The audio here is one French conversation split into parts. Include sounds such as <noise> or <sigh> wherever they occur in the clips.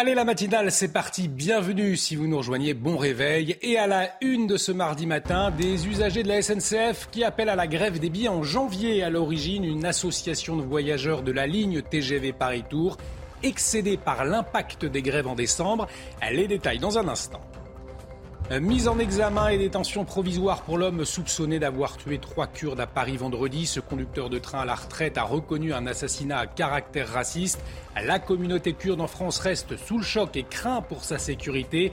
Allez, la matinale, c'est parti. Bienvenue si vous nous rejoignez. Bon réveil. Et à la une de ce mardi matin, des usagers de la SNCF qui appellent à la grève des billets en janvier. À l'origine, une association de voyageurs de la ligne TGV Paris-Tours excédée par l'impact des grèves en décembre. Les détails dans un instant. Mise en examen et détention provisoire pour l'homme soupçonné d'avoir tué trois Kurdes à Paris vendredi. Ce conducteur de train à la retraite a reconnu un assassinat à caractère raciste. La communauté kurde en France reste sous le choc et craint pour sa sécurité.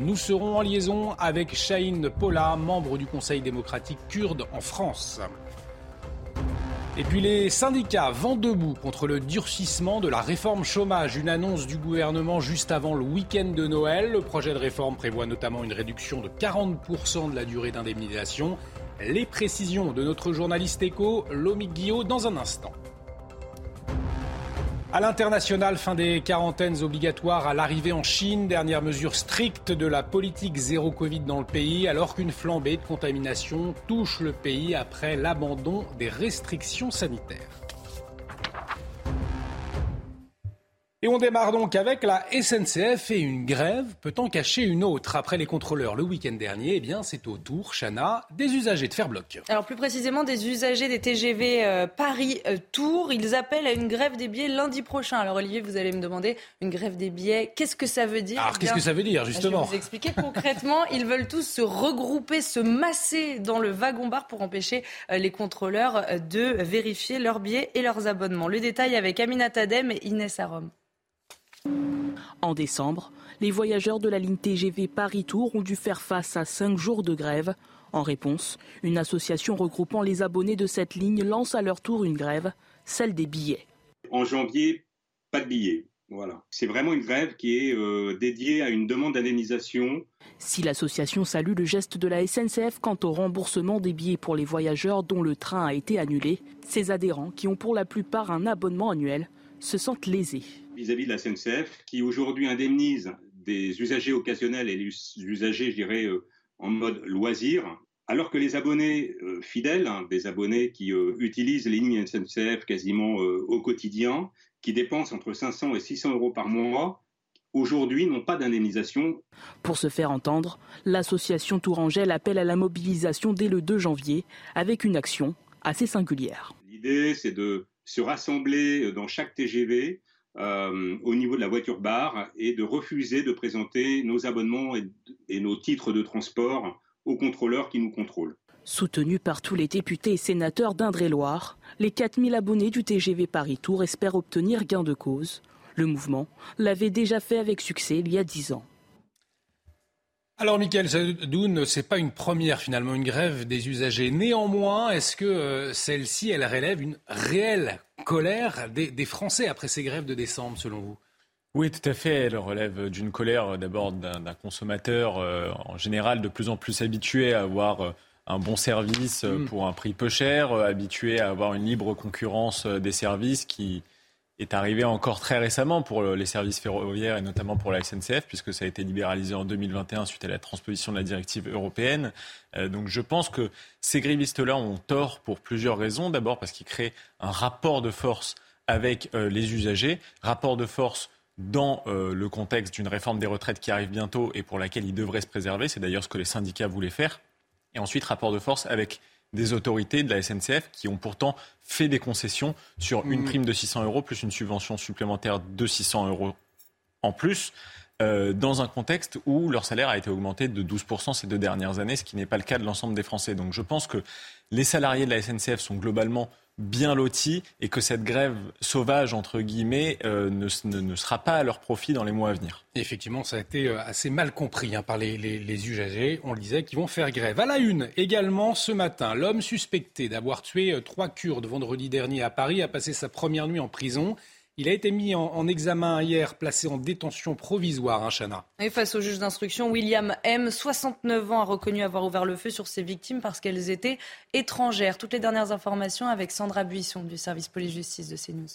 Nous serons en liaison avec Shahin Pola, membre du Conseil démocratique kurde en France. Et puis les syndicats vont debout contre le durcissement de la réforme chômage, une annonce du gouvernement juste avant le week-end de Noël. Le projet de réforme prévoit notamment une réduction de 40% de la durée d'indemnisation. Les précisions de notre journaliste éco, Lomi Guillot, dans un instant. À l'international, fin des quarantaines obligatoires à l'arrivée en Chine, dernière mesure stricte de la politique zéro Covid dans le pays, alors qu'une flambée de contamination touche le pays après l'abandon des restrictions sanitaires. Et on démarre donc avec la SNCF et une grève peut en cacher une autre. Après les contrôleurs le week-end dernier, eh bien c'est au tour, Chana, des usagers de faire bloc. Alors plus précisément des usagers des TGV euh, Paris-Tours. Ils appellent à une grève des billets lundi prochain. Alors Olivier, vous allez me demander, une grève des billets, qu'est-ce que ça veut dire? Alors qu'est-ce que ça veut dire justement? Je vais vous expliquer concrètement. Ils veulent tous se regrouper, se masser dans le wagon-bar pour empêcher euh, les contrôleurs euh, de vérifier leurs billets et leurs abonnements. Le détail avec Amina Tadem et Inès Arom. En décembre, les voyageurs de la ligne TGV Paris-Tours ont dû faire face à cinq jours de grève. En réponse, une association regroupant les abonnés de cette ligne lance à leur tour une grève, celle des billets. En janvier, pas de billets. Voilà. C'est vraiment une grève qui est euh, dédiée à une demande d'indemnisation. Si l'association salue le geste de la SNCF quant au remboursement des billets pour les voyageurs dont le train a été annulé, ses adhérents, qui ont pour la plupart un abonnement annuel, se sentent lésés vis-à-vis de la SNCF, qui aujourd'hui indemnise des usagers occasionnels et les usagers, je dirais, euh, en mode loisir, alors que les abonnés euh, fidèles, hein, des abonnés qui euh, utilisent les lignes SNCF quasiment au quotidien, qui dépensent entre 500 et 600 euros par mois, aujourd'hui n'ont pas d'indemnisation. Pour se faire entendre, l'association Tourangelle appelle à la mobilisation dès le 2 janvier avec une action assez singulière. L'idée, c'est de se rassembler dans chaque TGV euh, au niveau de la voiture bar et de refuser de présenter nos abonnements et, nos titres de transport aux contrôleurs qui nous contrôlent. Soutenus par tous les députés et sénateurs d'Indre-et-Loire, les 4000 abonnés du TGV Paris-Tours espèrent obtenir gain de cause. Le mouvement l'avait déjà fait avec succès il y a 10 ans. Alors, Michael Sadoun, ce n'est pas une première finalement, une grève des usagers. Néanmoins, est-ce que euh, celle-ci, elle relève une réelle colère des, Français après ces grèves de décembre, selon vous? Oui, tout à fait. Elle relève d'une colère euh, d'abord d'un consommateur euh, en général de plus en plus habitué à avoir un bon service mm. pour un prix peu cher, habitué à avoir une libre concurrence des services qui, est arrivé encore très récemment pour les services ferroviaires et notamment pour la SNCF, puisque ça a été libéralisé en 2021 suite à la transposition de la directive européenne. Euh, donc je pense que ces grévistes-là ont tort pour plusieurs raisons. D'abord parce qu'ils créent un rapport de force avec euh, les usagers, rapport de force dans euh, le contexte d'une réforme des retraites qui arrive bientôt et pour laquelle ils devraient se préserver. C'est d'ailleurs ce que les syndicats voulaient faire. Et ensuite, rapport de force avec des autorités de la SNCF qui ont pourtant fait des concessions sur une mmh. prime de 600 euros plus une subvention supplémentaire de 600 euros en plus. Euh, dans un contexte où leur salaire a été augmenté de 12% ces deux dernières années, ce qui n'est pas le cas de l'ensemble des Français. Donc je pense que les salariés de la SNCF sont globalement bien lotis et que cette grève sauvage, entre guillemets, euh, ne, ne, sera pas à leur profit dans les mois à venir. effectivement, ça a été euh, assez mal compris hein, par les, usagers. On le disait, qui vont faire grève. À la une, également ce matin, l'homme suspecté d'avoir tué euh, trois Kurdes vendredi dernier à Paris a passé sa première nuit en prison. Il a été mis en, examen hier, placé en détention provisoire, hein, Chana. Et face au juge d'instruction, William M., 69 ans, a reconnu avoir ouvert le feu sur ses victimes parce qu'elles étaient étrangères. Toutes les dernières informations avec Sandra Buisson du service police-justice de CNews.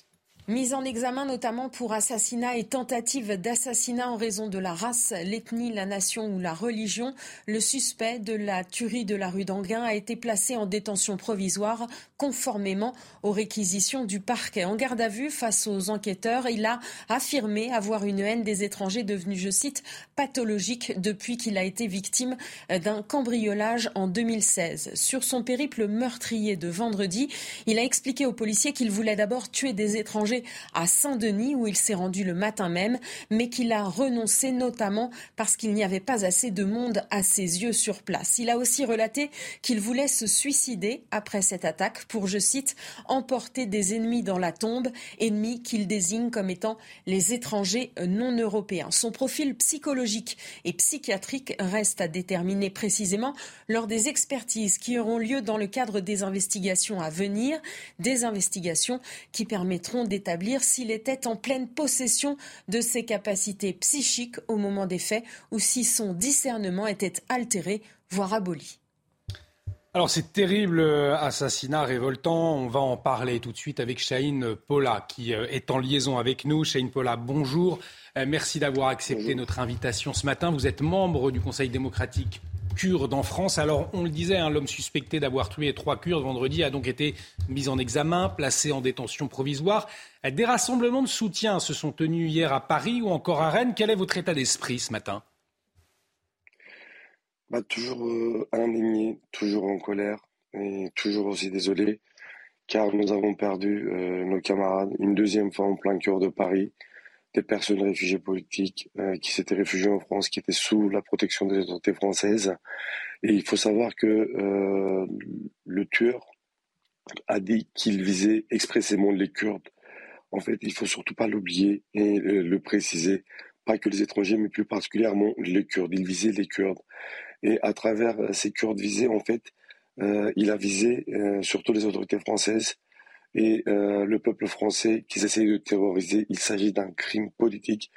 Mise en examen notamment pour assassinat et tentative d'assassinat en raison de la race, l'ethnie, la nation ou la religion, le suspect de la tuerie de la rue d'Anguin a été placé en détention provisoire conformément aux réquisitions du parquet. En garde à vue face aux enquêteurs, il a affirmé avoir une haine des étrangers devenue, je cite, pathologique depuis qu'il a été victime d'un cambriolage en 2016. Sur son périple meurtrier de vendredi, il a expliqué aux policiers qu'il voulait d'abord tuer des étrangers à Saint-Denis où il s'est rendu le matin même, mais qu'il a renoncé notamment parce qu'il n'y avait pas assez de monde à ses yeux sur place. Il a aussi relaté qu'il voulait se suicider après cette attaque pour, je cite, emporter des ennemis dans la tombe, ennemis qu'il désigne comme étant les étrangers non européens. Son profil psychologique et psychiatrique reste à déterminer précisément lors des expertises qui auront lieu dans le cadre des investigations à venir, des investigations qui permettront d'établir établir s'il était en pleine possession de ses capacités psychiques au moment des faits ou si son discernement était altéré, voire aboli. Alors c'est terrible euh, assassinat révoltant. On va en parler tout de suite avec Shahin Paula qui euh, est en liaison avec nous. Shahin Paula, bonjour. Euh, merci d'avoir accepté notre invitation ce matin. Vous êtes membre du Conseil démocratique kurde en France. Alors, on le disait, hein, l'homme suspecté d'avoir tué trois Kurdes vendredi a donc été mis en examen, placé en détention provisoire. Des rassemblements de soutien se sont tenus hier à Paris ou encore à Rennes. Quel est votre état d'esprit ce matin? Bah, Toujours euh, indigné, toujours en colère et toujours aussi désolé, car nous avons perdu euh, nos camarades une deuxième fois en plein cœur de Paris des personnes réfugiées politiques euh, qui s'étaient réfugiées en France, qui étaient sous la protection des autorités françaises. Et il faut savoir que euh, le tueur a dit qu'il visait expressément les Kurdes. En fait, il faut surtout pas l'oublier et le préciser. Pas que les étrangers, mais plus particulièrement les Kurdes. Il visait les Kurdes. Et à travers ces Kurdes visés, en fait, euh, il a visé surtout les autorités françaises et euh, le peuple français qu'ils essayent de terroriser. Il s'agit d'un crime politique,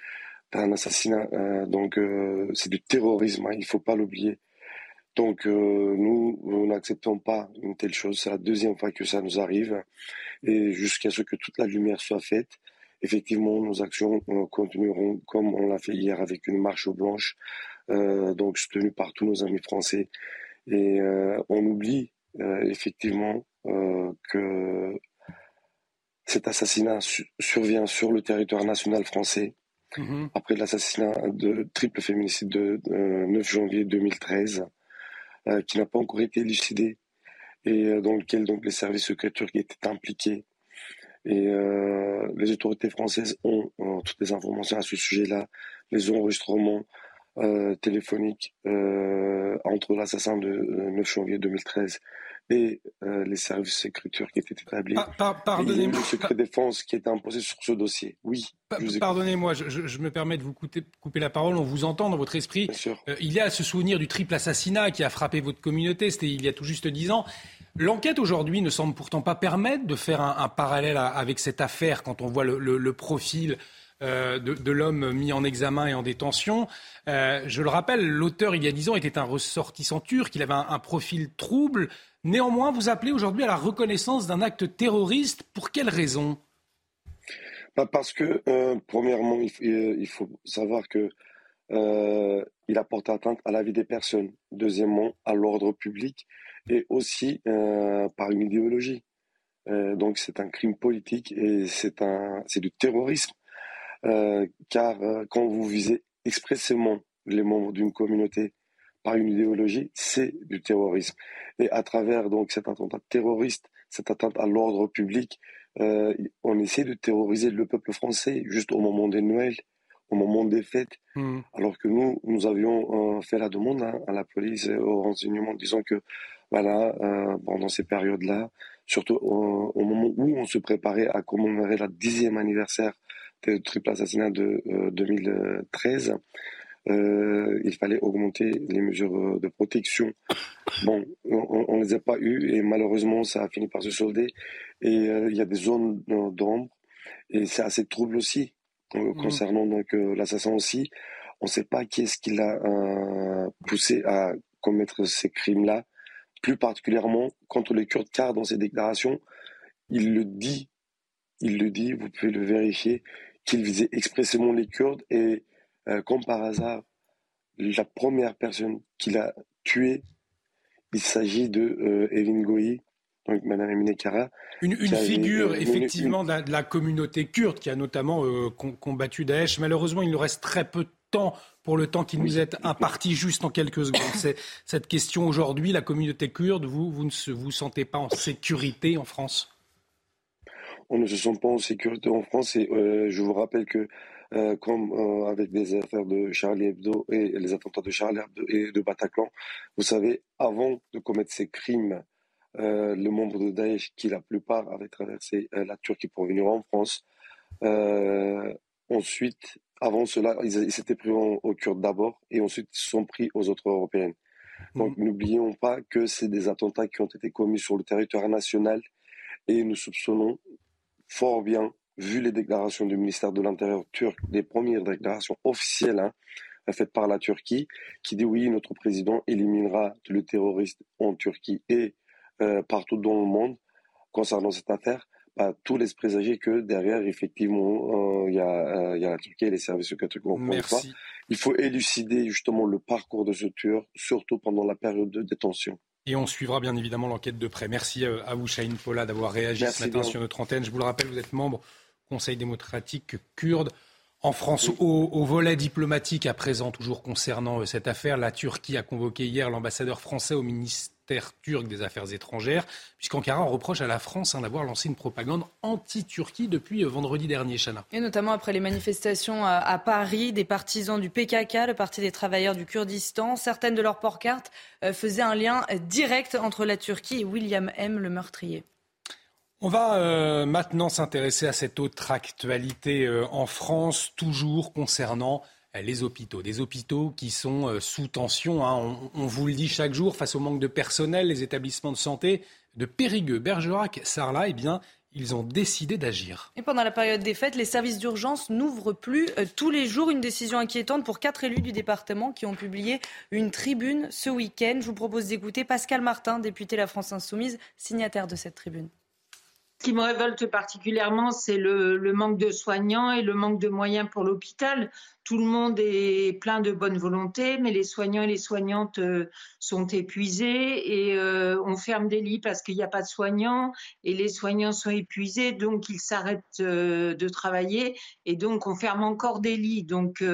d'un assassinat. Euh, donc euh, c'est du terrorisme, hein, il ne faut pas l'oublier. Donc nous, nous n'acceptons pas une telle chose. C'est la deuxième fois que ça nous arrive. Et jusqu'à ce que toute la lumière soit faite, effectivement, nos actions continueront comme on l'a fait hier avec une marche blanche, donc soutenue par tous nos amis français. Et on oublie effectivement que cet assassinat survient sur le territoire national français mhm. après l'assassinat de triple féminicide de 9 janvier 2013, euh, qui n'a pas encore été élucidé et euh, dans lequel donc les services secrets turcs étaient impliqués. Et euh, les autorités françaises ont toutes les informations à ce sujet-là, les enregistrements téléphoniques entre l'assassin de 9 janvier 2013 et euh, les services écritures qui étaient établis. pardonnez-moi. Le secret défense qui était imposé sur ce dossier. Oui. pardonnez-moi, je, me permets de vous couper, couper, la parole. On vous entend dans votre esprit. Euh, il y a ce souvenir du triple assassinat qui a frappé votre communauté. C'était il y a tout juste dix ans. L'enquête aujourd'hui ne semble pourtant pas permettre de faire un, parallèle avec cette affaire quand on voit le, profil euh, de, l'homme mis en examen et en détention. je le rappelle, l'auteur, il y a dix ans, était un ressortissant turc. Il avait un profil trouble. Néanmoins, vous appelez aujourd'hui à la reconnaissance d'un acte terroriste. Pour quelle raison? Bah, Parce que, euh, premièrement, il, faut savoir que euh, il apporte atteinte à la vie des personnes. Deuxièmement, à l'ordre public et aussi euh, par une idéologie. donc c'est un crime politique et c'est un c'est du terrorisme. car quand vous visez expressément les membres d'une communauté par une idéologie, c'est du terrorisme. Et à travers donc cet attentat terroriste, cette atteinte à l'ordre public, euh, on essaie de terroriser le peuple français juste au moment des Noëls, au moment des fêtes, hmm. alors que nous, nous avions euh, fait la demande hein, à la police et au renseignement disant que voilà, euh, pendant ces périodes-là, surtout au, moment où on se préparait à commémorer la dixième anniversaire du triple assassinat de 2013, euh, il fallait augmenter les mesures euh, de protection. Bon, on ne les a pas eues et malheureusement, ça a fini par se solder. Et euh, il y a des zones d'ombre et c'est assez trouble aussi mmh. concernant donc l'assassin aussi. On ne sait pas qui est-ce qui l'a poussé à commettre ces crimes-là, plus particulièrement contre les Kurdes, car dans ses déclarations, il le dit il le dit, vous pouvez le vérifier, qu'il visait expressément les Kurdes et euh, comme par hasard, la première personne qu'il a tuée, il s'agit de euh, Evin Goyi, donc Madame Emine Kara. Une, figure effectivement De, la, communauté kurde qui a notamment combattu Daesh. Malheureusement, il nous reste très peu de temps pour le temps qui nous est imparti juste en quelques secondes. C'est cette question aujourd'hui, la communauté kurde, vous, vous ne vous sentez pas en sécurité en France? On ne se sent pas en sécurité en France et euh, je vous rappelle que euh, comme euh, avec les affaires de Charlie Hebdo et les attentats de Charlie Hebdo et de Bataclan, vous savez, avant de commettre ces crimes, le membre de Daesh, qui la plupart avaient traversé la Turquie pour venir en France, ensuite avant cela, ils s'étaient pris aux Kurdes d'abord et ensuite ils se sont pris aux autres Européennes. Donc mhm. n'oublions pas que c'est des attentats qui ont été commis sur le territoire national et nous soupçonnons fort bien, vu les déclarations du ministère de l'Intérieur turc, les premières déclarations officielles hein, faites par la Turquie, qui dit oui, notre président éliminera le terroriste en Turquie et euh, partout dans le monde concernant cette affaire pas tous les présager que derrière, effectivement, euh, il y, euh, y, a la Turquie et les services secrets Merci. Il faut élucider justement le parcours de ce tueur, surtout pendant la période de détention. Et on suivra bien évidemment l'enquête de près. Merci euh, à vous, Chahine Paula, d'avoir réagi ce matin sur notre antenne. Je vous le rappelle, vous êtes membre Conseil démocratique kurde. En France, au, volet diplomatique à présent, toujours concernant cette affaire, la Turquie a convoqué hier l'ambassadeur français au ministère turc des Affaires étrangères, puisqu'Ankara reproche à la France hein, d'avoir lancé une propagande anti-Turquie depuis euh, vendredi dernier, Chana. Et notamment après les manifestations à, Paris des partisans du PKK, le Parti des travailleurs du Kurdistan. Certaines de leurs porte-cartes euh, faisaient un lien direct entre la Turquie et William M., le meurtrier. On va euh, maintenant s'intéresser à cette autre actualité en France, toujours concernant les hôpitaux. Des hôpitaux qui sont euh, sous tension, hein. on, vous le dit chaque jour, face au manque de personnel, les établissements de santé de Périgueux, Bergerac, Sarlat, eh bien, ils ont décidé d'agir. Et pendant la période des fêtes, les services d'urgence n'ouvrent plus euh, tous les jours. Une décision inquiétante pour quatre élus du département qui ont publié une tribune ce week-end. Je vous propose d'écouter Pascal Martin, député La France Insoumise, signataire de cette tribune. Ce qui me révolte particulièrement, c'est le, manque de soignants et le manque de moyens pour l'hôpital. Tout le monde est plein de bonne volonté, mais les soignants et les soignantes euh, sont épuisés et euh, on ferme des lits parce qu'il n'y a pas de soignants et les soignants sont épuisés, donc ils s'arrêtent euh, de travailler et donc on ferme encore des lits. Donc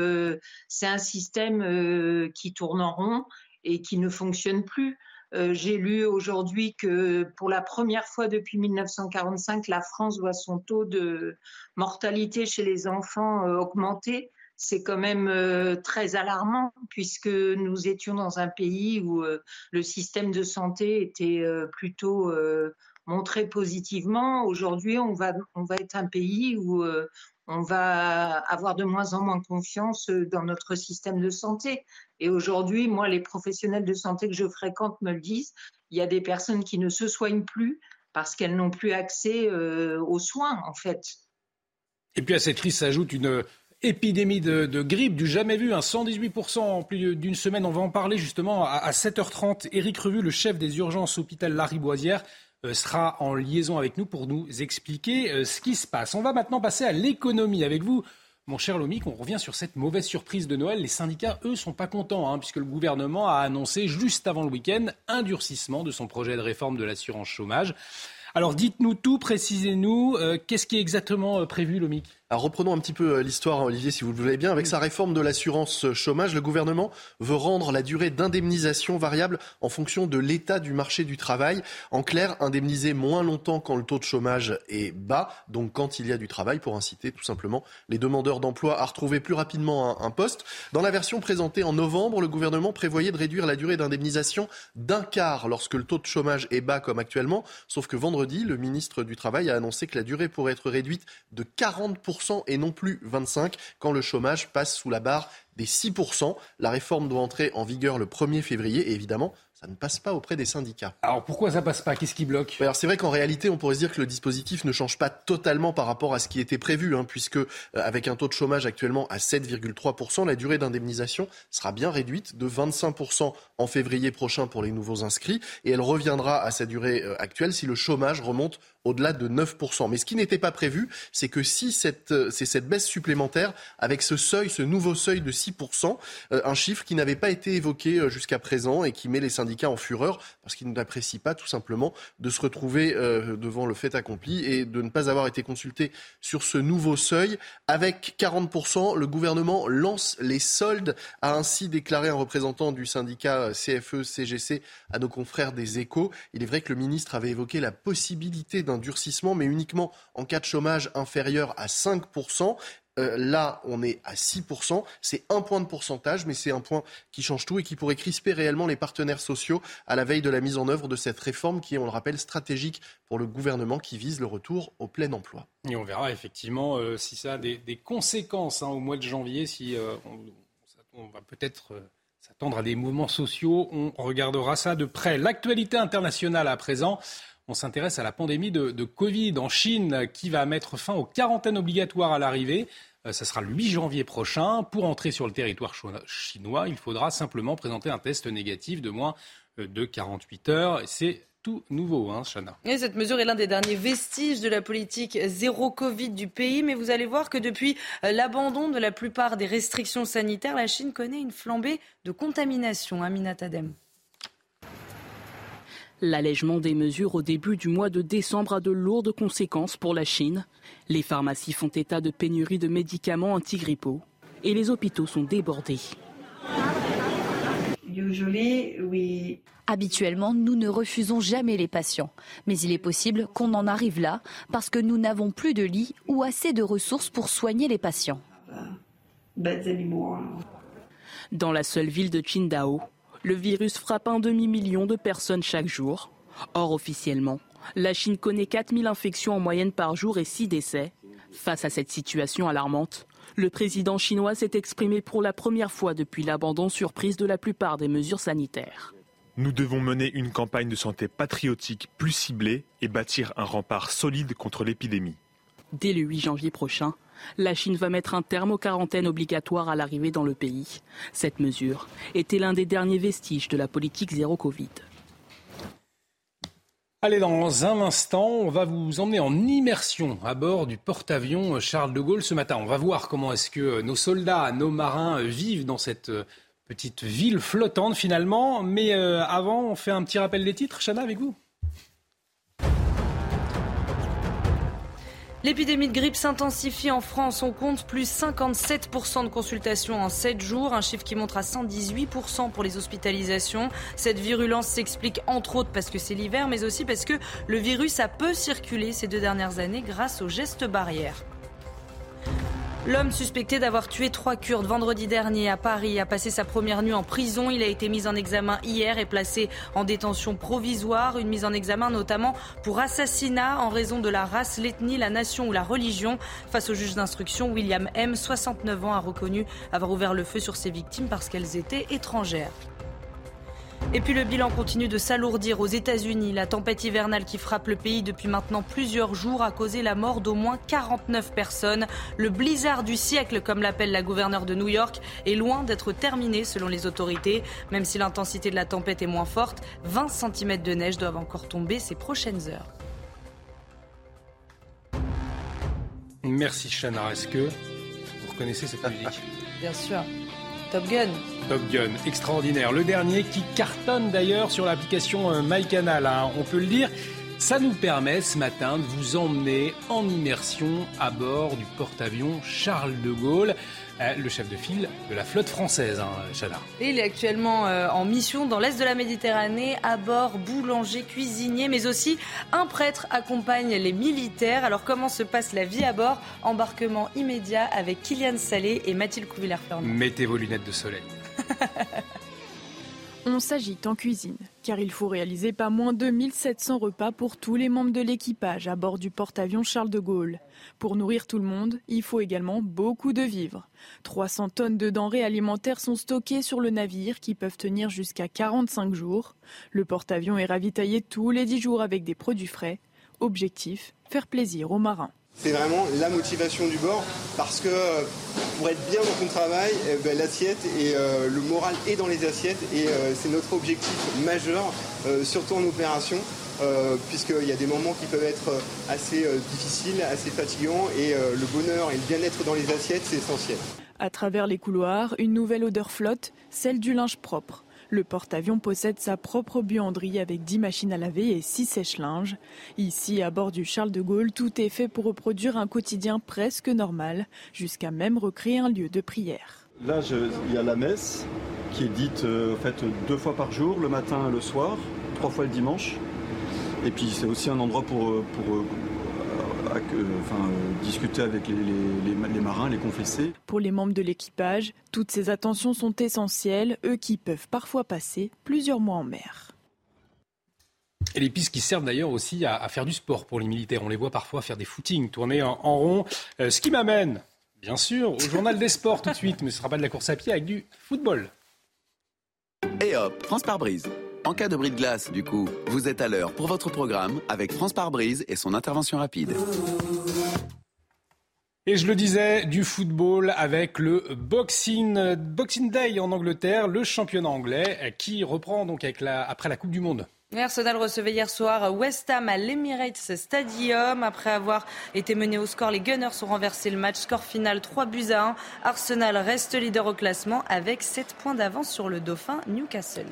c'est un système qui tourne en rond et qui ne fonctionne plus. Euh, j'ai lu aujourd'hui que pour la première fois depuis 1945, la France voit son taux de mortalité chez les enfants euh, augmenter. C'est quand même euh, très alarmant puisque nous étions dans un pays où le système de santé était plutôt montré positivement. Aujourd'hui, on va, on va être un pays où on va avoir de moins en moins confiance dans notre système de santé. Et aujourd'hui, moi, les professionnels de santé que je fréquente me le disent, il y a des personnes qui ne se soignent plus parce qu'elles n'ont plus accès euh, aux soins, en fait. Et puis à cette crise s'ajoute une épidémie de, grippe du jamais vu, 118% en plus d'une semaine. On va en parler justement à, 7h30. Éric Revu, le chef des urgences hôpital Lariboisière, euh, sera en liaison avec nous pour nous expliquer euh, ce qui se passe. On va maintenant passer à l'économie avec vous. Mon cher Lomic, on revient sur cette mauvaise surprise de Noël. Les syndicats, eux, sont pas contents, hein, puisque le gouvernement a annoncé juste avant le week-end un durcissement de son projet de réforme de l'assurance chômage. Alors dites-nous tout, précisez-nous, euh, qu'est-ce qui est exactement prévu, Lomic? Alors reprenons un petit peu euh, l'histoire, Olivier, si vous le voulez bien. Avec sa réforme de l'assurance euh, chômage, le gouvernement veut rendre la durée d'indemnisation variable en fonction de l'état du marché du travail. En clair, indemniser moins longtemps quand le taux de chômage est bas, donc quand il y a du travail, pour inciter tout simplement les demandeurs d'emploi à retrouver plus rapidement un, poste. Dans la version présentée en novembre, le gouvernement prévoyait de réduire la durée d'indemnisation d'un quart lorsque le taux de chômage est bas comme actuellement. Sauf que vendredi, le ministre du Travail a annoncé que la durée pourrait être réduite de 40% et non plus 25 quand le chômage passe sous la barre des 6%. La réforme doit entrer en vigueur le 1er février et évidemment, ça ne passe pas auprès des syndicats. Alors pourquoi ça passe pas? Qu'est-ce qui bloque? Alors c'est vrai qu'en réalité, on pourrait se dire que le dispositif ne change pas totalement par rapport à ce qui était prévu, hein, puisque euh, avec un taux de chômage actuellement à 7,3%, la durée d'indemnisation sera bien réduite de 25% en février prochain pour les nouveaux inscrits, et elle reviendra à sa durée euh, actuelle si le chômage remonte au-delà de 9%. Mais ce qui n'était pas prévu, c'est que si cette, euh, c'est cette baisse supplémentaire avec ce seuil, ce nouveau seuil de 6%, euh, un chiffre qui n'avait pas été évoqué euh, jusqu'à présent et qui met les syndicats en fureur parce qu'ils n'apprécient pas tout simplement de se retrouver devant le fait accompli et de ne pas avoir été consultés sur ce nouveau seuil. Avec 40%, le gouvernement lance les soldes, a ainsi déclaré un représentant du syndicat CFE-CGC à nos confrères des échos. Il est vrai que le ministre avait évoqué la possibilité d'un durcissement, mais uniquement en cas de chômage inférieur à 5%. Euh, là, on est à 6%. C'est un point de pourcentage, mais c'est un point qui change tout et qui pourrait crisper réellement les partenaires sociaux à la veille de la mise en œuvre de cette réforme qui est, on le rappelle, stratégique pour le gouvernement qui vise le retour au plein emploi. Et on verra effectivement euh, si ça a des, conséquences hein, au mois de janvier, si euh, on, va peut-être s'attendre à des mouvements sociaux. On regardera ça de près. L'actualité internationale à présent. On s'intéresse à la pandémie de, Covid en Chine qui va mettre fin aux quarantaines obligatoires à l'arrivée. Euh, sera le 8 janvier prochain. Pour entrer sur le territoire chinois, il faudra simplement présenter un test négatif de moins euh, de 48 heures. C'est tout nouveau, hein, Chana. Et cette mesure est l'un des derniers vestiges de la politique zéro Covid du pays. Mais vous allez voir que depuis euh, l'abandon de la plupart des restrictions sanitaires, la Chine connaît une flambée de contamination. Aminat Adem. L'allègement des mesures au début du mois de décembre a de lourdes conséquences pour la Chine. Les pharmacies font état de pénurie de médicaments antigrippaux et les hôpitaux sont débordés. Habituellement, nous ne refusons jamais les patients, mais il est possible qu'on en arrive là parce que nous n'avons plus de lits ou assez de ressources pour soigner les patients. Dans la seule ville de Qingdao, le virus frappe un demi-million de personnes chaque jour. Or, officiellement, la Chine connaît 4000 infections en moyenne par jour et 6 décès. Face à cette situation alarmante, le président chinois s'est exprimé pour la première fois depuis l'abandon surprise de la plupart des mesures sanitaires. Nous devons mener une campagne de santé patriotique plus ciblée et bâtir un rempart solide contre l'épidémie. Dès le 8 janvier prochain, la Chine va mettre un terme aux quarantaines obligatoires à l'arrivée dans le pays. Cette mesure était l'un des derniers vestiges de la politique zéro Covid. Allez, dans un instant, on va vous emmener en immersion à bord du porte-avions Charles de Gaulle ce matin. On va voir comment est-ce que nos soldats, nos marins vivent dans cette petite ville flottante finalement. Mais euh, avant, on fait un petit rappel des titres. Chana, avec vous L'épidémie de grippe s'intensifie en France. On compte plus 57% de consultations en 7 jours, un chiffre qui montre à 118% pour les hospitalisations. Cette virulence s'explique entre autres parce que c'est l'hiver, mais aussi parce que le virus a peu circulé ces deux dernières années grâce aux gestes barrières. L'homme suspecté d'avoir tué trois Kurdes vendredi dernier à Paris a passé sa première nuit en prison. Il a été mis en examen hier et placé en détention provisoire. Une mise en examen notamment pour assassinat en raison de la race, l'ethnie, la nation ou la religion. Face au juge d'instruction, William M, 69 ans, a reconnu avoir ouvert le feu sur ses victimes parce qu'elles étaient étrangères. Et puis le bilan continue de s'alourdir aux États-Unis. La tempête hivernale qui frappe le pays depuis maintenant plusieurs jours a causé la mort d'au moins 49 personnes. Le blizzard du siècle, comme l'appelle la gouverneure de New York, est loin d'être terminé selon les autorités. Même si l'intensité de la tempête est moins forte, 20 cm de neige doivent encore tomber ces prochaines heures. Merci Chana. Est-ce que vous reconnaissez cette musique? Bien sûr. Top Gun. Top Gun, extraordinaire. Le dernier qui cartonne d'ailleurs sur l'application euh, MyCanal, hein. on peut le dire. Ça nous permet ce matin de vous emmener en immersion à bord du porte-avions Charles de Gaulle. Euh, le chef de file de la flotte française, hein, il est actuellement euh, en mission dans l'est de la Méditerranée, à bord boulanger, cuisinier, mais aussi un prêtre accompagne les militaires. Alors comment se passe la vie à bord? Embarquement immédiat avec Kylian Salé et Mathilde Couvillère-Fernand. Mettez vos lunettes de soleil. <laughs> On s'agite en cuisine, car il faut réaliser pas moins de 1700 repas pour tous les membres de l'équipage à bord du porte-avions Charles de Gaulle. Pour nourrir tout le monde, il faut également beaucoup de vivres. 300 tonnes de denrées alimentaires sont stockées sur le navire qui peuvent tenir jusqu'à 45 jours. Le porte-avions est ravitaillé tous les 10 jours avec des produits frais. Objectif, faire plaisir aux marins. C'est vraiment la motivation du bord parce que euh, pour être bien dans ton travail, eh ben, l'assiette et euh, le moral est dans les assiettes et euh, c'est notre objectif majeur, surtout en opération. puisqu'il y a des moments qui peuvent être assez difficiles, assez fatigants, et le bonheur et le bien-être dans les assiettes, c'est essentiel. À travers les couloirs, une nouvelle odeur flotte, celle du linge propre. Le porte-avions possède sa propre buanderie avec 10 machines à laver et 6 sèche-linges. Ici, à bord du Charles de Gaulle, tout est fait pour reproduire un quotidien presque normal, jusqu'à même recréer un lieu de prière. Là, il y a la messe qui est dite euh, deux fois par jour, le matin et le soir, trois fois le dimanche. Et puis c'est aussi un endroit pour, euh, pour euh, enfin, discuter avec les, les, marins, les confesser. Pour les membres de l'équipage, toutes ces attentions sont essentielles, eux qui peuvent parfois passer plusieurs mois en mer. Et les pistes qui servent d'ailleurs aussi à, faire du sport pour les militaires. On les voit parfois faire des footings, tourner en, rond. Euh, ce qui m'amène, bien sûr, au journal des sports tout de suite, mais ce ne sera pas de la course à pied avec du football. Et hop, France par brise. En cas de bris de glace, du coup, vous êtes à l'heure pour votre programme avec France par brise et son intervention rapide. Et je le disais, du football avec le Boxing, Boxing Day en Angleterre, le championnat anglais qui reprend donc avec la, après la Coupe du Monde. Arsenal recevait hier soir West Ham à l'Emirates Stadium. Après avoir été mené au score, les Gunners ont renversé le match. Score final 3 buts à 1. Arsenal reste leader au classement avec 7 points d'avance sur le dauphin Newcastle.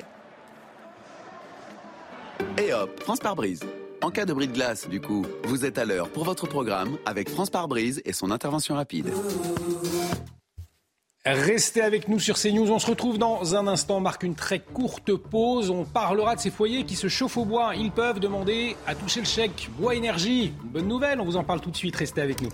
Et hop, France par brise. En cas de bris de glace, du coup, vous êtes à l'heure pour votre programme avec France par brise et son intervention rapide. Restez avec nous sur CNews. On se retrouve dans un instant. On marque une très courte pause. On parlera de ces foyers qui se chauffent au bois. Ils peuvent demander à toucher le chèque bois énergie. bonne nouvelle. On vous en parle tout de suite. Restez avec nous.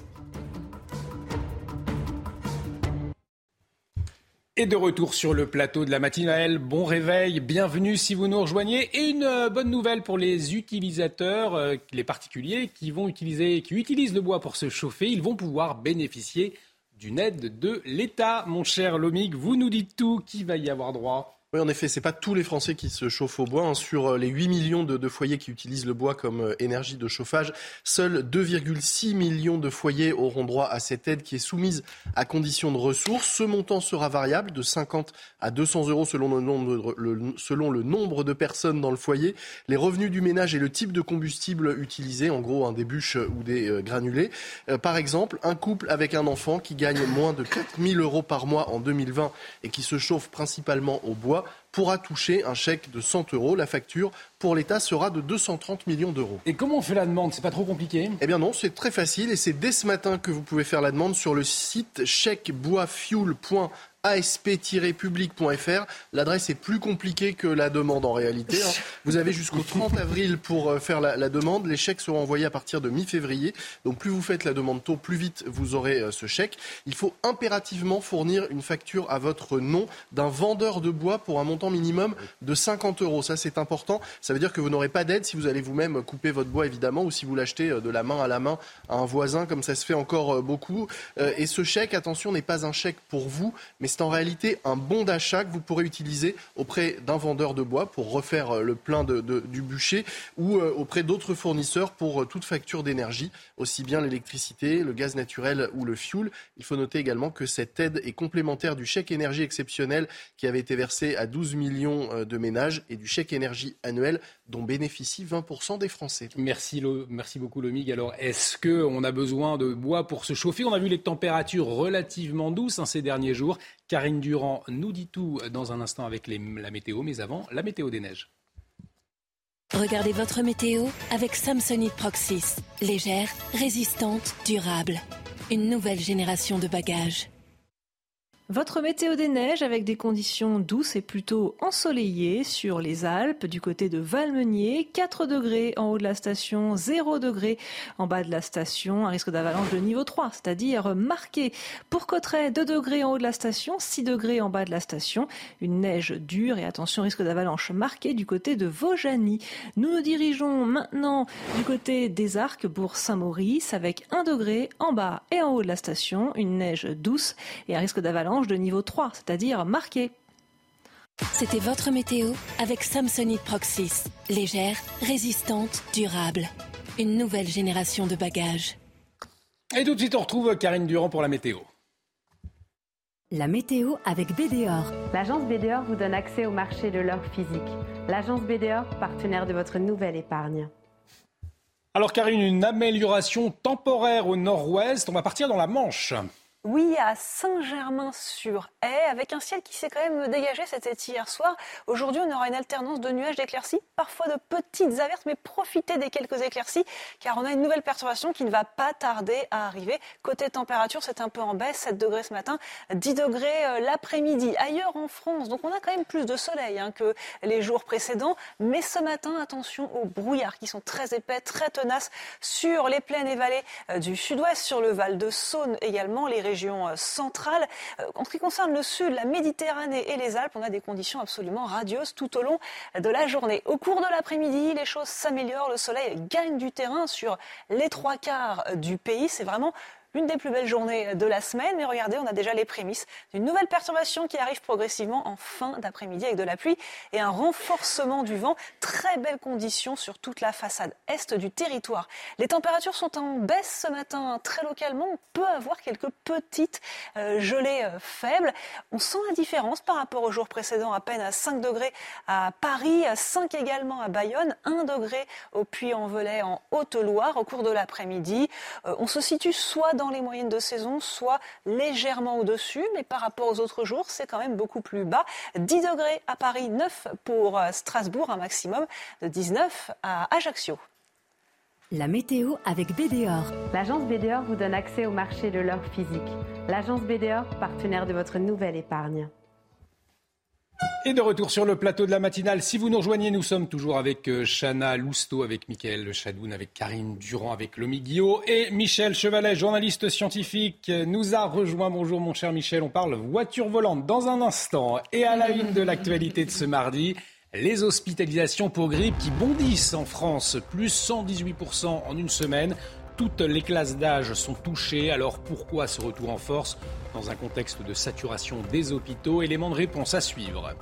Et de retour sur le plateau de la matinale, bon réveil, bienvenue si vous nous rejoignez. Et une euh, bonne nouvelle pour les utilisateurs, euh, les particuliers qui vont utiliser, qui utilisent le bois pour se chauffer, ils vont pouvoir bénéficier d'une aide de l'État. Mon cher Lomig, vous nous dites tout, qui va y avoir droit? Oui, en effet, c'est pas tous les Français qui se chauffent au bois. Hein. Sur euh, les 8 millions de, foyers qui utilisent le bois comme euh, énergie de chauffage, seuls 2,6 millions de foyers auront droit à cette aide qui est soumise à condition de ressources. Ce montant sera variable de 50 à 200 euros selon le nombre, de personnes dans le foyer, les revenus du ménage et le type de combustible utilisé, en gros un des bûches ou des euh, granulés. par exemple, un couple avec un enfant qui gagne moins de 4 000 euros par mois en 2020 et qui se chauffe principalement au bois pourra toucher un chèque de 100 euros. La facture pour l'État sera de 230 millions d'euros. Et comment on fait la demande? C'est pas trop compliqué? Eh bien non, c'est très facile et c'est dès ce matin que vous pouvez faire la demande sur le site chèqueboisfuel.com asp-public.fr. L'adresse est plus compliquée que la demande en réalité. Hein. <laughs> Vous avez jusqu'au 30 avril pour euh, faire la, demande. Les chèques seront envoyés à partir de mi-février. Donc plus vous faites la demande tôt, plus vite vous aurez euh, ce chèque. Il faut impérativement fournir une facture à votre nom d'un vendeur de bois pour un montant minimum de 50 euros. Ça c'est important. Ça veut dire que vous n'aurez pas d'aide si vous allez vous-même couper votre bois évidemment ou si vous l'achetez euh, de la main à la main à un voisin comme ça se fait encore beaucoup. Et ce chèque, attention, n'est pas un chèque pour vous, mais c'est en réalité un bon d'achat que vous pourrez utiliser auprès d'un vendeur de bois pour refaire euh, le plein du bûcher ou euh, auprès d'autres fournisseurs pour euh, toute facture d'énergie, aussi bien l'électricité, le gaz naturel ou le fioul. Il faut noter également que cette aide est complémentaire du chèque énergie exceptionnel qui avait été versé à 12 millions de ménages et du chèque énergie annuel dont bénéficient 20% des Français. Merci, merci beaucoup Lomig. Alors, est-ce qu'on a besoin de bois pour se chauffer? On a vu les températures relativement douces hein, ces derniers jours. Karine Durand nous dit tout dans un instant avec la météo, mais avant, la météo des neiges. Regardez votre météo avec Samsonite Proxys. Légère, résistante, durable. Une nouvelle génération de bagages. Votre météo des neiges avec des conditions douces et plutôt ensoleillées sur les Alpes du côté de Valmenier, 4 degrés en haut de la station, 0 degrés en bas de la station, un risque d'avalanche de niveau 3, c'est-à-dire marqué. Pour Cotteret, 2 degrés en haut de la station, 6 degrés en bas de la station, une neige dure et attention risque d'avalanche marqué du côté de Vaujany. Nous nous dirigeons maintenant du côté des Arcs pour Saint-Maurice avec 1 degré en bas et en haut de la station, une neige douce et un risque d'avalanche de niveau 3, c'est-à-dire marqué. C'était votre météo avec Samsonite Proxys. Légère, résistante, durable. Une nouvelle génération de bagages. Et tout de suite, on retrouve Karine Durand pour la météo. La météo avec BDOR. L'agence BDOR vous donne accès au marché de l'or physique. L'agence BDOR, partenaire de votre nouvelle épargne. Alors Karine, une amélioration temporaire au nord-ouest. On va partir dans la Manche. Oui, à Saint-Germain-sur-Haye, avec un ciel qui s'est quand même dégagé, c'était hier soir. Aujourd'hui, on aura une alternance de nuages d'éclaircies, parfois de petites averses, mais profitez des quelques éclaircies, car on a une nouvelle perturbation qui ne va pas tarder à arriver. Côté température, c'est un peu en baisse, 7 degrés ce matin, 10 degrés euh, l'après-midi. Ailleurs en France, donc on a quand même plus de soleil hein, que les jours précédents, mais ce matin, attention aux brouillards qui sont très épais, très tenaces sur les plaines et vallées euh, du sud-ouest, sur le Val de Saône également, les régions euh, centrale. Euh, en ce qui concerne le sud, la Méditerranée et les Alpes, on a des conditions absolument radieuses tout au long de la journée. Au cours de l'après-midi, les choses s'améliorent, le soleil gagne du terrain sur les trois quarts du pays. C'est vraiment une des plus belles journées de la semaine. Mais regardez, on a déjà les prémices d'une nouvelle perturbation qui arrive progressivement en fin d'après-midi avec de la pluie et un renforcement du vent. Très belles conditions sur toute la façade est du territoire. Les températures sont en baisse ce matin. Très localement, on peut avoir quelques petites euh, gelées euh, faibles. On sent la différence par rapport au jour précédent, à peine à 5 degrés à Paris, à 5 également à Bayonne, 1 degré au Puy-en-Velay en Haute-Loire au cours de l'après-midi. Euh, on se situe soit dans les moyennes de saison, soit légèrement au-dessus, mais par rapport aux autres jours, c'est quand même beaucoup plus bas. 10 degrés à Paris, 9 pour euh, Strasbourg, un maximum de 19 à Ajaccio. La météo avec BDOR. L'agence BDOR vous donne accès au marché de l'or physique. L'agence BDOR, partenaire de votre nouvelle épargne. Et de retour sur le plateau de la matinale. Si vous nous rejoignez, nous sommes toujours avec euh, Chana Lousteau, avec Mickaël Chadoun, avec Karine Durand, avec Lomi et Michel Chevalet, journaliste scientifique, nous a rejoint. Bonjour mon cher Michel, on parle voiture volante dans un instant. Et à la une de l'actualité de ce mardi, les hospitalisations pour grippe qui bondissent en France, plus 118% en une semaine. Toutes les classes d'âge sont touchées, alors pourquoi ce retour en force dans un contexte de saturation des hôpitaux? Élément de réponse à suivre.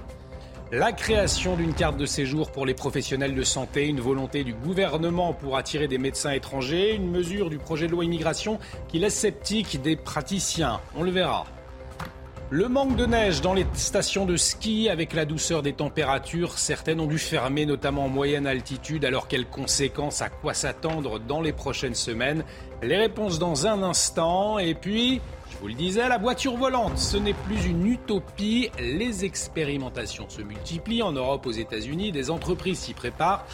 La création d'une carte de séjour pour les professionnels de santé, une volonté du gouvernement pour attirer des médecins étrangers, une mesure du projet de loi immigration qui laisse sceptique des praticiens. On le verra. Le manque de neige dans les stations de ski avec la douceur des températures, certaines ont dû fermer notamment en moyenne altitude. Alors quelles conséquences, à quoi s'attendre dans les prochaines semaines? Les réponses dans un instant. Et puis, je vous le disais, la voiture volante, ce n'est plus une utopie. Les expérimentations se multiplient en Europe, aux États-Unis, des entreprises s'y préparent.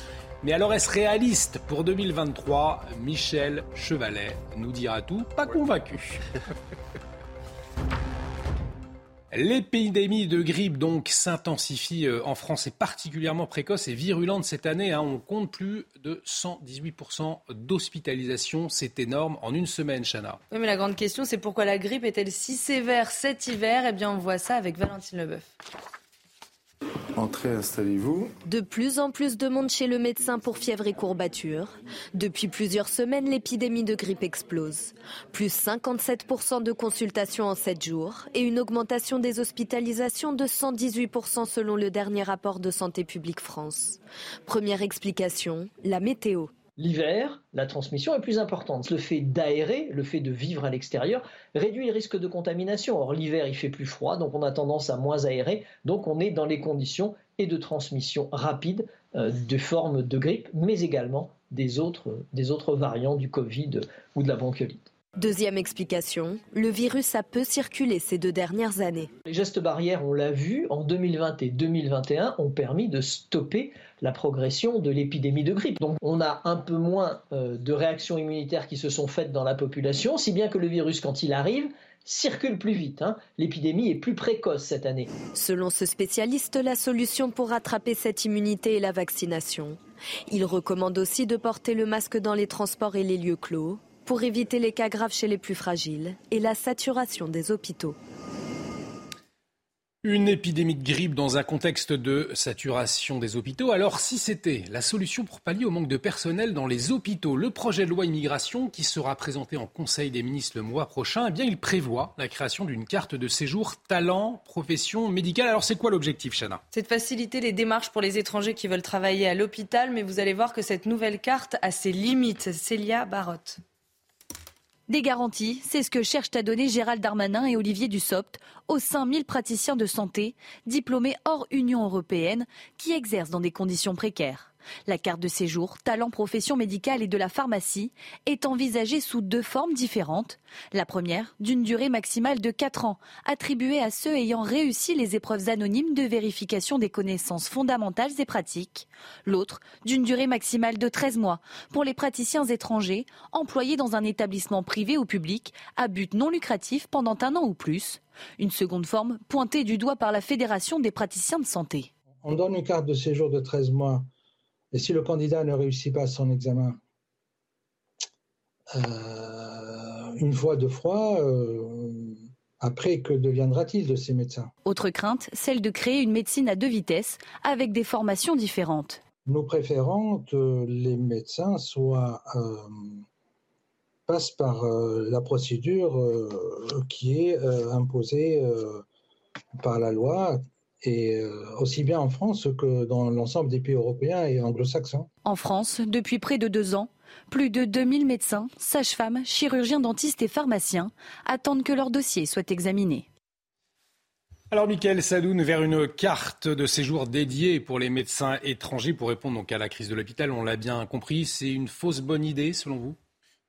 Mais alors est-ce réaliste pour 2023 Michel Chevalet nous dira tout, pas convaincu. <laughs> L'épidémie de grippe donc s'intensifie euh, en France et particulièrement précoce et virulente cette année. Hein. On compte plus de 118% d'hospitalisation. C'est énorme en une semaine, Chana. Oui, mais la grande question, c'est pourquoi la grippe est-elle si sévère cet hiver? Eh bien, on voit ça avec Valentine Leboeuf. Entrez, installez-vous. De plus en plus de monde chez le médecin pour fièvre et courbature. Depuis plusieurs semaines, l'épidémie de grippe explose. Plus 57% de consultations en 7 jours et une augmentation des hospitalisations de 118% selon le dernier rapport de Santé publique France. Première explication, la météo. L'hiver, la transmission est plus importante. Le fait d'aérer, le fait de vivre à l'extérieur, réduit le risque de contamination. Or, l'hiver, il fait plus froid, donc on a tendance à moins aérer. Donc, on est dans les conditions et de transmission rapide euh, de formes de grippe, mais également des autres, des autres variants du Covid ou de la bronchiolite. Deuxième explication, le virus a peu circulé ces deux dernières années. Les gestes barrières, on l'a vu, en 2020 et 2021 ont permis de stopper la progression de l'épidémie de grippe. Donc on a un peu moins euh, de réactions immunitaires qui se sont faites dans la population, si bien que le virus, quand il arrive, circule plus vite. Hein. L'épidémie est plus précoce cette année. Selon ce spécialiste, la solution pour rattraper cette immunité est la vaccination. Il recommande aussi de porter le masque dans les transports et les lieux clos pour éviter les cas graves chez les plus fragiles et la saturation des hôpitaux. Une épidémie de grippe dans un contexte de saturation des hôpitaux. Alors si c'était la solution pour pallier au manque de personnel dans les hôpitaux, le projet de loi immigration qui sera présenté en Conseil des ministres le mois prochain, eh bien il prévoit la création d'une carte de séjour talent, profession médicale. Alors c'est quoi l'objectif, Chana? C'est de faciliter les démarches pour les étrangers qui veulent travailler à l'hôpital, mais vous allez voir que cette nouvelle carte a ses limites. Célia Barotte. Des garanties, c'est ce que cherchent à donner Gérald Darmanin et Olivier Dussopt aux 5000 praticiens de santé diplômés hors Union européenne qui exercent dans des conditions précaires. La carte de séjour, talent profession médicale et de la pharmacie est envisagée sous deux formes différentes. La première, d'une durée maximale de 4 ans, attribuée à ceux ayant réussi les épreuves anonymes de vérification des connaissances fondamentales et pratiques. L'autre, d'une durée maximale de 13 mois, pour les praticiens étrangers employés dans un établissement privé ou public à but non lucratif pendant un an ou plus. Une seconde forme pointée du doigt par la Fédération des praticiens de santé. On donne une carte de séjour de 13 mois et si le candidat ne réussit pas son examen euh, une fois, deux fois, euh, après, que deviendra-t-il de ces médecins? Autre crainte, celle de créer une médecine à deux vitesses avec des formations différentes. Nous préférons que les médecins soient, euh, passent par la procédure qui est imposée par la loi, et euh, aussi bien en France que dans l'ensemble des pays européens et anglo-saxons. En France, depuis près de deux ans, plus de 2000 médecins, sages-femmes, chirurgiens dentistes et pharmaciens attendent que leur dossier soit examiné. Alors, Michael Sadoun, vers une carte de séjour dédiée pour les médecins étrangers pour répondre donc à la crise de l'hôpital, on l'a bien compris, c'est une fausse bonne idée selon vous?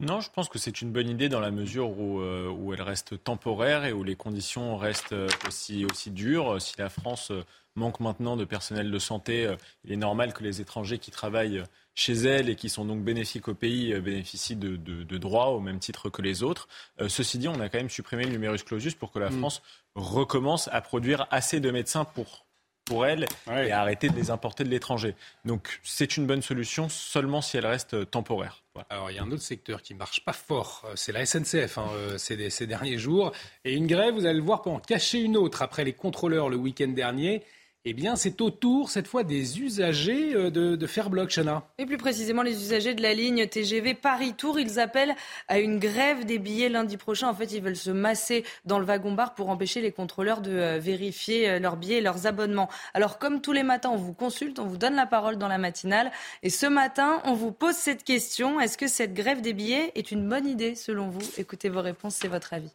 Non, je pense que c'est une bonne idée dans la mesure où, euh, où, elle reste temporaire et où les conditions restent euh, aussi, aussi dures. Si la France euh, manque maintenant de personnel de santé, il est normal que les étrangers qui travaillent chez elle et qui sont donc bénéfiques au pays bénéficient de, de, droits au même titre que les autres. ceci dit, on a quand même supprimé le numerus clausus pour que la mm. France recommence à produire assez de médecins pour pour elle et arrêter de les importer de l'étranger. Donc c'est une bonne solution seulement si elle reste temporaire. Alors il y a un autre secteur qui marche pas fort, euh, c'est la SNCF hein, euh, ces, ces, derniers jours. Et une grève, vous allez le voir, pour en cacher une autre après les contrôleurs le week-end dernier eh bien, c'est au tour, cette fois, des usagers euh, de, faire bloc, Chana. Et plus précisément, les usagers de la ligne TGV Paris-Tours, ils appellent à une grève des billets lundi prochain. En fait, ils veulent se masser dans le wagon-bar pour empêcher les contrôleurs de euh, vérifier euh, leurs billets et leurs abonnements. Alors, comme tous les matins, on vous consulte, on vous donne la parole dans la matinale. Et ce matin, on vous pose cette question. Est-ce que cette grève des billets est une bonne idée, selon vous? Écoutez vos réponses, c'est votre avis.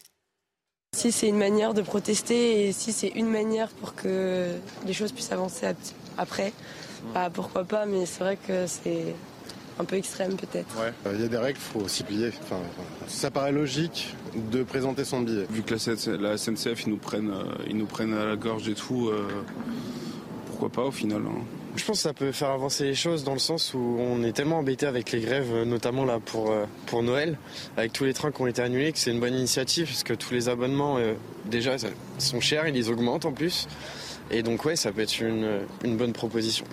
Si c'est une manière de protester et si c'est une manière pour que les choses puissent avancer après, bah, pourquoi pas, mais c'est vrai que c'est un peu extrême peut-être. Ouais, euh, il y a des règles, il faut s'y plier. Enfin, ça paraît logique de présenter son billet. Vu que la SNCF, ils nous prennent, euh, ils nous prennent à la gorge et tout, euh, pourquoi pas au final hein. Je pense que ça peut faire avancer les choses dans le sens où on est tellement embêté avec les grèves, euh, notamment là pour, euh, Noël, avec tous les trains qui ont été annulés, que c'est une bonne initiative parce que tous les abonnements euh, déjà sont chers, ils augmentent en plus. Et donc ouais, ça peut être une, bonne proposition.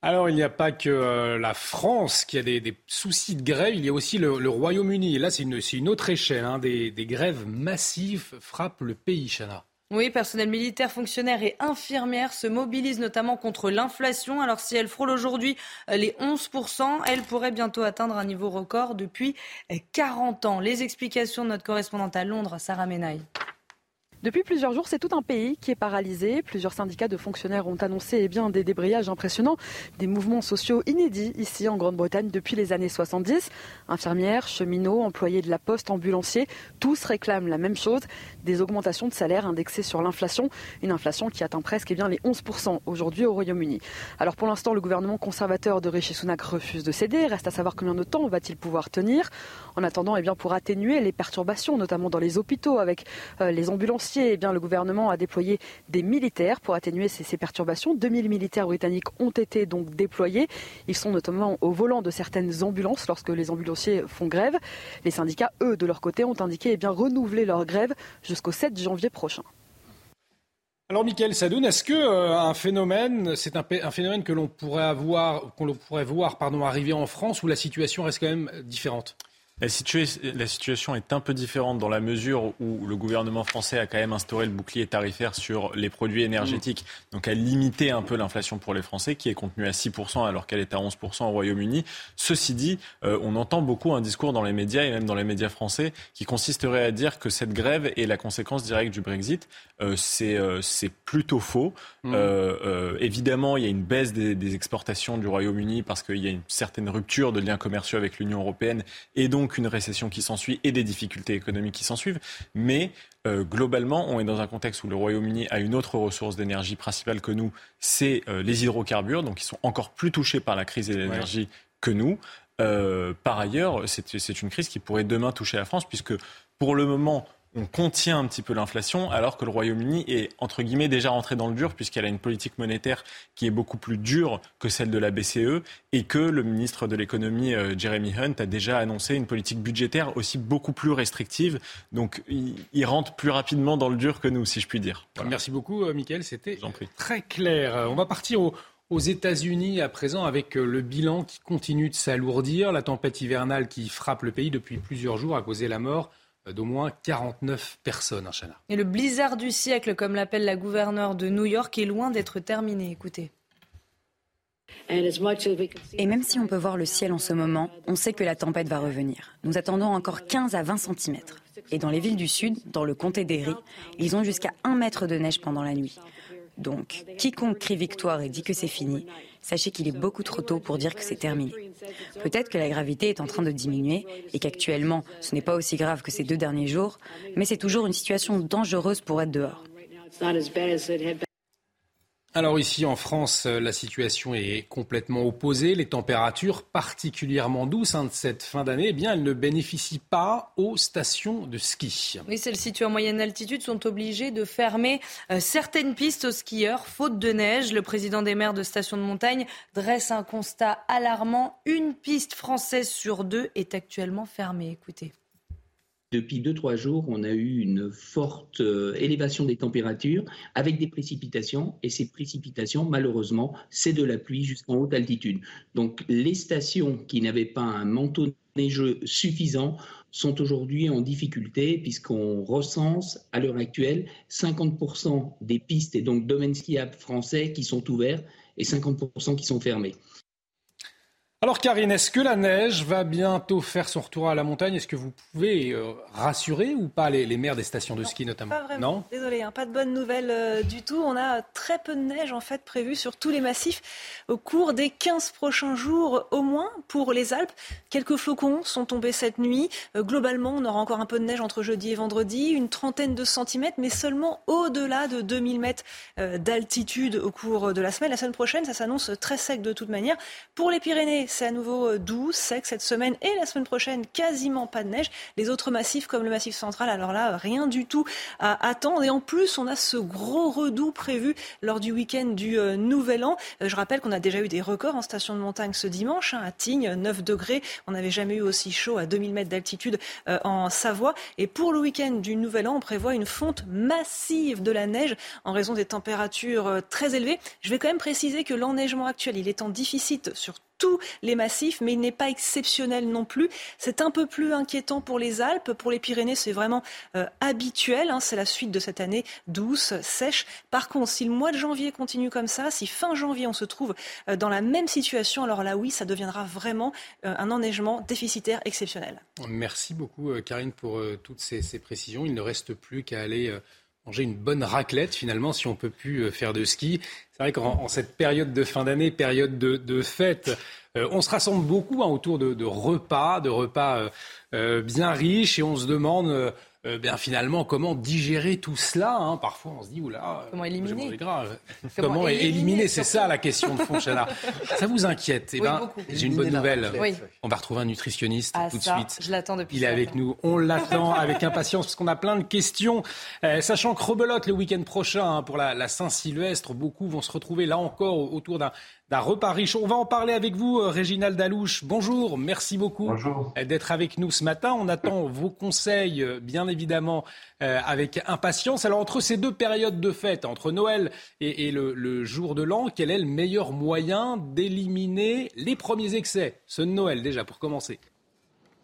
Alors, il n'y a pas que la France qui a des, soucis de grève, il y a aussi le, Royaume-Uni. Et là, c'est une, une, autre échelle. Hein. Des, des, grèves massives frappent le pays, Chana. Oui, personnel militaire, fonctionnaires et infirmières se mobilisent notamment contre l'inflation. Alors si elle frôle aujourd'hui euh, les 11%, elle pourrait bientôt atteindre un niveau record depuis 40 ans. Les explications de notre correspondante à Londres, Sarah Menaille. Depuis plusieurs jours, c'est tout un pays qui est paralysé. Plusieurs syndicats de fonctionnaires ont annoncé eh bien, des débrayages impressionnants, des mouvements sociaux inédits ici en Grande-Bretagne depuis les années 70. Infirmières, cheminots, employés de la poste, ambulanciers, tous réclament la même chose, des augmentations de salaire indexées sur l'inflation, une inflation qui atteint presque eh bien, les 11% aujourd'hui au Royaume-Uni. Alors pour l'instant, le gouvernement conservateur de Rishi Sunak refuse de céder. Reste à savoir combien de temps va-t-il pouvoir tenir. En attendant, eh bien, pour atténuer les perturbations, notamment dans les hôpitaux avec euh, les ambulanciers, eh bien, le gouvernement a déployé des militaires pour atténuer ces, perturbations. 2000 militaires britanniques ont été donc déployés. Ils sont notamment au volant de certaines ambulances lorsque les ambulanciers font grève. Les syndicats, eux, de leur côté, ont indiqué eh renouveler leur grève jusqu'au 7 janvier prochain. Alors, Michael Sadoun, est-ce que euh, un phénomène, c'est un, phénomène que l'on pourrait qu'on pourrait voir, arriver en France, où la situation reste quand même différente? La, situation est un peu différente dans la mesure où le gouvernement français a quand même instauré le bouclier tarifaire sur les produits énergétiques, mmh. donc a limité un peu l'inflation pour les Français, qui est contenue à 6% alors qu'elle est à 11% au Royaume-Uni. Ceci dit, euh, on entend beaucoup un discours dans les médias et même dans les médias français qui consisterait à dire que cette grève est la conséquence directe du Brexit. Euh, euh, c'est plutôt faux. Mmh. évidemment, il y a une baisse des, des exportations du Royaume-Uni parce qu'il y a une certaine rupture de liens commerciaux avec l'Union européenne et donc donc une récession qui s'ensuit et des difficultés économiques qui s'ensuivent. Mais euh, globalement, on est dans un contexte où le Royaume-Uni a une autre ressource d'énergie principale que nous, c'est euh, les hydrocarbures, donc ils sont encore plus touchés par la crise de l'énergie que nous. Euh, par ailleurs, c'est une crise qui pourrait demain toucher la France, puisque pour le moment, on contient un petit peu l'inflation, alors que le Royaume-Uni est, entre guillemets, déjà rentré dans le dur, puisqu'elle a une politique monétaire qui est beaucoup plus dure que celle de la BCE, et que le ministre de l'économie, euh, Jeremy Hunt, a déjà annoncé une politique budgétaire aussi beaucoup plus restrictive. Donc, il, rentre plus rapidement dans le dur que nous, si je puis dire. Merci beaucoup, euh, Mickaël. C'était très clair. Euh, on va partir aux États-Unis à présent avec le bilan qui continue de s'alourdir, la tempête hivernale qui frappe le pays depuis plusieurs jours a causé la mort d'au moins 49 personnes, hein, Chana. Et le blizzard du siècle, comme l'appelle la gouverneure de New York, est loin d'être terminé. Écoutez. Et même si on peut voir le ciel en ce moment, on sait que la tempête va revenir. Nous attendons encore 15 à 20 cm. Et dans les villes du sud, dans le comté d'Erie, ils ont jusqu'à 1 mètre de neige pendant la nuit. Donc, quiconque crie victoire et dit que c'est fini, sachez qu'il est beaucoup trop tôt pour dire que c'est terminé. Peut-être que la gravité est en train de diminuer et qu'actuellement ce n'est pas aussi grave que ces deux derniers jours, mais c'est toujours une situation dangereuse pour être dehors. Alors ici en France, euh, la situation est complètement opposée. Les températures particulièrement douces hein, de cette fin d'année, eh elles ne bénéficient pas aux stations de ski. Oui, celles situées en moyenne altitude sont obligées de fermer euh, certaines pistes aux skieurs, faute de neige. Le président des maires de stations de montagne dresse un constat alarmant. Une piste française sur deux est actuellement fermée. Écoutez. Depuis deux, trois jours, on a eu une forte euh, élévation des températures avec des précipitations. Et ces précipitations, malheureusement, c'est de la pluie jusqu'en haute altitude. Donc les stations qui n'avaient pas un manteau neigeux suffisant sont aujourd'hui en difficulté puisqu'on recense à l'heure actuelle 50% des pistes et donc domaines skiables français qui sont ouverts et 50% qui sont fermés. Alors Karine, est-ce que la neige va bientôt faire son retour à la montagne? Est-ce que vous pouvez euh, rassurer ou pas les, maires des stations de ski notamment? Pas vraiment. Non? Désolé, hein, pas de bonnes nouvelles euh, du tout. On a très peu de neige en fait prévue sur tous les massifs au cours des 15 prochains jours au moins pour les Alpes. Quelques flocons sont tombés cette nuit. Euh, globalement, on aura encore un peu de neige entre jeudi et vendredi, une trentaine de centimètres, mais seulement au-delà de 2000 mètres d'altitude au cours de la semaine. La semaine prochaine, ça s'annonce très sec de toute manière. Pour les Pyrénées, c'est à nouveau euh, doux, sec cette semaine et la semaine prochaine, quasiment pas de neige. Les autres massifs comme le massif central, alors là, rien du tout à attendre. Et en plus, on a ce gros redout prévu lors du week-end du euh, Nouvel An. Euh, je rappelle qu'on a déjà eu des records en station de montagne ce dimanche, hein, à Tignes, 9 degrés. On n'avait jamais eu aussi chaud à 2000 mètres d'altitude en Savoie. Et pour le week-end du Nouvel An, on prévoit une fonte massive de la neige en raison des températures très élevées. Je vais quand même préciser que l'enneigement actuel, il est en déficit sur tous les massifs, mais il n'est pas exceptionnel non plus. C'est un peu plus inquiétant pour les Alpes. Pour les Pyrénées, c'est vraiment euh, habituel. Hein. C'est la suite de cette année douce, sèche. Par contre, si le mois de janvier continue comme ça, si fin janvier on se trouve euh, dans la même situation, alors là oui, ça deviendra vraiment euh, un enneigement déficitaire exceptionnel. Merci beaucoup Karine pour toutes ces, précisions. Il ne reste plus qu'à aller manger une bonne raclette finalement si on peut plus faire de ski. C'est vrai qu'en cette période de fin d'année, période de, de fête, euh, on se rassemble beaucoup hein, autour de, repas, de repas euh, euh, bien riches, et on se demande euh, bien finalement, comment digérer tout cela hein? Parfois, on se dit, oula, comment éliminer grave. Comment, éliminer, C'est ça la question de fond, <laughs> Ça vous inquiète? Eh ben, j'ai une bonne nouvelle. On va retrouver un nutritionniste ah, tout de suite. Je l'attends depuis. Il est avec nous. On l'attend avec impatience parce qu'on a plein de questions. Euh, sachant que rebelote le week-end prochain hein, pour la, la Saint-Sylvestre, beaucoup vont se retrouver là encore autour d'un d'un repas riche. On va en parler avec vous, euh, Réginald Dalouche. Bonjour, merci beaucoup d'être avec nous ce matin. On attend <coughs> vos conseils, bien évidemment, euh, avec impatience. Alors, entre ces deux périodes de fête, entre Noël et, le, jour de l'an, quel est le meilleur moyen d'éliminer les premiers excès Ce Noël, déjà, pour commencer?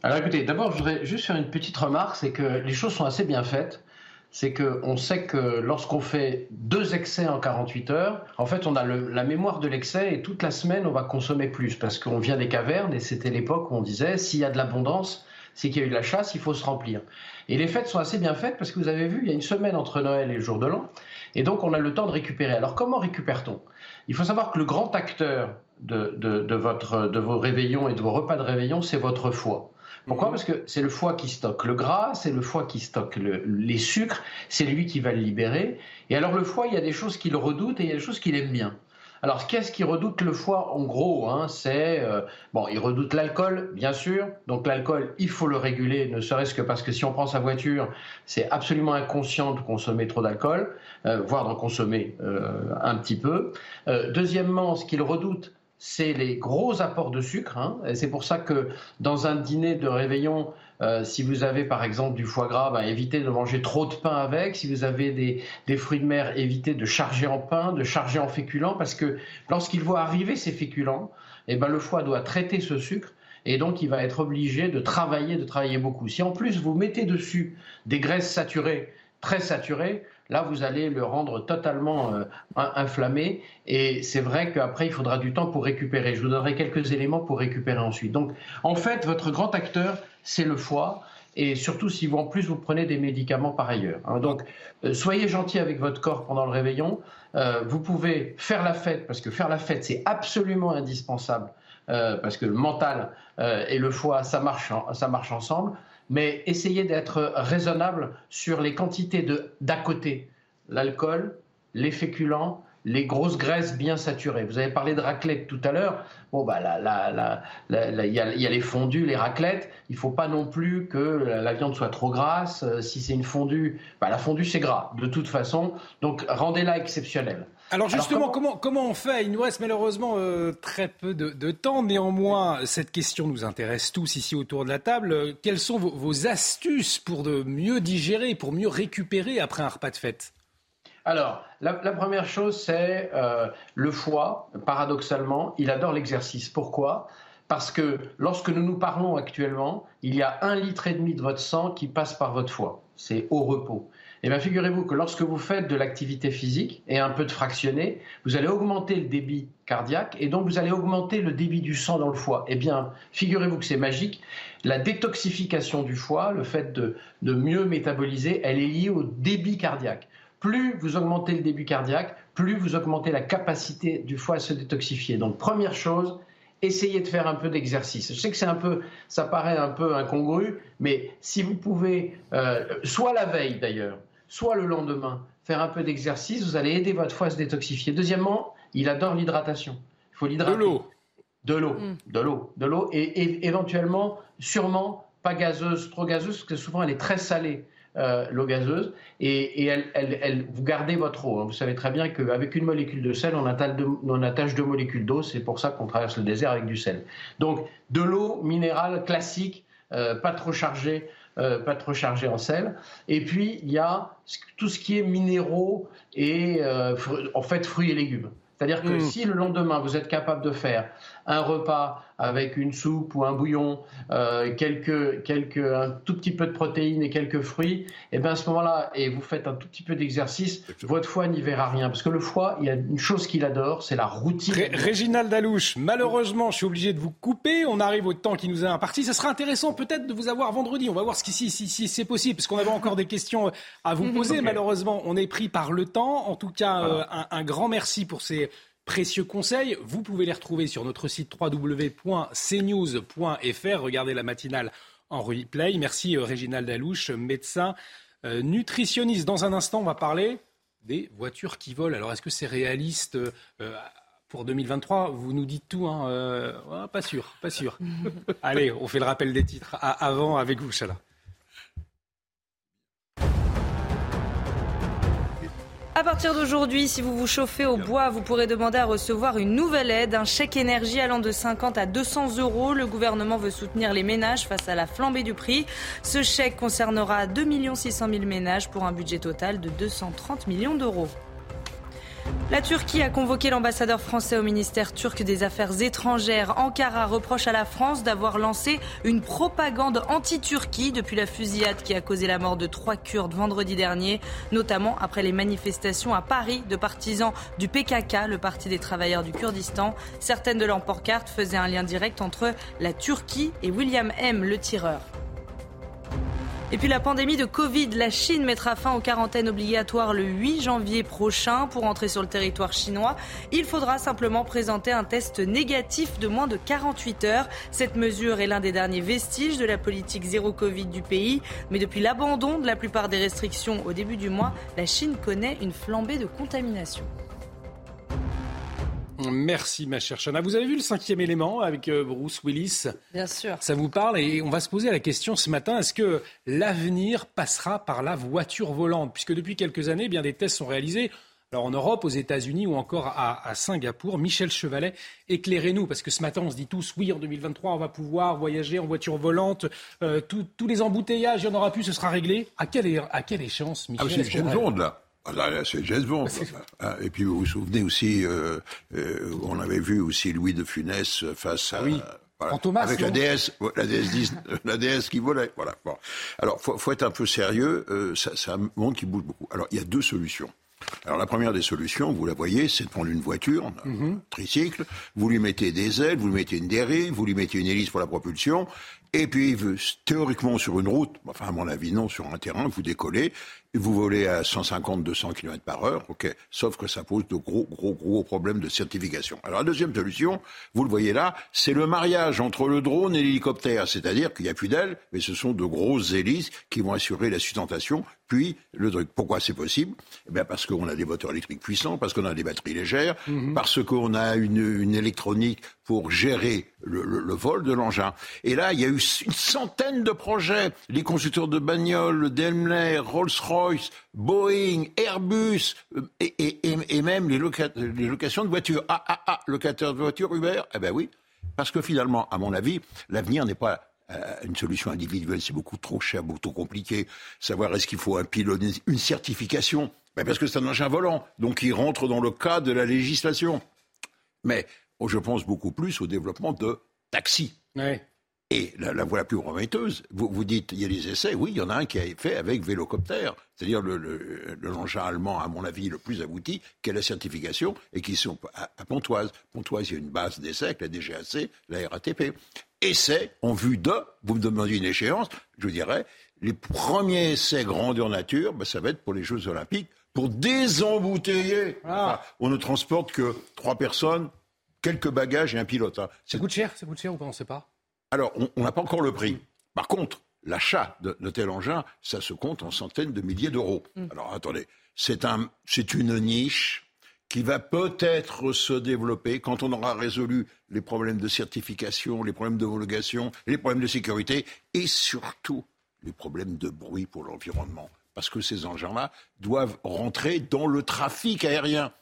Alors écoutez, d'abord, je voudrais juste faire une petite remarque, c'est que les choses sont assez bien faites c'est qu'on sait que lorsqu'on fait deux excès en 48 heures, en fait, on a la mémoire de l'excès et toute la semaine, on va consommer plus parce qu'on vient des cavernes et c'était l'époque où on disait s'il y a de l'abondance, c'est qu'il y a eu de la chasse, il faut se remplir. Et les fêtes sont assez bien faites parce que vous avez vu, il y a une semaine entre Noël et le jour de l'an, et donc on a le temps de récupérer. Alors comment récupère-t-on? Il faut savoir que le grand acteur de, votre, de vos réveillons et de vos repas de réveillon, c'est votre foie. Pourquoi Parce que c'est le foie qui stocke le gras, c'est le foie qui stocke les sucres, c'est lui qui va le libérer. Et alors le foie, il y a des choses qu'il redoute et il y a des choses qu'il aime bien. Alors, qu'est-ce qui redoute le foie En gros, hein, c'est euh, bon, il redoute l'alcool, bien sûr. Donc l'alcool, il faut le réguler, ne serait-ce que parce que si on prend sa voiture, c'est absolument inconscient de consommer trop d'alcool, euh, voire d'en consommer euh, un petit peu. deuxièmement, ce qu'il redoute, c'est les gros apports de sucre. Hein. c'est pour ça que dans un dîner de réveillon, euh, si vous avez par exemple du foie gras, ben, évitez de manger trop de pain avec. Si vous avez des, fruits de mer, évitez de charger en pain, de charger en féculents, parce que lorsqu'il voit arriver ces féculents, eh ben, le foie doit traiter ce sucre et donc il va être obligé de travailler, de travailler beaucoup. Si en plus vous mettez dessus des graisses saturées, très saturées, là vous allez le rendre totalement euh, inflammé et c'est vrai qu'après il faudra du temps pour récupérer. Je vous donnerai quelques éléments pour récupérer ensuite. Donc en fait votre grand acteur c'est le foie et surtout si vous en plus vous prenez des médicaments par ailleurs. Hein. Donc euh, soyez gentil avec votre corps pendant le réveillon. Euh, vous pouvez faire la fête parce que faire la fête c'est absolument indispensable parce que le mental et le foie ça marche ça marche ensemble. Mais essayez d'être raisonnable sur les quantités d'à côté l'alcool, les féculents, les grosses graisses bien saturées. Vous avez parlé de raclette tout à l'heure. Bon, bah, il y, a les fondus, les raclettes. Il ne faut pas non plus que la viande soit trop grasse. Euh, si c'est une fondue, bah, la fondue, c'est gras, de toute façon. Donc, rendez-la exceptionnelle. Alors justement, comment... comment... on fait? Il nous reste malheureusement euh, très peu de, temps. Néanmoins, cette question nous intéresse tous ici autour de la table. Quelles sont vos, vos astuces pour de mieux digérer, pour mieux récupérer après un repas de fête? Alors, la, première chose, c'est euh, le foie, paradoxalement, il adore l'exercice. Pourquoi? Parce que lorsque nous nous parlons actuellement, il y a un litre et demi de votre sang qui passe par votre foie. C'est au repos. Eh bien, figurez-vous que lorsque vous faites de l'activité physique et un peu de fractionné, vous allez augmenter le débit cardiaque et donc vous allez augmenter le débit du sang dans le foie. Eh bien, figurez-vous que c'est magique. La détoxification du foie, le fait de, de mieux métaboliser, elle est liée au débit cardiaque plus vous augmentez le début cardiaque, plus vous augmentez la capacité du foie à se détoxifier. Donc première chose, essayez de faire un peu d'exercice. Je sais que c'est un peu, ça paraît un peu incongru, mais si vous pouvez, euh, soit la veille d'ailleurs, soit le lendemain, faire un peu d'exercice, vous allez aider votre foie à se détoxifier. Deuxièmement, il adore l'hydratation. Il faut l'hydrater. De l'eau. De l'eau, mm. de l'eau, de l'eau, et, éventuellement, sûrement pas gazeuse, trop gazeuse, parce que souvent elle est très salée. Euh, l'eau gazeuse, et, elle, vous gardez votre eau. Hein. Vous savez très bien qu'avec une molécule de sel, on attache deux, molécules d'eau, c'est pour ça qu'on traverse le désert avec du sel. Donc de l'eau minérale classique, euh, pas trop chargée. Euh, pas trop chargée en sel. Et puis, il y a tout ce qui est minéraux et en fait fruits et légumes. C'est-à-dire que mmh. si le lendemain, vous êtes capable de faire un repas avec une soupe ou un bouillon, euh, quelques, quelques, un tout petit peu de protéines et quelques fruits, et eh bien à ce moment-là, et vous faites un tout petit peu d'exercice, votre foie n'y verra rien. Parce que le foie, il y a une chose qu'il adore, c'est la routine. Réginald Dalouche, malheureusement, je suis obligé de vous couper. On arrive au temps qui nous est imparti. Ce sera intéressant peut-être de vous avoir vendredi. On va voir ce si, si, si c'est possible, parce qu'on avait encore des questions à vous poser. Malheureusement, on est pris par le temps. En tout cas, euh, un, un grand merci pour ces précieux conseils. Vous pouvez les retrouver sur notre site www.cnews.fr. Regardez la matinale en replay. Merci euh, Réginald Dalouche, médecin euh, nutritionniste. Dans un instant, on va parler des voitures qui volent. Alors, est-ce que c'est réaliste euh, pour 2023 Vous nous dites tout, hein Pas sûr, pas sûr. <laughs> Allez, on fait le rappel des titres avant avec vous, Chala. À partir d'aujourd'hui, si vous vous chauffez au bois, vous pourrez demander à recevoir une nouvelle aide, un chèque énergie allant de 50 à 200 euros. Le gouvernement veut soutenir les ménages face à la flambée du prix. Ce chèque concernera 2 600 000 ménages pour un budget total de 230 millions d'euros. La Turquie a convoqué l'ambassadeur français au ministère turc des Affaires étrangères. Ankara reproche à la France d'avoir lancé une propagande anti-Turquie depuis la fusillade qui a causé la mort de trois Kurdes vendredi dernier, notamment après les manifestations à Paris de partisans du PKK, le Parti des travailleurs du Kurdistan. Certaines de leurs pancartes faisaient un lien direct entre la Turquie et William M, le tireur. Et puis la pandémie de Covid, la Chine mettra fin aux quarantaines obligatoires le 8 janvier prochain. Pour entrer sur le territoire chinois, il faudra simplement présenter un test négatif de moins de 48 heures. Cette mesure est l'un des derniers vestiges de la politique zéro Covid du pays. Mais depuis l'abandon de la plupart des restrictions au début du mois, la Chine connaît une flambée de contamination. Merci ma chère Chana. Vous avez vu le cinquième élément avec euh, Bruce Willis? Bien sûr. Ça vous parle? Et on va se poser la question ce matin, est-ce que l'avenir passera par la voiture volante? Puisque depuis quelques années, eh bien des tests sont réalisés. Alors en Europe, aux États-Unis ou encore à, Singapour, Michel Chevalet, éclairez-nous, parce que ce matin on se dit tous, oui, en 2023, on va pouvoir voyager en voiture volante, euh, tous les embouteillages, il n'y en aura plus, ce sera réglé. À quelle, à quelle échéance, Michel ah, C'est une là. Ah, c'est James Bond. <laughs> Ah, et puis vous vous souvenez aussi, euh, euh, on avait vu aussi Louis de Funès face à. Oui. avec la déesse, la déesse, 10, <laughs> la déesse qui volait. Voilà. Bon. Alors, faut, faut être un peu sérieux. Euh, ça, un monde qui bouge beaucoup. Alors, il y a deux solutions. Alors la première des solutions, vous la voyez, c'est de prendre une voiture, un mhm. tricycle, vous lui mettez des ailes, vous lui mettez une dérive, vous lui mettez une hélice pour la propulsion, et puis théoriquement sur une route, enfin à mon avis non, sur un terrain, vous décollez, vous volez à 150-200 km par heure, ok, sauf que ça pose de gros, gros, gros problèmes de certification. Alors la deuxième solution, vous le voyez là, c'est le mariage entre le drone et l'hélicoptère, c'est-à-dire qu'il n'y a plus d'ailes, mais ce sont de grosses hélices qui vont assurer la sustentation, puis le truc. Pourquoi c'est possible? Eh bien Parce qu'on a des moteurs électriques puissants, parce qu'on a des batteries légères, mhm. parce qu'on a une, une, électronique pour gérer le, le, vol de l'engin. Et là, il y a eu une centaine de projets. Les constructeurs de bagnoles, Daimler, Rolls-Royce, Boeing, Airbus, euh, et, même les, locations de voitures. Ah, ah, ah, locataire de voitures, Uber? Eh ben oui. Parce que finalement, à mon avis, l'avenir n'est pas euh, une solution individuelle, c'est beaucoup trop cher, beaucoup trop compliqué. Savoir est-ce qu'il faut un pilote, une certification? Ben Parce que c'est un engin volant, donc il rentre dans le cadre de la législation. Mais oh, je pense beaucoup plus au développement de taxis. Et la, la, voie la plus prometteuse, vous, vous dites, il y a des essais, oui, il y en a un qui a été fait avec Vélocoptère, c'est-à-dire le, le, l'engin allemand, à mon avis, le plus abouti, qui a la certification, et qui sont à, Pontoise. Pontoise, il y a une base d'essais avec la DGAC, la RATP. Essais en vue de, vous me demandez une échéance, je dirais, les premiers essais grandeur nature, ben, ça va être pour les Jeux Olympiques, pour désembouteiller. Ah. on ne transporte que trois personnes, quelques bagages et un pilote. Hein. Ça coûte cher, ça coûte cher ou pas, on ne sait pas? Alors, on n'a pas encore le prix. Par contre, l'achat de, tel engin, ça se compte en centaines de milliers d'euros. Mm. Alors, attendez, c'est un, une niche qui va peut-être se développer quand on aura résolu les problèmes de certification, les problèmes d'homologation, les problèmes de sécurité et surtout les problèmes de bruit pour l'environnement. Parce que ces engins-là doivent rentrer dans le trafic aérien.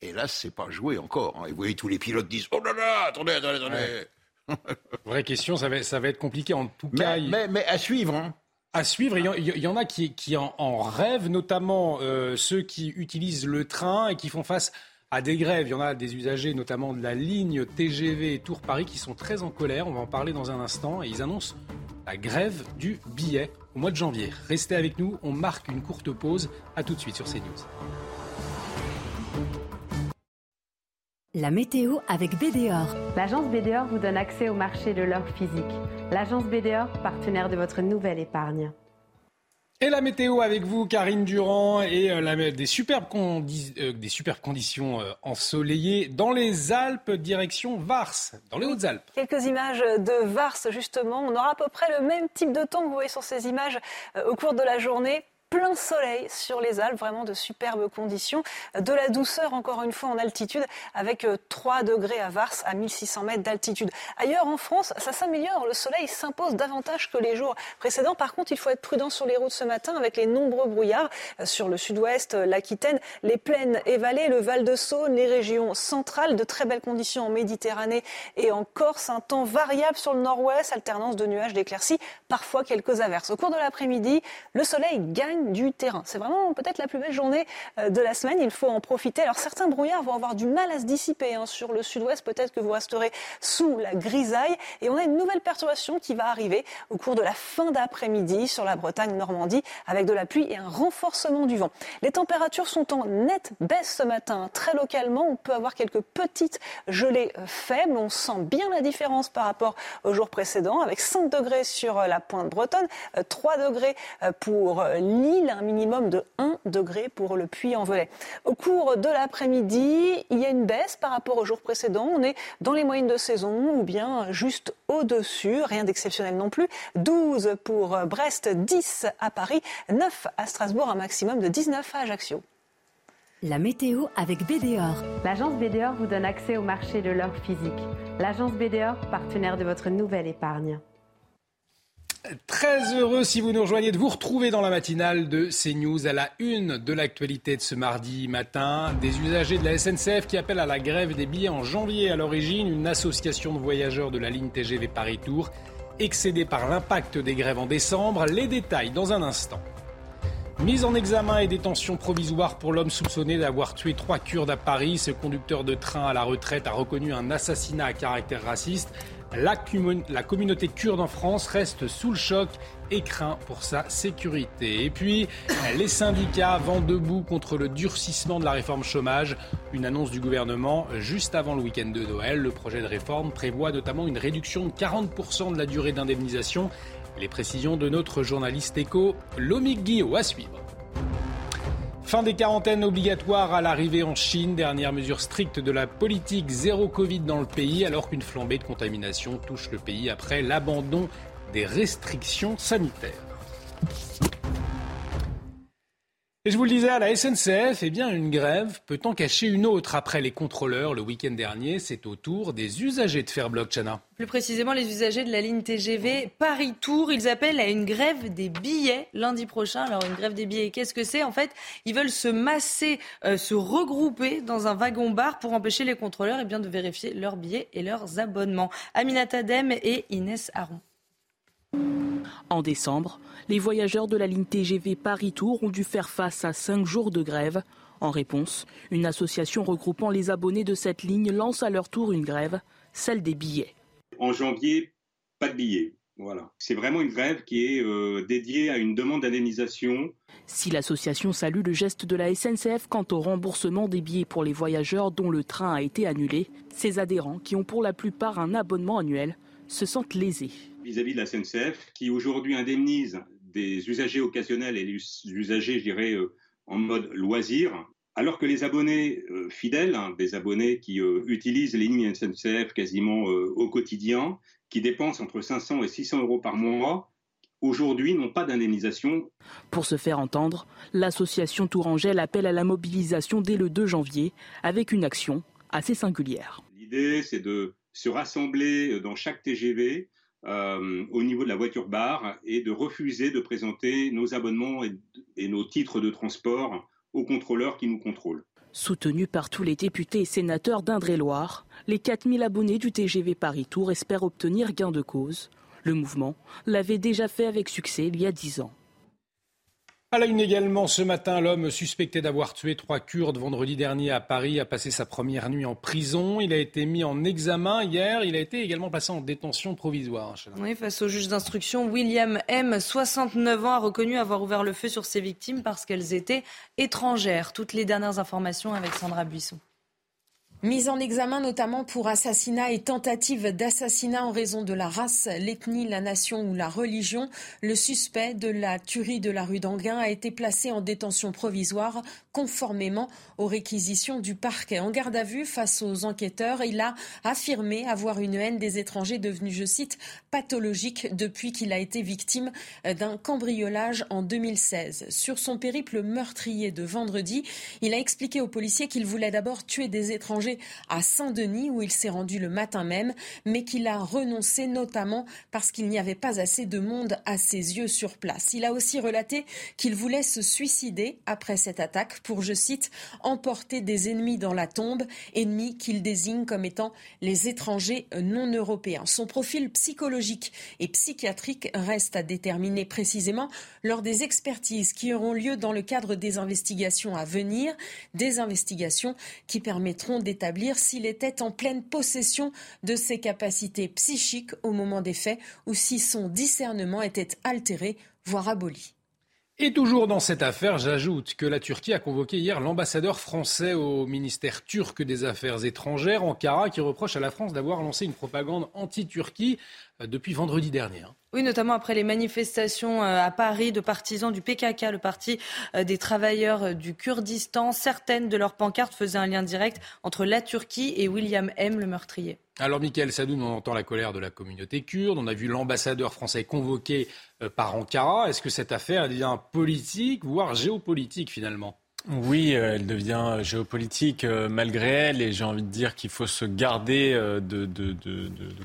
Et là, c'est pas joué encore. Hein. Et vous voyez, tous les pilotes disent Oh là là, attendez, attendez, attendez. <laughs> Vraie question, ça va, ça va être compliqué en tout cas. Mais, à suivre. Hein. À suivre, il y, en a qui, qui en, rêvent, notamment euh, ceux qui utilisent le train et qui font face à des grèves. Il y en a des usagers, notamment de la ligne TGV Tours-Paris, qui sont très en colère. On va en parler dans un instant. Et ils annoncent la grève du billet au mois de janvier. Restez avec nous, on marque une courte pause. À tout de suite sur CNews. La météo avec BDOR. L'agence BDOR vous donne accès au marché de l'or physique. L'agence BDOR, partenaire de votre nouvelle épargne. Et la météo avec vous, Karine Durand, et euh, des, superbes euh, des, superbes conditions euh, ensoleillées dans les Alpes, direction Vars, dans les Hautes-Alpes. Quelques images de Vars, justement. On aura à peu près le même type de temps que vous voyez sur ces images au cours de la journée plein soleil sur les Alpes, vraiment de superbes conditions, de la douceur encore une fois en altitude avec 3 euh, degrés à Vars à 1600 mètres d'altitude. Ailleurs en France, ça s'améliore, le soleil s'impose davantage que les jours précédents. Par contre, il faut être prudent sur les routes ce matin avec les nombreux brouillards euh, sur le sud-ouest, euh, l'Aquitaine, les plaines et vallées, le Val de Saône, les régions centrales, de très belles conditions en Méditerranée et en Corse, un temps variable sur le nord-ouest, alternance de nuages, d'éclaircies, parfois quelques averses. Au cours de l'après-midi, le soleil gagne du terrain. C'est vraiment peut-être la plus belle journée euh, de la semaine. Il faut en profiter. Alors certains brouillards vont avoir du mal à se dissiper hein. sur le sud-ouest. Peut-être que vous resterez sous la grisaille. Et on a une nouvelle perturbation qui va arriver au cours de la fin d'après-midi sur la Bretagne-Normandie avec de la pluie et un renforcement du vent. Les températures sont en nette baisse ce matin. Très localement, on peut avoir quelques petites gelées euh, faibles. On sent bien la différence par rapport au jour précédent avec 5 degrés sur euh, la pointe bretonne, 3 degrés pour Un minimum de 1 degré pour le Puy-en-Velay. Au cours de l'après-midi, il y a une baisse par rapport au jour précédent. On est dans les moyennes de saison ou bien juste au-dessus, rien d'exceptionnel non plus. 12 pour Brest, 10 à Paris, 9 à Strasbourg, un maximum de 19 à Ajaccio. La météo avec BDOR. L'agence BDOR vous donne accès au marché de l'or physique. L'agence BDOR, partenaire de votre nouvelle épargne. Très heureux si vous nous rejoignez de vous retrouver dans la matinale de CNews à la une de l'actualité de ce mardi matin. Des usagers de la SNCF qui appellent à la grève des billets en janvier à l'origine. Une association de voyageurs de la ligne TGV Paris-Tours excédée par l'impact des grèves en décembre. Les détails dans un instant. Mise en examen et détention provisoire pour l'homme soupçonné d'avoir tué trois Kurdes à Paris. Ce conducteur de train à la retraite a reconnu un assassinat à caractère raciste. La, communauté kurde en France reste sous le choc et craint pour sa sécurité. Et puis, <clears throat> les syndicats vont debout contre le durcissement de la réforme chômage. Une annonce du gouvernement juste avant le week-end de Noël. Le projet de réforme prévoit notamment une réduction de 40% de la durée d'indemnisation. Les précisions de notre journaliste éco, Lomik Guillot, à suivre. Fin des quarantaines obligatoires à l'arrivée en Chine, dernière mesure stricte de la politique zéro Covid dans le pays, alors qu'une flambée de contamination touche le pays après l'abandon des restrictions sanitaires. Et je vous le disais, à la SNCF, eh bien, une grève peut en cacher une autre. Après les contrôleurs, le week-end dernier, c'est au tour des usagers de faire Chana. Plus précisément, les usagers de la ligne TGV Paris-Tours, ils appellent à une grève des billets lundi prochain. Alors, une grève des billets, qu'est-ce que c'est? En fait, ils veulent se masser, euh, se regrouper dans un wagon-bar pour empêcher les contrôleurs eh bien, de vérifier leurs billets et leurs abonnements. Aminata Dem et Inès Aron. En décembre, les voyageurs de la ligne TGV Paris-Tours ont dû faire face à cinq jours de grève. En réponse, une association regroupant les abonnés de cette ligne lance à leur tour une grève, celle des billets. En janvier, pas de billets. Voilà. C'est vraiment une grève qui est euh, dédiée à une demande d'indemnisation. Si l'association salue le geste de la SNCF quant au remboursement des billets pour les voyageurs dont le train a été annulé, ses adhérents, qui ont pour la plupart un abonnement annuel, se sentent lésés. Vis-à-vis de la SNCF, qui aujourd'hui indemnise des usagers occasionnels et des usagers, je dirais, euh, en mode loisir, alors que les abonnés euh, fidèles, hein, des abonnés qui euh, utilisent les lignes SNCF quasiment au quotidien, qui dépensent entre 500 et 600 euros par mois, aujourd'hui n'ont pas d'indemnisation. Pour se faire entendre, l'association Tourangelle appelle à la mobilisation dès le 2 janvier avec une action assez singulière. L'idée, c'est de se rassembler dans chaque TGV euh, au niveau de la voiture bar et de refuser de présenter nos abonnements et, nos titres de transport aux contrôleurs qui nous contrôlent. Soutenus par tous les députés et sénateurs d'Indre-et-Loire, les 4000 abonnés du TGV Paris-Tour espèrent obtenir gain de cause. Le mouvement l'avait déjà fait avec succès il y a 10 ans. À la une également, ce matin, l'homme suspecté d'avoir tué trois Kurdes vendredi dernier à Paris a passé sa première nuit en prison. Il a été mis en examen hier. Il a été également placé en détention provisoire. Oui, face au juge d'instruction, William M., 69 ans, a reconnu avoir ouvert le feu sur ses victimes parce qu'elles étaient étrangères. Toutes les dernières informations avec Sandra Buisson. Mise en examen notamment pour assassinat et tentative d'assassinat en raison de la race, l'ethnie, la nation ou la religion, le suspect de la tuerie de la rue d'Anguin a été placé en détention provisoire conformément aux réquisitions du parquet. En garde à vue face aux enquêteurs, il a affirmé avoir une haine des étrangers devenue, je cite, pathologique depuis qu'il a été victime d'un cambriolage en 2016. Sur son périple meurtrier de vendredi, il a expliqué aux policiers qu'il voulait d'abord tuer des étrangers à Saint-Denis où il s'est rendu le matin même, mais qu'il a renoncé notamment parce qu'il n'y avait pas assez de monde à ses yeux sur place. Il a aussi relaté qu'il voulait se suicider après cette attaque pour, je cite, emporter des ennemis dans la tombe, ennemis qu'il désigne comme étant les étrangers non européens. Son profil psychologique et psychiatrique reste à déterminer précisément lors des expertises qui auront lieu dans le cadre des investigations à venir, des investigations qui permettront d'établir s'il était en pleine possession de ses capacités psychiques au moment des faits ou si son discernement était altéré, voire aboli. Et toujours dans cette affaire, j'ajoute que la Turquie a convoqué hier l'ambassadeur français au ministère turc des Affaires étrangères, Ankara, qui reproche à la France d'avoir lancé une propagande anti-Turquie euh, depuis vendredi dernier. Oui, notamment après les manifestations euh, à Paris de partisans du PKK, le parti euh, des travailleurs euh, du Kurdistan. Certaines de leurs pancartes faisaient un lien direct entre la Turquie et William M, le meurtrier. Alors, Michael Sadoun, on entend la colère de la communauté kurde. On a vu l'ambassadeur français convoqué par Ankara. Est-ce que cette affaire devient politique, voire géopolitique finalement? Oui, euh, elle devient géopolitique euh, malgré elle et j'ai envie de dire qu'il faut se garder euh, de,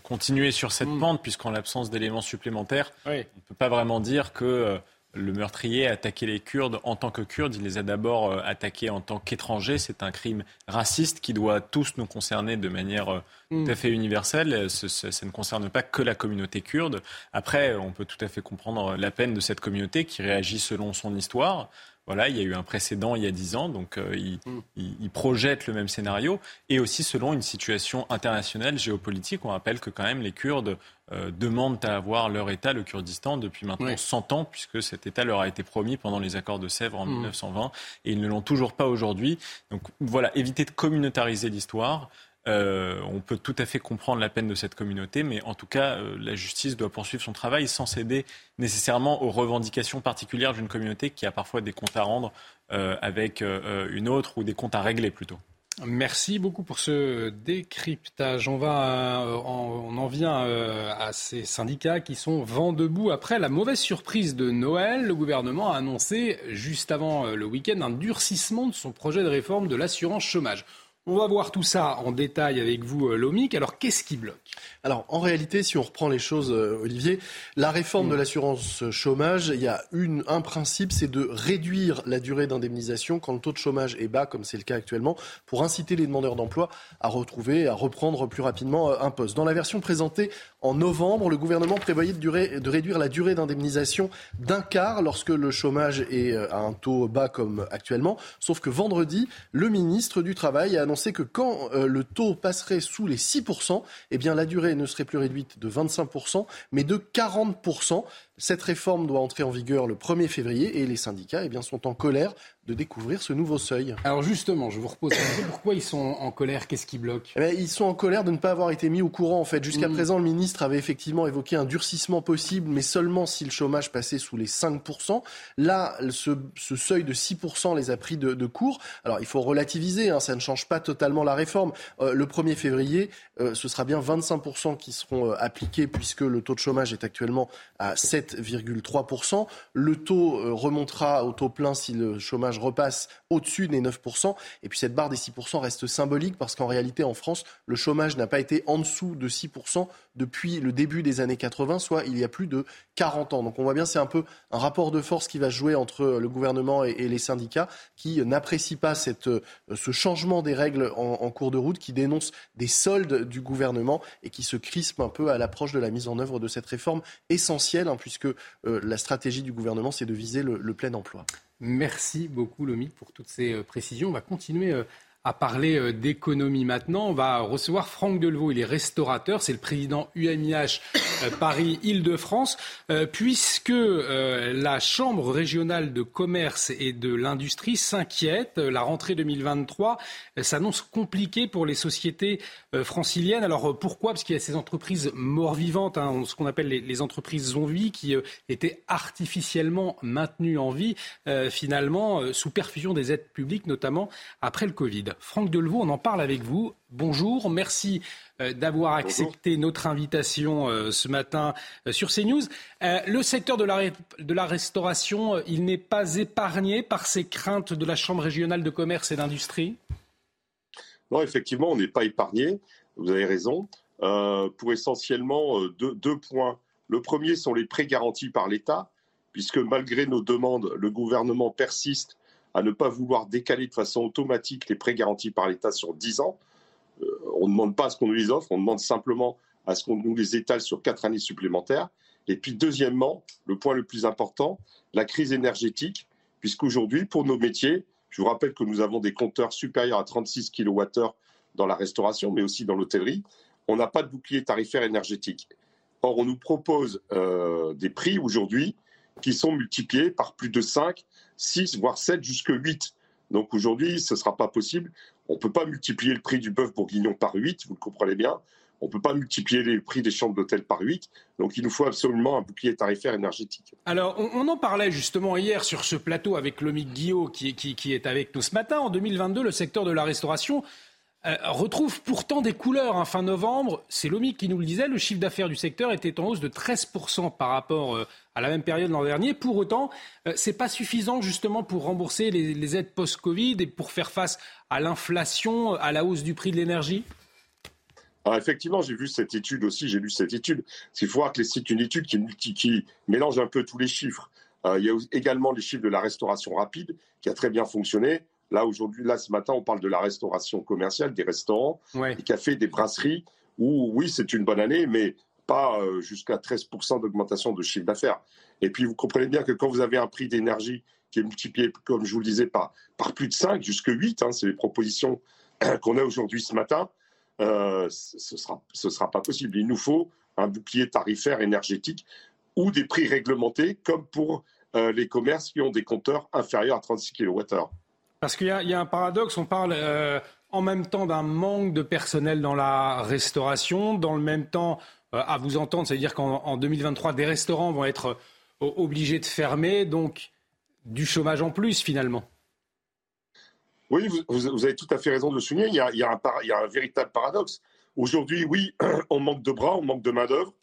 continuer sur cette mm. pente puisqu'en l'absence d'éléments supplémentaires, on ne peut pas vraiment dire que le meurtrier a attaqué les Kurdes en tant que Kurdes. Il les a d'abord attaqués en tant qu'étrangers. C'est un crime raciste qui doit tous nous concerner de manière mm. tout à fait universelle. ça ne concerne pas que la communauté kurde. Après, on peut tout à fait comprendre la peine de cette communauté qui réagit selon son histoire. Voilà, il y a eu un précédent il y a dix ans, donc euh, mm. il, projette le même scénario. Et aussi selon une situation internationale géopolitique, on rappelle que quand même les Kurdes euh, demandent à avoir leur État, le Kurdistan, depuis maintenant 100 ans, puisque cet État leur a été promis pendant les accords de Sèvres en 1920, mm. et ils ne l'ont toujours pas aujourd'hui. Donc voilà, éviter de communautariser l'histoire. Euh, on peut tout à fait comprendre la peine de cette communauté, mais en tout cas, euh, la justice doit poursuivre son travail sans céder nécessairement aux revendications particulières d'une communauté qui a parfois des comptes à rendre euh, avec une autre ou des comptes à régler plutôt. Merci beaucoup pour ce décryptage. On, on en vient à ces syndicats qui sont vent debout. Après la mauvaise surprise de Noël, le gouvernement a annoncé juste avant le week-end un durcissement de son projet de réforme de l'assurance chômage. On va voir tout ça en détail avec vous, euh, Lomic. Alors, qu'est-ce qui bloque? Alors, en réalité, si on reprend les choses, euh, Olivier, la réforme de mm. l'assurance chômage, il y a une, un principe, c'est de réduire la durée d'indemnisation quand le taux de chômage est bas, comme c'est le cas actuellement, pour inciter les demandeurs d'emploi à retrouver, à reprendre plus rapidement euh, un poste. Dans la version présentée en novembre, le gouvernement prévoyait de, réduire la durée d'indemnisation d'un quart lorsque le chômage est à un taux bas comme actuellement. Sauf que vendredi, le ministre du Travail a annoncé que quand euh, le taux passerait sous les 6%, eh bien la durée ne serait plus réduite de 25%, mais de 40%. Cette réforme doit entrer en vigueur le 1er février et les syndicats eh bien, sont en colère de découvrir ce nouveau seuil. Alors justement, je vous repose pourquoi ils sont en colère, qu'est-ce qui bloque? Eh Ils sont en colère de ne pas avoir été mis au courant. En fait, jusqu'à mm. présent, le ministre avait effectivement évoqué un durcissement possible, mais seulement si le chômage passait sous les 5%. Là, ce, seuil de 6% les a pris de, court. Alors, il faut relativiser, hein, ça ne change pas totalement la réforme. Euh, le 1er février, euh, ce sera bien 25% qui seront euh, appliqués puisque le taux de chômage est actuellement à 7,3%. Le taux remontera au taux plein si le chômage repasse au-dessus des 9%. Et puis cette barre des 6% reste symbolique parce qu'en réalité, en France, le chômage n'a pas été en dessous de 6% depuis le début des années 80, soit il y a plus de 40 ans. Donc on voit bien, c'est un peu un rapport de force qui va jouer entre le gouvernement et, les syndicats qui n'apprécient pas cette, ce changement des règles en, cours de route, qui dénoncent des soldes du gouvernement et qui se crispent un peu à l'approche de la mise en œuvre de cette réforme essentielle, hein, puisque euh, la stratégie du gouvernement, c'est de viser le plein emploi. Merci beaucoup, Lomic, pour toutes ces euh, précisions. On va continuer euh, à parler euh, d'économie maintenant. On va recevoir Franck Delvaux, il est restaurateur, c'est le président UMIH euh, Paris-Île-de-France, euh, puisque la Chambre régionale de commerce et de l'industrie s'inquiète. La rentrée 2023 s'annonce compliquée pour les sociétés franciliennes. Alors pourquoi? Parce qu'il y a ces entreprises mort-vivantes, hein, ce qu'on appelle les, entreprises zombies, qui étaient artificiellement maintenues en vie, finalement, sous perfusion des aides publiques, notamment après le Covid. Franck Delvaux, on en parle avec vous. Bonjour, merci euh, d'avoir accepté notre invitation euh, ce matin euh, sur CNews. Le secteur de la, de la restauration, il n'est pas épargné par ces craintes de la Chambre régionale de commerce et d'industrie? Non, effectivement, on n'est pas épargné. Vous avez raison. Euh, pour essentiellement deux, points. Le premier sont les prêts garantis par l'État, puisque malgré nos demandes, le gouvernement persiste à ne pas vouloir décaler de façon automatique les prêts garantis par l'État sur 10 ans. Euh, on ne demande pas à ce qu'on nous les offre, on demande simplement à ce qu'on nous les étale sur quatre années supplémentaires. Et puis deuxièmement, le point le plus important, la crise énergétique, puisqu'aujourd'hui, pour nos métiers, je vous rappelle que nous avons des compteurs supérieurs à 36 kWh dans la restauration, mais aussi dans l'hôtellerie on n'a pas de bouclier tarifaire énergétique. Or, on nous propose euh, des prix aujourd'hui qui sont multipliés par plus de 5, 6, voire 7, jusqu'à 8. Donc aujourd'hui, ce ne sera pas possible. On ne peut pas multiplier le prix du bœuf bourguignon par 8, vous le comprenez bien. On ne peut pas multiplier les prix des chambres d'hôtel par 8. Donc il nous faut absolument un bouclier tarifaire énergétique. Alors on, en parlait justement hier sur ce plateau avec Lomique Guillot qui, qui, est avec nous ce matin. En 2022, le secteur de la restauration euh, retrouve pourtant des couleurs. Hein. Fin novembre, c'est l'OMIC qui nous le disait, le chiffre d'affaires du secteur était en hausse de 13% par rapport euh, à la même période l'an dernier. Pour autant, euh, ce n'est pas suffisant justement pour rembourser les, aides post-Covid et pour faire face à l'inflation, à la hausse du prix de l'énergie effectivement, j'ai vu cette étude aussi, j'ai lu cette étude. Il faut voir que c'est une étude qui, qui, mélange un peu tous les chiffres. il y a également les chiffres de la restauration rapide, qui a très bien fonctionné. Là, aujourd'hui, là, ce matin, on parle de la restauration commerciale, des restaurants, des cafés, des brasseries, où, oui, c'est une bonne année, mais pas euh, jusqu'à 13% d'augmentation de chiffre d'affaires. Et puis, vous comprenez bien que quand vous avez un prix d'énergie qui est multiplié, comme je vous le disais, par, par plus de 5, jusqu'à 8, hein, c'est les propositions <clears throat> qu'on a aujourd'hui ce matin, euh, ce ne sera, ce sera pas possible. Il nous faut un bouclier tarifaire énergétique ou des prix réglementés, comme pour euh, les commerces qui ont des compteurs inférieurs à 36 kWh. Parce qu'il y, a un paradoxe, on parle euh, en même temps d'un manque de personnel dans la restauration, dans le même temps, euh, à vous entendre, c'est-à-dire qu'en 2023, des restaurants vont être euh, obligés de fermer, donc du chômage en plus finalement. Oui, vous, avez tout à fait raison de le souligner. Il y a, un, il y a un, véritable paradoxe. Aujourd'hui, oui, <clears throat> on manque de bras, on manque de main-d'œuvre,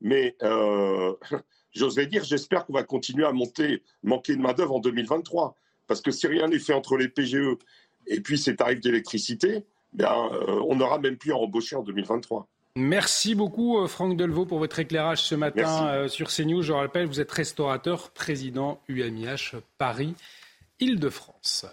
mais <laughs> j'oserais dire, j'espère qu'on va continuer à monter, manquer de main-d'œuvre en 2023. Parce que si rien n'est fait entre les PGE et puis ces tarifs d'électricité, ben, euh, on n'aura même plus à embaucher en 2023. Merci beaucoup euh, Franck Delvaux pour votre éclairage ce matin euh, sur CNews. Je rappelle, vous êtes restaurateur, président UMIH Paris, Île-de-France.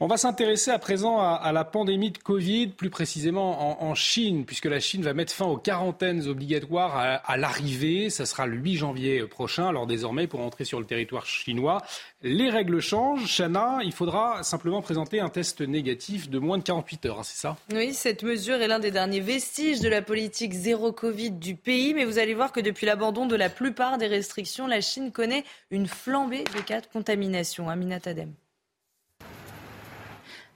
On va s'intéresser à présent à, la pandémie de Covid, plus précisément en, Chine, puisque la Chine va mettre fin aux quarantaines obligatoires à, l'arrivée. Ça sera le 8 janvier prochain. Alors désormais, pour entrer sur le territoire chinois, les règles changent. Chana, il faudra simplement présenter un test négatif de moins de 48 heures, hein, c'est ça? Oui, cette mesure est l'un des derniers vestiges de la politique zéro Covid du pays. Mais vous allez voir que depuis l'abandon de la plupart des restrictions, la Chine connaît une flambée de cas de contamination. Aminat Adem.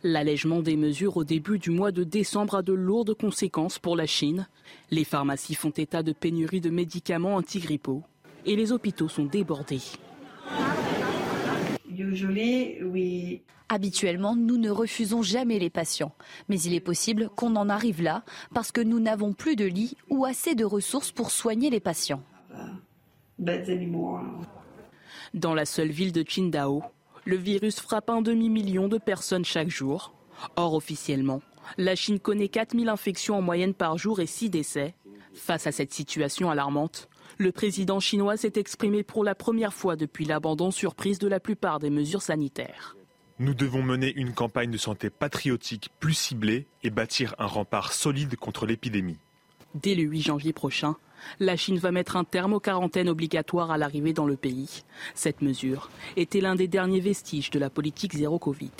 L'allègement des mesures au début du mois de décembre a de lourdes conséquences pour la Chine. Les pharmacies font état de pénurie de médicaments antigrippaux et les hôpitaux sont débordés. Habituellement, nous ne refusons jamais les patients, mais il est possible qu'on en arrive là parce que nous n'avons plus de lits ou assez de ressources pour soigner les patients. Dans la seule ville de Qingdao, le virus frappe un demi-million de personnes chaque jour. Or, officiellement, la Chine connaît 4000 infections en moyenne par jour et 6 décès. Face à cette situation alarmante, le président chinois s'est exprimé pour la première fois depuis l'abandon surprise de la plupart des mesures sanitaires. Nous devons mener une campagne de santé patriotique plus ciblée et bâtir un rempart solide contre l'épidémie. Dès le 8 janvier prochain, la Chine va mettre un terme aux quarantaines obligatoires à l'arrivée dans le pays. Cette mesure était l'un des derniers vestiges de la politique zéro Covid.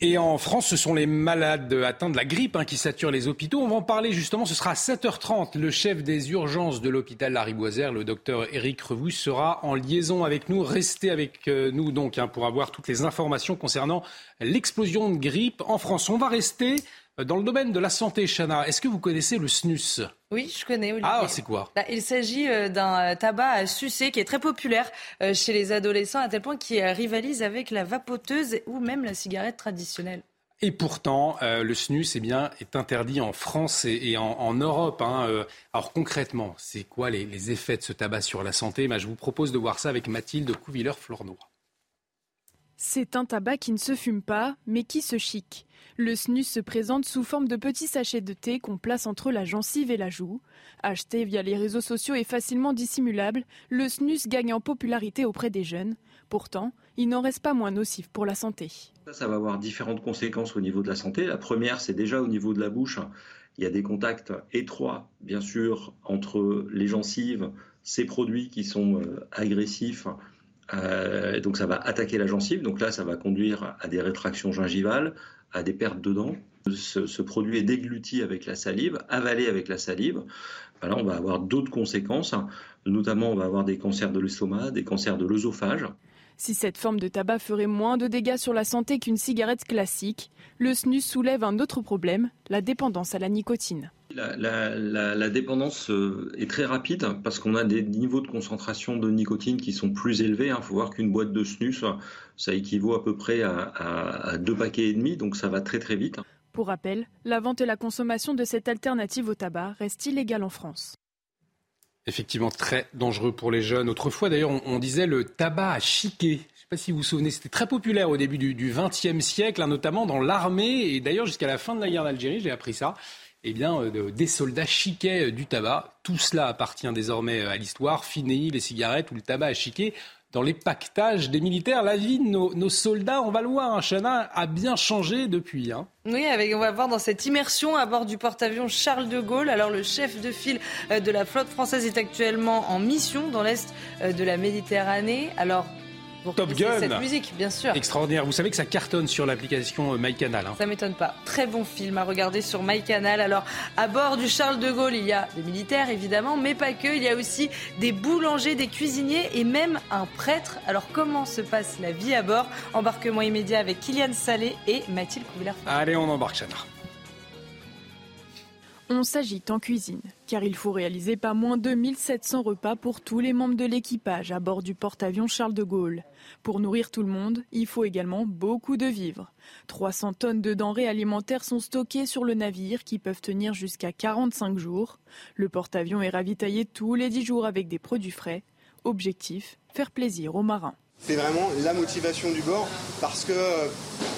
Et en France, ce sont les malades atteints de la grippe hein, qui saturent les hôpitaux. On va en parler justement. Ce sera à 7h30. Le chef des urgences de l'hôpital Lariboisière, le docteur Éric Revous, sera en liaison avec nous. Restez avec euh, nous donc hein, pour avoir toutes les informations concernant l'explosion de grippe en France. On va rester dans le domaine de la santé, Chana, est-ce que vous connaissez le snus oui, je connais. Olivier. Ah, c'est quoi bah, Il s'agit euh, d'un euh, tabac à sucer qui est très populaire euh, chez les adolescents à tel point qu'il rivalise avec la vapoteuse ou même la cigarette traditionnelle. Et pourtant, le snus eh bien, est interdit en France et, en, Europe. Hein, alors concrètement, c'est quoi les, effets de ce tabac sur la santé? Bah, Je vous propose de voir ça avec Mathilde Couvilleur-Flornois. C'est un tabac qui ne se fume pas, mais qui se chic. Le snus se présente sous forme de petits sachets de thé qu'on place entre la gencive et la joue. Acheté via les réseaux sociaux et facilement dissimulable, le snus gagne en popularité auprès des jeunes. Pourtant, il n'en reste pas moins nocif pour la santé. Ça, va avoir différentes conséquences au niveau de la santé. La première, c'est déjà au niveau de la bouche. Il y a des contacts étroits, bien sûr, entre les gencives, ces produits qui sont euh, agressifs. Euh, donc ça va attaquer la gencive. Donc là, ça va conduire à des rétractions gingivales, à des pertes de dents. Ce, produit est dégluti avec la salive, avalé avec la salive. Ben là, on va avoir d'autres conséquences. Notamment, on va avoir des cancers de l'estomac, des cancers de l'œsophage. Si cette forme de tabac ferait moins de dégâts sur la santé qu'une cigarette classique, le snus soulève un autre problème, la dépendance à la nicotine. La, dépendance euh, est très rapide parce qu'on a des niveaux de concentration de nicotine qui sont plus élevés. Il hein. faut voir qu'une boîte de snus, ça équivaut à peu près à, deux paquets et demi, donc ça va très très vite. Pour rappel, la vente et la consommation de cette alternative au tabac restent illégales en France. Effectivement, très dangereux pour les jeunes. Autrefois, d'ailleurs, on, disait le tabac à chiquer. Je ne sais pas si vous vous souvenez, c'était très populaire au début du XXe siècle, hein, notamment dans l'armée. Et d'ailleurs, jusqu'à la fin de la guerre d'Algérie, j'ai appris ça. Eh bien, euh, des soldats chiquaient euh, du tabac. Tout cela appartient désormais euh, à l'histoire. Fini les cigarettes ou le tabac à chiquer dans les pactages des militaires. La vie de nos, soldats, on va le voir, Chana, a bien changé depuis. Hein. Oui, on va voir dans cette immersion à bord du porte-avions Charles de Gaulle. Alors, le chef de file euh, de la flotte française est actuellement en mission dans l'est euh, de la Méditerranée. Alors, Top Gun. Cette musique, bien sûr. Extraordinaire. Vous savez que ça cartonne sur l'application euh, MyCanal. Hein. Ça m'étonne pas. Très bon film à regarder sur MyCanal. Alors, à bord du Charles de Gaulle, il y a des militaires, évidemment, mais pas que. Il y a aussi des boulangers, des cuisiniers et même un prêtre. Alors, comment se passe la vie à bord? Embarquement immédiat avec Kylian Salé et Mathilde Couvillard. Allez, on embarque, Chana. On s'agite en cuisine, car il faut réaliser pas moins de 1700 repas pour tous les membres de l'équipage à bord du porte-avions Charles de Gaulle. Pour nourrir tout le monde, il faut également beaucoup de vivres. 300 tonnes de denrées alimentaires sont stockées sur le navire qui peuvent tenir jusqu'à 45 jours. Le porte-avions est ravitaillé tous les 10 jours avec des produits frais. Objectif, faire plaisir aux marins. C'est vraiment la motivation du bord parce que euh,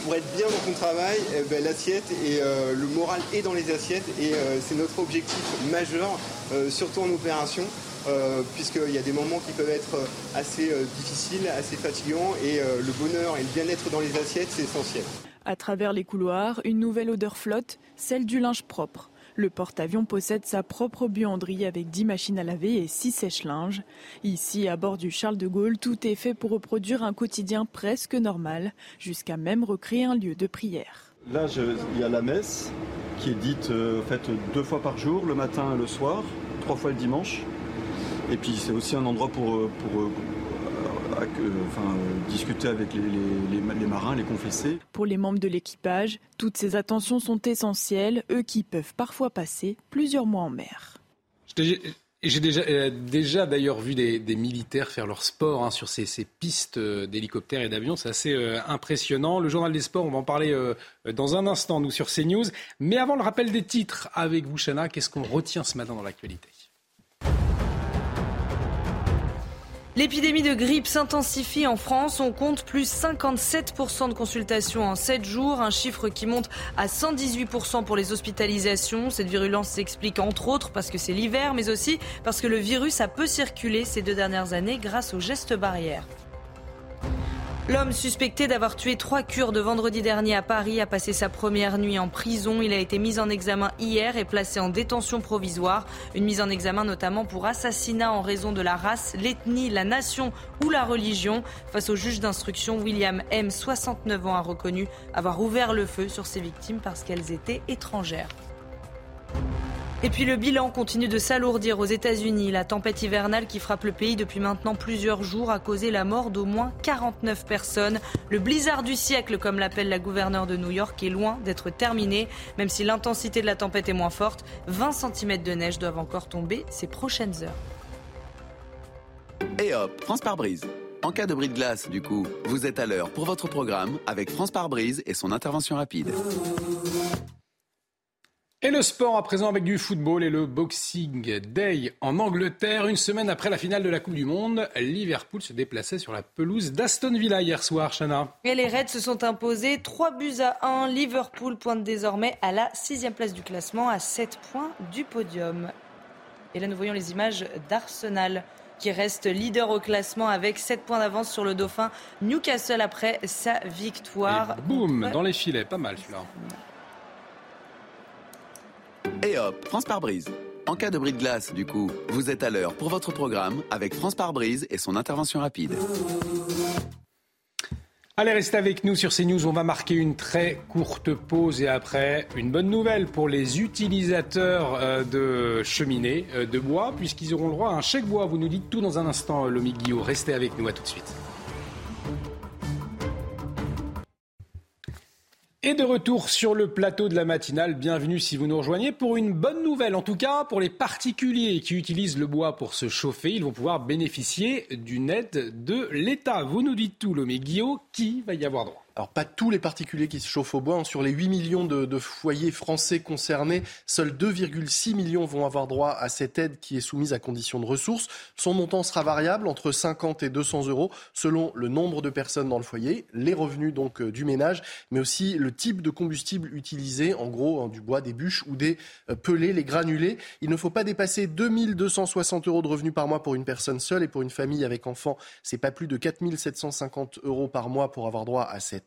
pour être bien dans son travail, eh ben, l'assiette et euh, le moral est dans les assiettes et euh, c'est notre objectif majeur, surtout en opération. puisqu'il y a des moments qui peuvent être assez difficiles, assez fatigants, et le bonheur et le bien-être dans les assiettes, c'est essentiel. À travers les couloirs, une nouvelle odeur flotte, celle du linge propre. Le porte-avions possède sa propre buanderie avec 10 machines à laver et 6 sèche-linges. Ici, à bord du Charles de Gaulle, tout est fait pour reproduire un quotidien presque normal, jusqu'à même recréer un lieu de prière. Là, il y a la messe qui est dite euh, fait, deux fois par jour, le matin et le soir, trois fois le dimanche. Et puis c'est aussi un endroit pour, euh, pour euh, enfin, discuter avec les, les, marins, les confesser. Pour les membres de l'équipage, toutes ces attentions sont essentielles, eux qui peuvent parfois passer plusieurs mois en mer. J'ai déjà, euh, déjà d'ailleurs vu des, militaires faire leur sport hein, sur ces, pistes euh, d'hélicoptères et d'avions. C'est assez euh, impressionnant. Le journal des sports, on va en parler dans un instant, nous, sur CNews. Mais avant le rappel des titres avec vous, Chana, qu'est-ce qu'on retient ce matin dans l'actualité? L'épidémie de grippe s'intensifie en France. On compte plus 57% de consultations en 7 jours, un chiffre qui monte à 118% pour les hospitalisations. Cette virulence s'explique entre autres parce que c'est l'hiver, mais aussi parce que le virus a peu circulé ces deux dernières années grâce aux gestes barrières. L'homme suspecté d'avoir tué trois Kurdes vendredi dernier à Paris a passé sa première nuit en prison. Il a été mis en examen hier et placé en détention provisoire. Une mise en examen notamment pour assassinat en raison de la race, l'ethnie, la nation ou la religion. Face au juge d'instruction, William M, 69 ans, a reconnu avoir ouvert le feu sur ses victimes parce qu'elles étaient étrangères. Et puis le bilan continue de s'alourdir aux États-Unis. La tempête hivernale qui frappe le pays depuis maintenant plusieurs jours a causé la mort d'au moins 49 personnes. Le blizzard du siècle, comme l'appelle la gouverneure de New York, est loin d'être terminé. Même si l'intensité de la tempête est moins forte, 20 cm de neige doivent encore tomber ces prochaines heures. Et hop, France par brise. En cas de bris de glace, du coup, vous êtes à l'heure pour votre programme avec France par brise et son intervention rapide. Et le sport à présent avec du football et le Boxing Day en Angleterre. Une semaine après la finale de la Coupe du Monde, Liverpool se déplaçait sur la pelouse d'Aston Villa hier soir, Chana. Et les Reds se sont imposés 3 buts à 1. Liverpool pointe désormais à la sixième place du classement, à 7 points du podium. Et là, nous voyons les images d'Arsenal qui reste leader au classement avec 7 points d'avance sur le Dauphin Newcastle après sa victoire. boum, dans les filets, pas mal celui-là. Et hop, France par brise. En cas de bris de glace, du coup, vous êtes à l'heure pour votre programme avec France par brise et son intervention rapide. Allez, restez avec nous sur CNews. On va marquer une très courte pause et après, une bonne nouvelle pour les utilisateurs euh, de cheminées euh, de bois, puisqu'ils auront le droit à un chèque bois. Vous nous dites tout dans un instant, Lomi Guillaume. Restez avec nous. À tout de suite. Et de retour sur le plateau de la matinale, bienvenue si vous nous rejoignez pour une bonne nouvelle. En tout cas, pour les particuliers qui utilisent le bois pour se chauffer, ils vont pouvoir bénéficier d'une aide de l'État. Vous nous dites tout, Lomé Guillaume, qui va y avoir droit alors pas tous les particuliers qui se chauffent au bois. Hein. Sur les 8 millions de, foyers français concernés, seuls 2,6 millions vont avoir droit à cette aide qui est soumise à condition de ressources. Son montant sera variable entre 50 et 200 euros selon le nombre de personnes dans le foyer, les revenus donc euh, du ménage, mais aussi le type de combustible utilisé, en gros hein, du bois, des bûches ou des euh, pelés, les granulés. Il ne faut pas dépasser 2260 euros de revenus par mois pour une personne seule et pour une famille avec enfants, c'est pas plus de 4750 euros par mois pour avoir droit à cette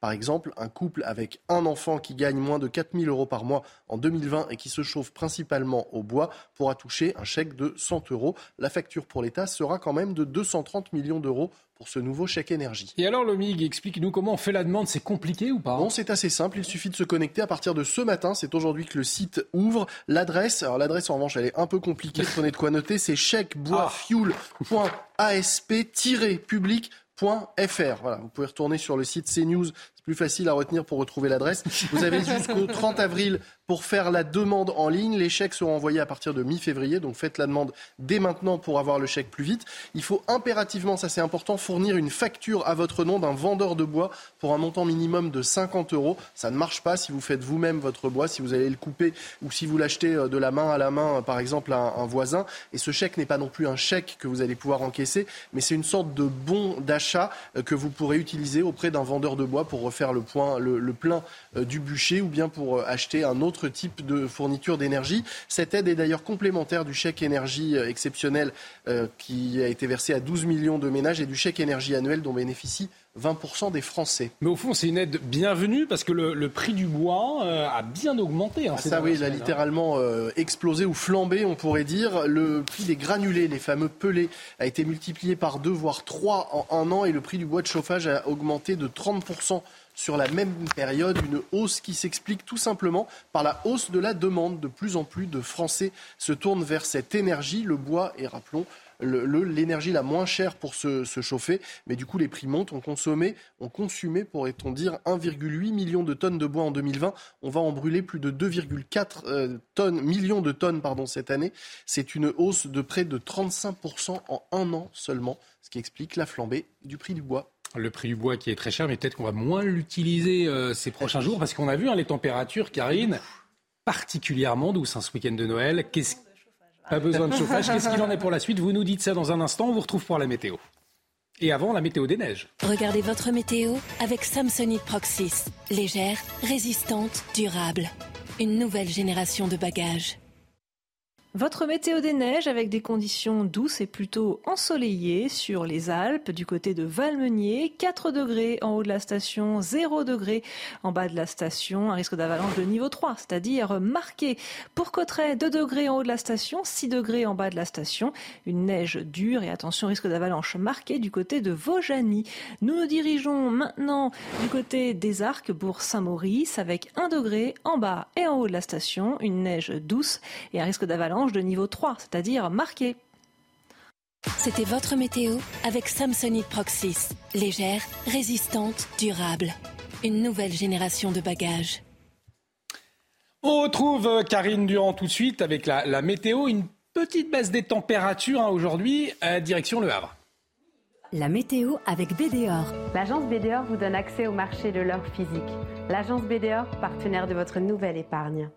Par exemple, un couple avec un enfant qui gagne moins de 4 000 euros par mois en 2020 et qui se chauffe principalement au bois pourra toucher un chèque de 100 euros. La facture pour l'État sera quand même de 230 millions d'euros pour ce nouveau chèque énergie. Et alors, Lomig, explique-nous comment on fait la demande. C'est compliqué ou pas Non, c'est assez simple. Il suffit de se connecter à partir de ce matin. C'est aujourd'hui que le site ouvre. L'adresse, alors l'adresse en revanche, elle est un peu compliquée. Prenez de quoi noter. C'est chèqueboisfuel.asp-public .fr. Voilà, vous pouvez retourner sur le site CNews, c'est plus facile à retenir pour retrouver l'adresse. Vous avez <laughs> jusqu'au 30 avril pour faire la demande en ligne. Les chèques seront envoyés à partir de mi-février, donc faites la demande dès maintenant pour avoir le chèque plus vite. Il faut impérativement, ça c'est important, fournir une facture à votre nom d'un vendeur de bois pour un montant minimum de 50 euros. Ça ne marche pas si vous faites vous-même votre bois, si vous allez le couper ou si vous l'achetez euh, de la main à la main, par exemple, à un voisin. Et ce chèque n'est pas non plus un chèque que vous allez pouvoir encaisser, mais c'est une sorte de bon d'achat euh, que vous pourrez utiliser auprès d'un vendeur de bois pour refaire le, point, le plein euh, du bûcher ou bien pour acheter un autre type de fourniture d'énergie. Cette aide est d'ailleurs complémentaire du chèque énergie euh, exceptionnel euh, qui a été versé à 12 millions de ménages et du chèque énergie annuel dont bénéficient 20% des Français. Mais au fond, c'est une aide bienvenue parce que le, prix du bois euh, a bien augmenté. Hein, ah, ça, oui, il a littéralement explosé ou flambé, on pourrait dire. Le prix des granulés, les fameux pelés, a été multiplié par deux, voire trois en un an et le prix du bois de chauffage a augmenté de 30% sur la même période, une hausse qui s'explique tout simplement par la hausse de la demande. De plus en plus de Français se tournent vers cette énergie, le bois, et rappelons, l'énergie la moins chère pour se, chauffer, mais du coup les prix montent. On consommait, on consumait, pourrait-on dire, 1,8 million de tonnes de bois en 2020. On va en brûler plus de 2,4 euh, millions de tonnes cette année. C'est une hausse de près de 35% en un an seulement, ce qui explique la flambée du prix du bois le prix du bois qui est très cher, mais peut-être qu'on va moins l'utiliser euh, ces prochains jours parce qu'on a vu hein, les températures, Karine, particulièrement douces hein, ce week-end de Noël. Qu'est-ce... Pas besoin de chauffage. Qu'est-ce qu'il en est pour la suite? Vous nous dites ça dans un instant. On vous retrouve pour la météo. Et avant, la météo des neiges. Regardez votre météo avec Samsonite Proxys. Légère, résistante, durable. Une nouvelle génération de bagages. Votre météo des neiges avec des conditions douces et plutôt ensoleillées sur les Alpes du côté de Valmenier, 4 degrés en haut de la station, 0 degrés en bas de la station, un risque d'avalanche de niveau 3, c'est-à-dire marqué. Pour Cotteret, 2 degrés en haut de la station, 6 degrés en bas de la station, une neige dure et attention risque d'avalanche marqué du côté de Vaujany. Nous nous dirigeons maintenant du côté des Arcs, pour Saint-Maurice avec 1 degré en bas et en haut de la station, une neige douce et un risque d'avalanche de niveau 3, c'est-à-dire marqué. C'était votre météo avec Samsonite Proxys. Légère, résistante, durable. Une nouvelle génération de bagages. On retrouve euh, Karine Durand tout de suite avec la, météo. Une petite baisse des températures hein, aujourd'hui, à direction Le Havre. La météo avec BDOR. L'agence BDOR vous donne accès au marché de l'or physique. L'agence BDOR, partenaire de votre nouvelle épargne.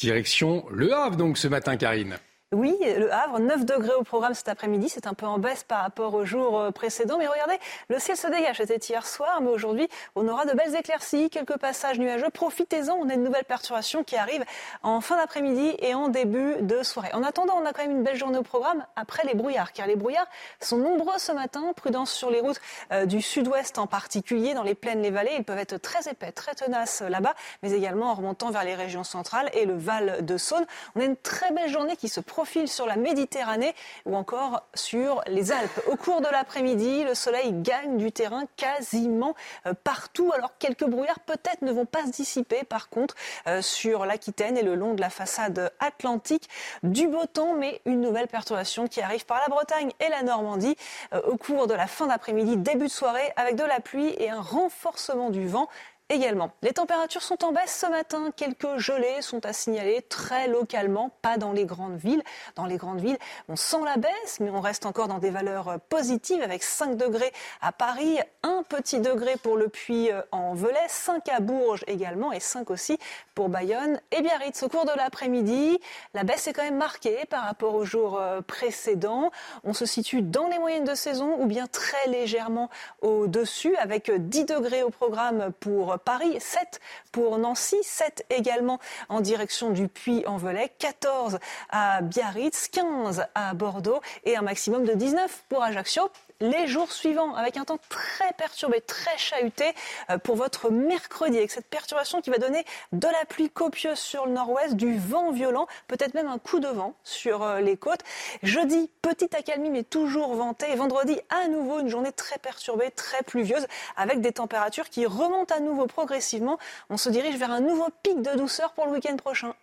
Direction Le Havre donc ce matin, Karine. Oui, le Havre, 9 degrés au programme cet après-midi. C'est un peu en baisse par rapport au jour euh, précédent. Mais regardez, le ciel se dégage. C'était hier soir, mais aujourd'hui, on aura de belles éclaircies, quelques passages nuageux. Profitez-en, on a une nouvelle perturbation qui arrive en fin d'après-midi et en début de soirée. En attendant, on a quand même une belle journée au programme après les brouillards, car les brouillards sont nombreux ce matin. Prudence sur les routes euh, du sud-ouest en particulier, dans les plaines, les vallées. Ils peuvent être très épais, très tenaces euh, là-bas, mais également en remontant vers les régions centrales et le Val de Saône. On a une très belle journée qui se sur la Méditerranée ou encore sur les Alpes. Au cours de l'après-midi, le soleil gagne du terrain quasiment euh, partout. Alors quelques brouillards peut-être ne vont pas se dissiper par contre euh, sur l'Aquitaine et le long de la façade atlantique. Du beau temps mais une nouvelle perturbation qui arrive par la Bretagne et la Normandie euh, au cours de la fin d'après-midi, début de soirée avec de la pluie et un renforcement du vent également. Les températures sont en baisse ce matin. Quelques gelées sont à signaler très localement, pas dans les grandes villes. Dans les grandes villes, on sent la baisse, mais on reste encore dans des valeurs positives avec 5 degrés à Paris, un petit degré pour le Puy euh, en Velay, 5 à Bourges également et 5 aussi pour Bayonne et Biarritz. Au cours de l'après-midi, la baisse est quand même marquée par rapport au jour euh, précédent. On se situe dans les moyennes de saison ou bien très légèrement au-dessus avec 10 degrés au programme pour Paris, 7 pour Nancy, 7 également en direction du Puy-en-Velay, 14 à Biarritz, 15 à Bordeaux et un maximum de 19 pour Ajaccio les jours suivants avec un temps très perturbé, très chahuté euh, pour votre mercredi avec cette perturbation qui va donner de la pluie copieuse sur le nord-ouest, du vent violent, peut-être même un coup de vent sur euh, les côtes. Jeudi, petite accalmie mais toujours ventée. Vendredi, à nouveau une journée très perturbée, très pluvieuse avec des températures qui remontent à nouveau progressivement. On se dirige vers un nouveau pic de douceur pour le week-end prochain.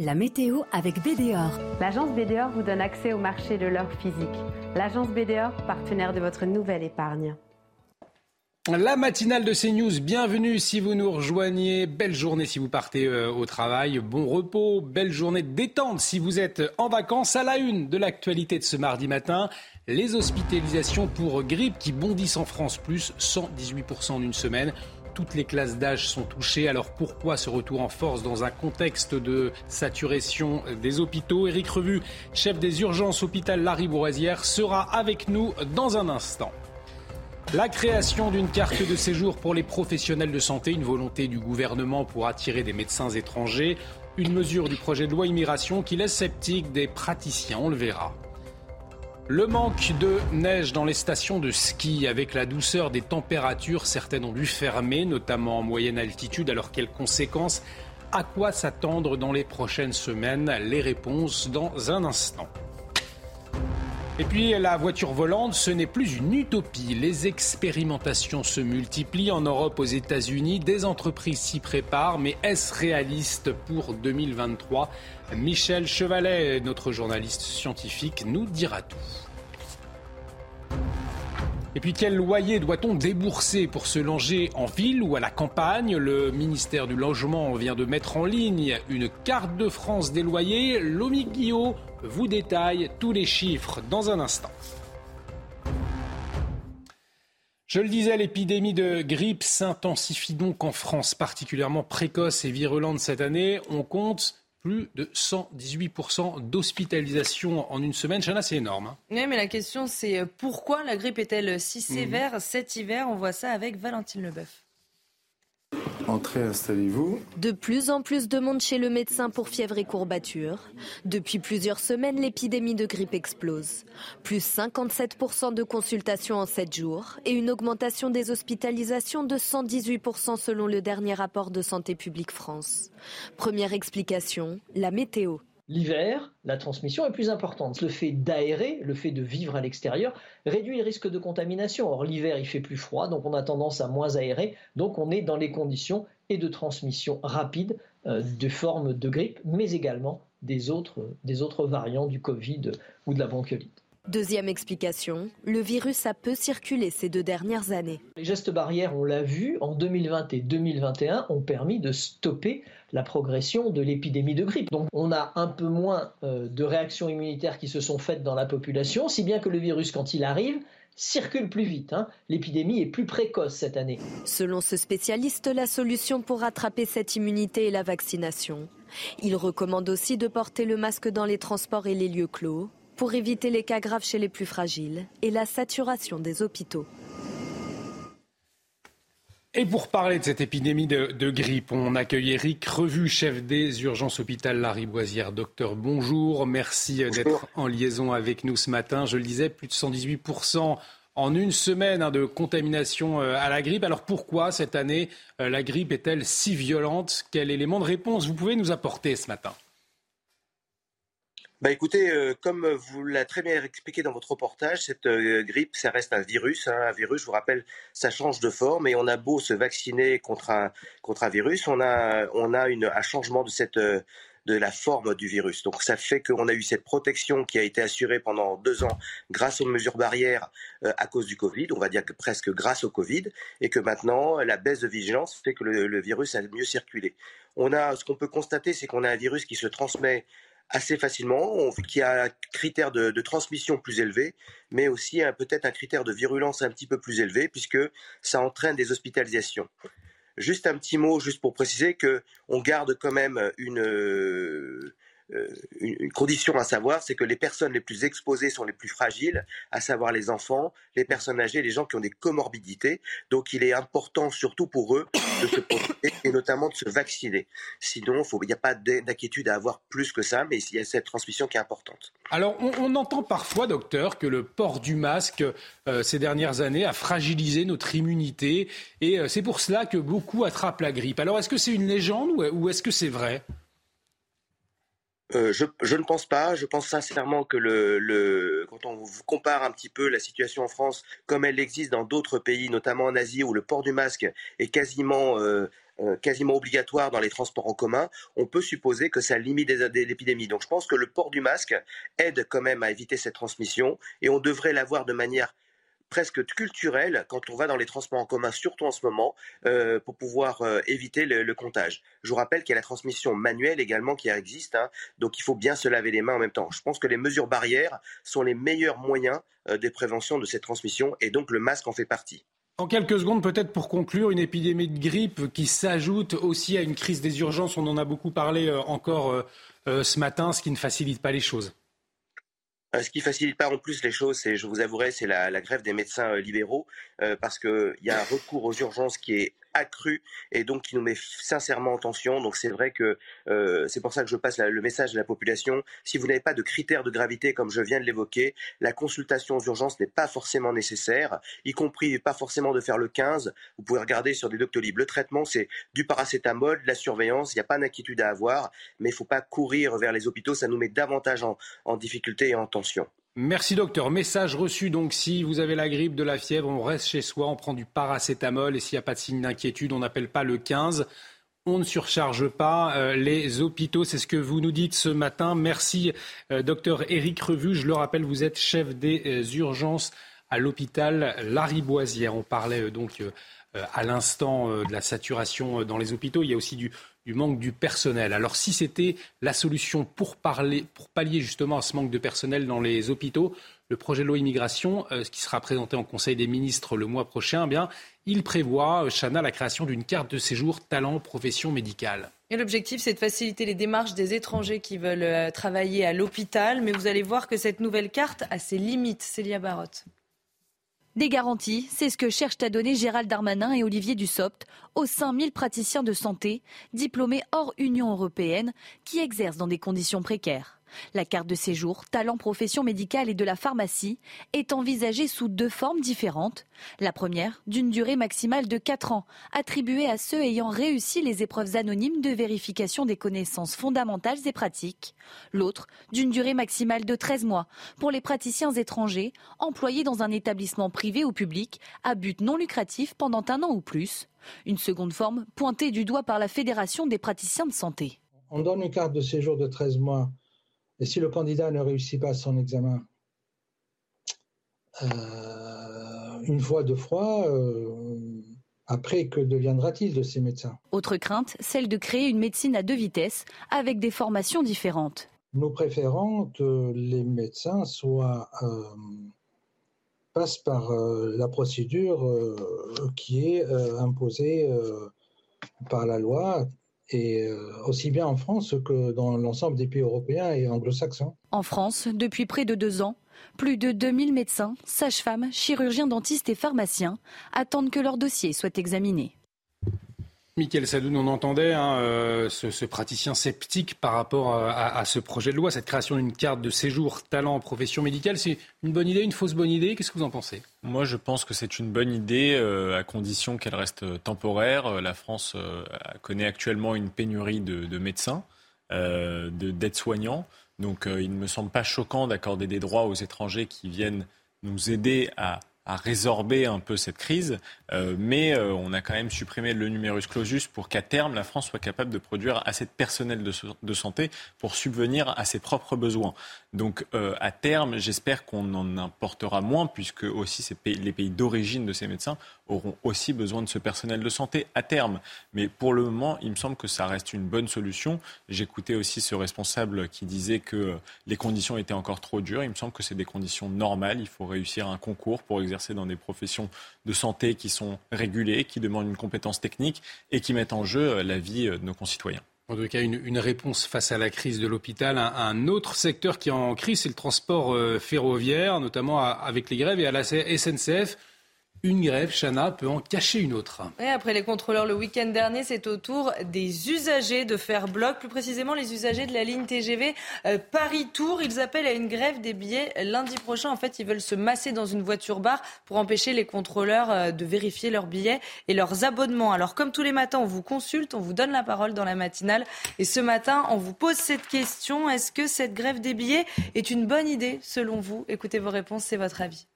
La météo avec BDOR. L'agence BDOR vous donne accès au marché de l'or physique. L'agence BDOR, partenaire de votre nouvelle épargne. La matinale de CNews, bienvenue si vous nous rejoignez. Belle journée si vous partez euh, au travail. Bon repos, belle journée de détente si vous êtes en vacances. À la une de l'actualité de ce mardi matin, les hospitalisations pour grippe qui bondissent en France, plus 118% en une semaine. Toutes les classes d'âge sont touchées. Alors pourquoi ce retour en force dans un contexte de saturation des hôpitaux? Éric Revu, chef des urgences hôpital Lariboisière, sera avec nous dans un instant. La création d'une carte de séjour pour les professionnels de santé, une volonté du gouvernement pour attirer des médecins étrangers, une mesure du projet de loi immigration qui laisse sceptique des praticiens, on le verra. Le manque de neige dans les stations de ski avec la douceur des températures, certaines ont dû fermer, notamment en moyenne altitude. Alors quelles conséquences? À quoi s'attendre dans les prochaines semaines? Les réponses dans un instant. Et puis la voiture volante, ce n'est plus une utopie. Les expérimentations se multiplient en Europe, aux États-Unis. Des entreprises s'y préparent, mais est-ce réaliste pour 2023 Michel Chevalet, notre journaliste scientifique, nous dira tout. Et puis quel loyer doit-on débourser pour se loger en ville ou à la campagne? Le ministère du Logement vient de mettre en ligne une carte de France des loyers. Lomi Guillot vous détaille tous les chiffres dans un instant. Je le disais, l'épidémie de grippe s'intensifie donc en France, particulièrement précoce et virulente cette année. On compte plus de 118% d'hospitalisation en une semaine. Chana, c'est énorme. Hein. Oui, mais la question, c'est euh, pourquoi la grippe est-elle si mhm. sévère cet hiver? On voit ça avec Valentine Leboeuf. Entrez, installez-vous. De plus en plus de monde chez le médecin pour fièvre et courbature. Depuis plusieurs semaines, l'épidémie de grippe explose. Plus 57% de consultations en 7 jours et une augmentation des hospitalisations de 118% selon le dernier rapport de Santé publique France. Première explication, la météo. L'hiver, la transmission est plus importante. Le fait d'aérer, le fait de vivre à l'extérieur, réduit le risque de contamination. Or, l'hiver, il fait plus froid, donc on a tendance à moins aérer. Donc, on est dans les conditions et de transmission rapide euh, de formes de grippe, mais également des autres, des autres variants du Covid ou de la bronchiolite. Deuxième explication, le virus a peu circulé ces deux dernières années. Les gestes barrières, on l'a vu, en 2020 et 2021 ont permis de stopper la progression de l'épidémie de grippe. Donc on a un peu moins euh, de réactions immunitaires qui se sont faites dans la population, si bien que le virus, quand il arrive, circule plus vite. Hein. L'épidémie est plus précoce cette année. Selon ce spécialiste, la solution pour rattraper cette immunité est la vaccination. Il recommande aussi de porter le masque dans les transports et les lieux clos pour éviter les cas graves chez les plus fragiles et la saturation des hôpitaux. Et pour parler de cette épidémie de, grippe, on accueille Eric Revu, chef des urgences hôpital Lariboisière. Docteur, bonjour. Merci d'être en liaison avec nous ce matin. Je le disais, plus de 118% en une semaine hein, de contamination euh, à la grippe. Alors pourquoi cette année euh, la grippe est-elle si violente? Quel élément de réponse vous pouvez nous apporter ce matin? Bah écoutez, euh, comme vous l'avez très bien expliqué dans votre reportage, cette euh, grippe, ça reste un virus. Hein, un virus, je vous rappelle, ça change de forme et on a beau se vacciner contre un, contre un virus, on a, on a un changement de cette euh, de la forme du virus. Donc ça fait qu'on a eu cette protection qui a été assurée pendant deux ans grâce aux mesures barrières à cause du Covid, on va dire que presque grâce au Covid, et que maintenant la baisse de vigilance fait que le, le virus a mieux circulé. On a, ce qu'on peut constater, c'est qu'on a un virus qui se transmet assez facilement, qui a un critère de, transmission plus élevé, mais aussi peut-être un critère de virulence un petit peu plus élevé, puisque ça entraîne des hospitalisations. Juste un petit mot, juste pour préciser que on garde quand même une, une, condition à savoir, c'est que les personnes les plus exposées sont les plus fragiles, à savoir les enfants, les personnes âgées, les gens qui ont des comorbidités. Donc il est important, surtout pour eux, de se protéger et notamment de se vacciner. Sinon, il n'y a pas d'inquiétude à avoir plus que ça, mais il y a cette transmission qui est importante. Alors on, entend parfois, docteur, que le port du masque euh, ces dernières années a fragilisé notre immunité et euh, c'est pour cela que beaucoup attrapent la grippe. Alors est-ce que c'est une légende ou est-ce que c'est vrai? Euh, je, ne pense pas. Je pense sincèrement que quand on compare un petit peu la situation en France comme elle existe dans d'autres pays, notamment en Asie, où le port du masque est quasiment euh, euh, quasiment obligatoire dans les transports en commun, on peut supposer que ça limite l'épidémie. Donc je pense que le port du masque aide quand même à éviter cette transmission et on devrait l'avoir de manière presque culturel quand on va dans les transports en commun, surtout en ce moment, euh, pour pouvoir euh, éviter le, comptage. Je vous rappelle qu'il y a la transmission manuelle également qui existe, hein, donc il faut bien se laver les mains en même temps. Je pense que les mesures barrières sont les meilleurs moyens euh, de prévention de cette transmission et donc le masque en fait partie. En quelques secondes, peut-être pour conclure, une épidémie de grippe qui s'ajoute aussi à une crise des urgences. On en a beaucoup parlé encore ce matin, ce qui ne facilite pas les choses. Euh, ce qui facilite pas en plus les choses, c'est, je vous avouerai, c'est la, grève des médecins euh, libéraux, euh, parce qu'il y a un recours aux urgences qui est accru et donc qui nous met sincèrement en tension. Donc c'est vrai que euh, c'est pour ça que je passe le message à la population. Si vous n'avez pas de critères de gravité comme je viens de l'évoquer, la consultation aux urgences n'est pas forcément nécessaire, y compris pas forcément de faire le 15. Vous pouvez regarder sur des Doctolib. Le traitement, c'est du paracétamol, de la surveillance. Il n'y a pas d'inquiétude à avoir, mais il ne faut pas courir vers les hôpitaux. Ça nous met davantage en difficulté et en tension. Merci docteur. Message reçu donc si vous avez la grippe, de la fièvre, on reste chez soi, on prend du paracétamol et s'il n'y a pas de signe d'inquiétude, on n'appelle pas le 15. On ne surcharge pas euh, les hôpitaux, c'est ce que vous nous dites ce matin. Merci euh, docteur Éric Revu. Je le rappelle, vous êtes chef des euh, urgences à l'hôpital Lariboisière. On parlait donc à l'instant de la saturation dans les hôpitaux. Il y a aussi du, manque du personnel. Alors si c'était la solution pour, parler, pour pallier justement à ce manque de personnel dans les hôpitaux, le projet de loi immigration, euh, qui sera présenté en Conseil des ministres le mois prochain, eh bien, il prévoit, euh, Chana, la création d'une carte de séjour talent profession médicale. L'objectif, c'est de faciliter les démarches des étrangers qui veulent euh, travailler à l'hôpital. Mais vous allez voir que cette nouvelle carte a ses limites. Célia Barotte. Des garanties, c'est ce que cherchent à donner Gérald Darmanin et Olivier Dussopt aux 5000 praticiens de santé diplômés hors Union européenne qui exercent dans des conditions précaires. La carte de séjour, talent profession médicale et de la pharmacie est envisagée sous deux formes différentes. La première, d'une durée maximale de 4 ans, attribuée à ceux ayant réussi les épreuves anonymes de vérification des connaissances fondamentales et pratiques. L'autre, d'une durée maximale de 13 mois, pour les praticiens étrangers employés dans un établissement privé ou public à but non lucratif pendant un an ou plus. Une seconde forme, pointée du doigt par la Fédération des praticiens de santé. On donne une carte de séjour de 13 mois et si le candidat ne réussit pas son examen euh, une fois, deux fois, euh, après, que deviendra-t-il de ces médecins? Autre crainte, celle de créer une médecine à deux vitesses avec des formations différentes. Nous préférons que les médecins soient euh, passe par la procédure qui est imposée par la loi et aussi bien en France que dans l'ensemble des pays européens et anglo-saxons. En France, depuis près de deux ans, plus de 2000 médecins, sages-femmes, chirurgiens dentistes et pharmaciens attendent que leur dossier soit examiné. Michael Sadoun, on entendait hein, euh, ce, praticien sceptique par rapport euh, à, ce projet de loi, cette création d'une carte de séjour talent en profession médicale. C'est une bonne idée, une fausse bonne idée? Qu'est-ce que vous en pensez? Moi, je pense que c'est une bonne idée à condition qu'elle reste temporaire. La France connaît actuellement une pénurie de, de médecins, d'aides-soignants. Donc il ne me semble pas choquant d'accorder des droits aux étrangers qui viennent nous aider à à résorber un peu cette crise, euh, mais euh, on a quand même supprimé le numerus clausus pour qu'à terme, la France soit capable de produire assez de personnel de, santé pour subvenir à ses propres besoins. Donc euh, à terme, j'espère qu'on en importera moins, puisque aussi les pays d'origine de ces médecins auront aussi besoin de ce personnel de santé à terme. Mais pour le moment, il me semble que ça reste une bonne solution. J'écoutais aussi ce responsable qui disait que les conditions étaient encore trop dures. Il me semble que c'est des conditions normales. Il faut réussir un concours pour exercer dans des professions de santé qui sont régulées, qui demandent une compétence technique et qui mettent en jeu euh, la vie euh, de nos concitoyens. En tout cas, une, réponse face à la crise de l'hôpital. Un, autre secteur qui est en crise, c'est le transport euh, ferroviaire, notamment avec les grèves et à la SNCF une grève, Chana, peut en cacher une autre. après les contrôleurs le week-end dernier, c'est au tour des usagers de faire bloc, plus précisément les usagers de la ligne TGV euh, Paris-Tours. Ils appellent à une grève des billets lundi prochain. En fait, ils veulent se masser dans une voiture-bar pour empêcher les contrôleurs euh, de vérifier leurs billets et leurs abonnements. Alors, comme tous les matins, on vous consulte, on vous donne la parole dans la matinale. Et ce matin, on vous pose cette question. Est-ce que cette grève des billets est une bonne idée selon vous? Écoutez vos réponses, c'est votre avis.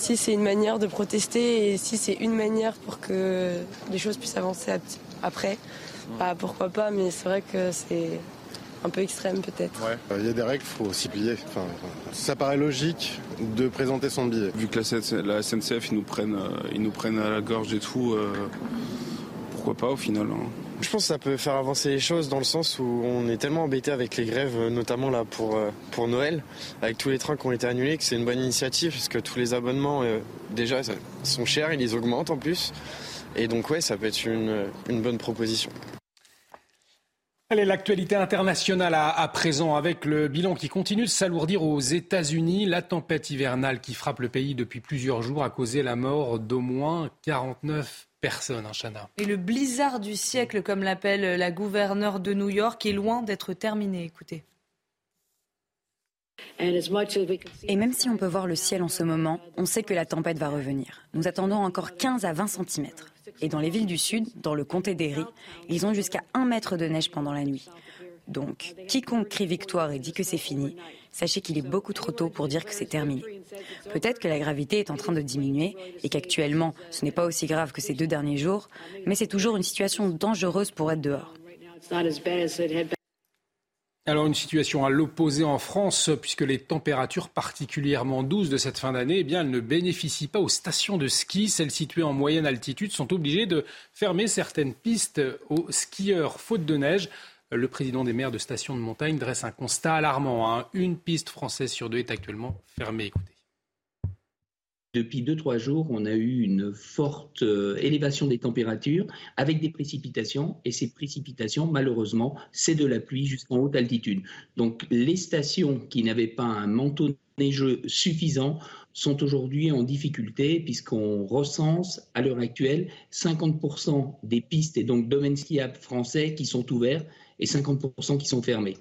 Si c'est une manière de protester et si c'est une manière pour que les choses puissent avancer après, bah, pourquoi pas, mais c'est vrai que c'est un peu extrême peut-être. Ouais, euh, il y a des règles, il faut s'y plier. Enfin, ça paraît logique de présenter son billet. Vu que la SNCF, ils nous prennent, euh, ils nous prennent à la gorge et tout, euh, pourquoi pas au final hein. Je pense que ça peut faire avancer les choses dans le sens où on est tellement embêté avec les grèves, notamment là pour, euh, Noël, avec tous les trains qui ont été annulés, que c'est une bonne initiative parce que tous les abonnements euh, déjà sont chers, ils augmentent en plus. Et donc ouais, ça peut être une, une bonne proposition. Allez, l'actualité internationale à, à, présent avec le bilan qui continue de s'alourdir aux États-Unis? La tempête hivernale qui frappe le pays depuis plusieurs jours a causé la mort d'au moins 49 personne, hein, Chana. Et le blizzard du siècle, comme l'appelle la gouverneure de New York, est loin d'être terminé. Écoutez. Et même si on peut voir le ciel en ce moment, on sait que la tempête va revenir. Nous attendons encore 15 à 20 cm. Et dans les villes du sud, dans le comté d'Erie, ils ont jusqu'à 1 mètre de neige pendant la nuit. Donc, quiconque crie victoire et dit que c'est fini, sachez qu'il est beaucoup trop tôt pour dire que c'est terminé. Peut-être que la gravité est en train de diminuer et qu'actuellement ce n'est pas aussi grave que ces deux derniers jours, mais c'est toujours une situation dangereuse pour être dehors. Alors une situation à l'opposé en France, puisque les températures particulièrement douces de cette fin d'année, eh bien, elles ne bénéficient pas aux stations de ski. Celles situées en moyenne altitude sont obligées de fermer certaines pistes aux skieurs faute de neige. Le président des maires de stations de montagne dresse un constat alarmant. Hein. Une piste française sur deux est actuellement fermée. Écoutez. Depuis 2-3 jours, on a eu une forte euh, élévation des températures avec des précipitations. Et ces précipitations, malheureusement, c'est de la pluie jusqu'en haute altitude. Donc les stations qui n'avaient pas un manteau neigeux suffisant sont aujourd'hui en difficulté puisqu'on recense à l'heure actuelle 50% des pistes et donc domaines skiables français qui sont ouverts et 50% qui sont fermés.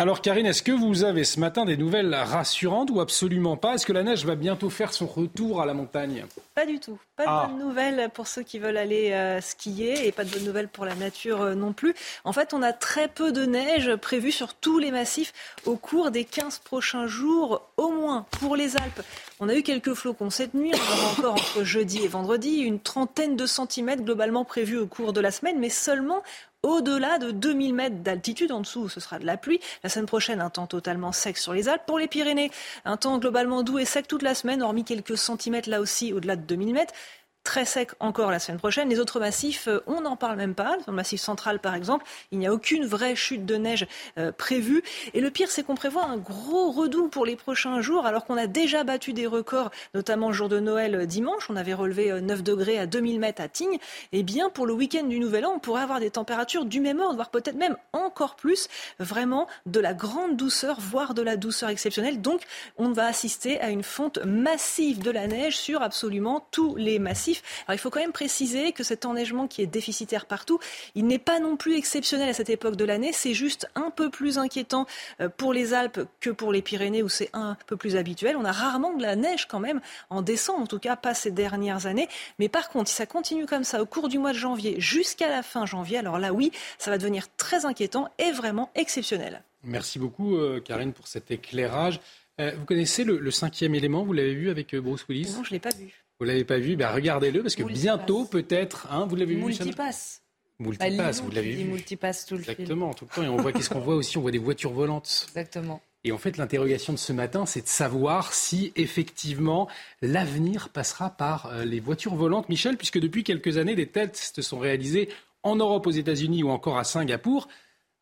Alors Karine, est-ce que vous avez ce matin des nouvelles rassurantes ou absolument pas? Est-ce que la neige va bientôt faire son retour à la montagne? Pas du tout. Pas de ah. bonnes nouvelles pour ceux qui veulent aller euh, skier et pas de bonnes nouvelles pour la nature euh, non plus. En fait, on a très peu de neige prévue sur tous les massifs au cours des 15 prochains jours au moins pour les Alpes. On a eu quelques flocons cette nuit, on aura encore entre jeudi et vendredi une trentaine de centimètres globalement prévus au cours de la semaine, mais seulement au-delà de 2000 mètres d'altitude. En dessous, ce sera de la pluie. La semaine prochaine, un temps totalement sec sur les Alpes. Pour les Pyrénées, un temps globalement doux et sec toute la semaine, hormis quelques centimètres là aussi au-delà de 2000 mètres. Très sec encore la semaine prochaine. Les autres massifs, euh, on n'en parle même pas. Dans le massif central, par exemple, il n'y a aucune vraie chute de neige euh, prévue. Et le pire, c'est qu'on prévoit un gros redout pour les prochains jours, alors qu'on a déjà battu des records, notamment le jour de Noël euh, dimanche. On avait relevé 9 degrés à 2000 mètres à Tignes. Eh bien, pour le week-end du Nouvel An, on pourrait avoir des températures du même ordre, voire peut-être même encore plus. Vraiment de la grande douceur, voire de la douceur exceptionnelle. Donc, on va assister à une fonte massive de la neige sur absolument tous les massifs alors il faut quand même préciser que cet enneigement qui est déficitaire partout, il n'est pas non plus exceptionnel à cette époque de l'année. C'est juste un peu plus inquiétant euh, pour les Alpes que pour les Pyrénées où c'est un peu plus habituel. On a rarement de la neige quand même en décembre, en tout cas pas ces dernières années. Mais par contre, si ça continue comme ça au cours du mois de janvier jusqu'à la fin janvier, alors là oui, ça va devenir très inquiétant et vraiment exceptionnel. Merci beaucoup euh, Karine pour cet éclairage. Euh, vous connaissez le, cinquième élément, vous l'avez vu avec Bruce Willis? Non, je ne l'ai pas vu. Vous l'avez pas vu ben Regardez-le parce que bientôt, peut-être, hein, vous l'avez vu Multipass. Multipass, vous l'avez vu. Multipass tout le Exactement, tout le temps. Et on voit qu'est-ce qu'on voit aussi On voit des voitures volantes. Exactement. Et en fait, l'interrogation de ce matin, c'est de savoir si effectivement l'avenir passera par euh, les voitures volantes, Michel, puisque depuis quelques années, des tests sont réalisés en Europe, aux États-Unis ou encore à Singapour.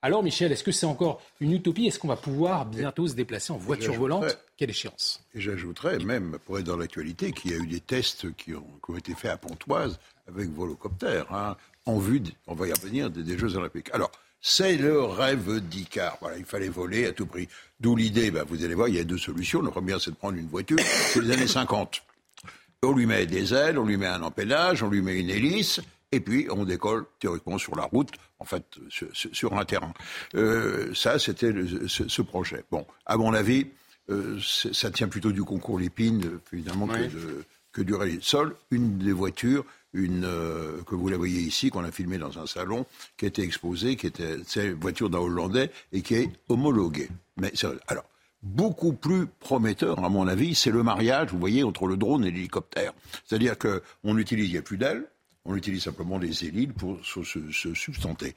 Alors, Michel, est-ce que c'est encore une utopie? Est-ce qu'on va pouvoir bientôt se déplacer en voiture volante? Quelle échéance? Et j'ajouterais, même pour être dans l'actualité, qu'il y a eu des tests qui ont, été faits à Pontoise avec volocoptère, hein, en vue, on va y revenir, des, Jeux Olympiques. Alors, c'est le rêve d'Icar. Voilà, il fallait voler à tout prix. D'où l'idée, ben, vous allez voir, il y a deux solutions. La première, c'est de prendre une voiture. C'est les années 50. On lui met des ailes, on lui met un empennage, on lui met une hélice, et puis on décolle théoriquement sur la route, en fait, sur, un terrain. Euh, ça, c'était ce, projet. Bon, à mon avis, euh, ça tient plutôt du concours Lépine, évidemment, que, du rallye sol. Une des voitures, une, euh, que vous la voyez ici, qu'on a filmée dans un salon, qui a été exposée, qui était une voiture d'un Hollandais et qui est homologuée. Mais alors, beaucoup plus prometteur, à mon avis, c'est le mariage, vous voyez, entre le drone et l'hélicoptère. C'est-à-dire qu'on utilise, il n'y a plus d'ailes, on utilise simplement les hélices pour se, substanter.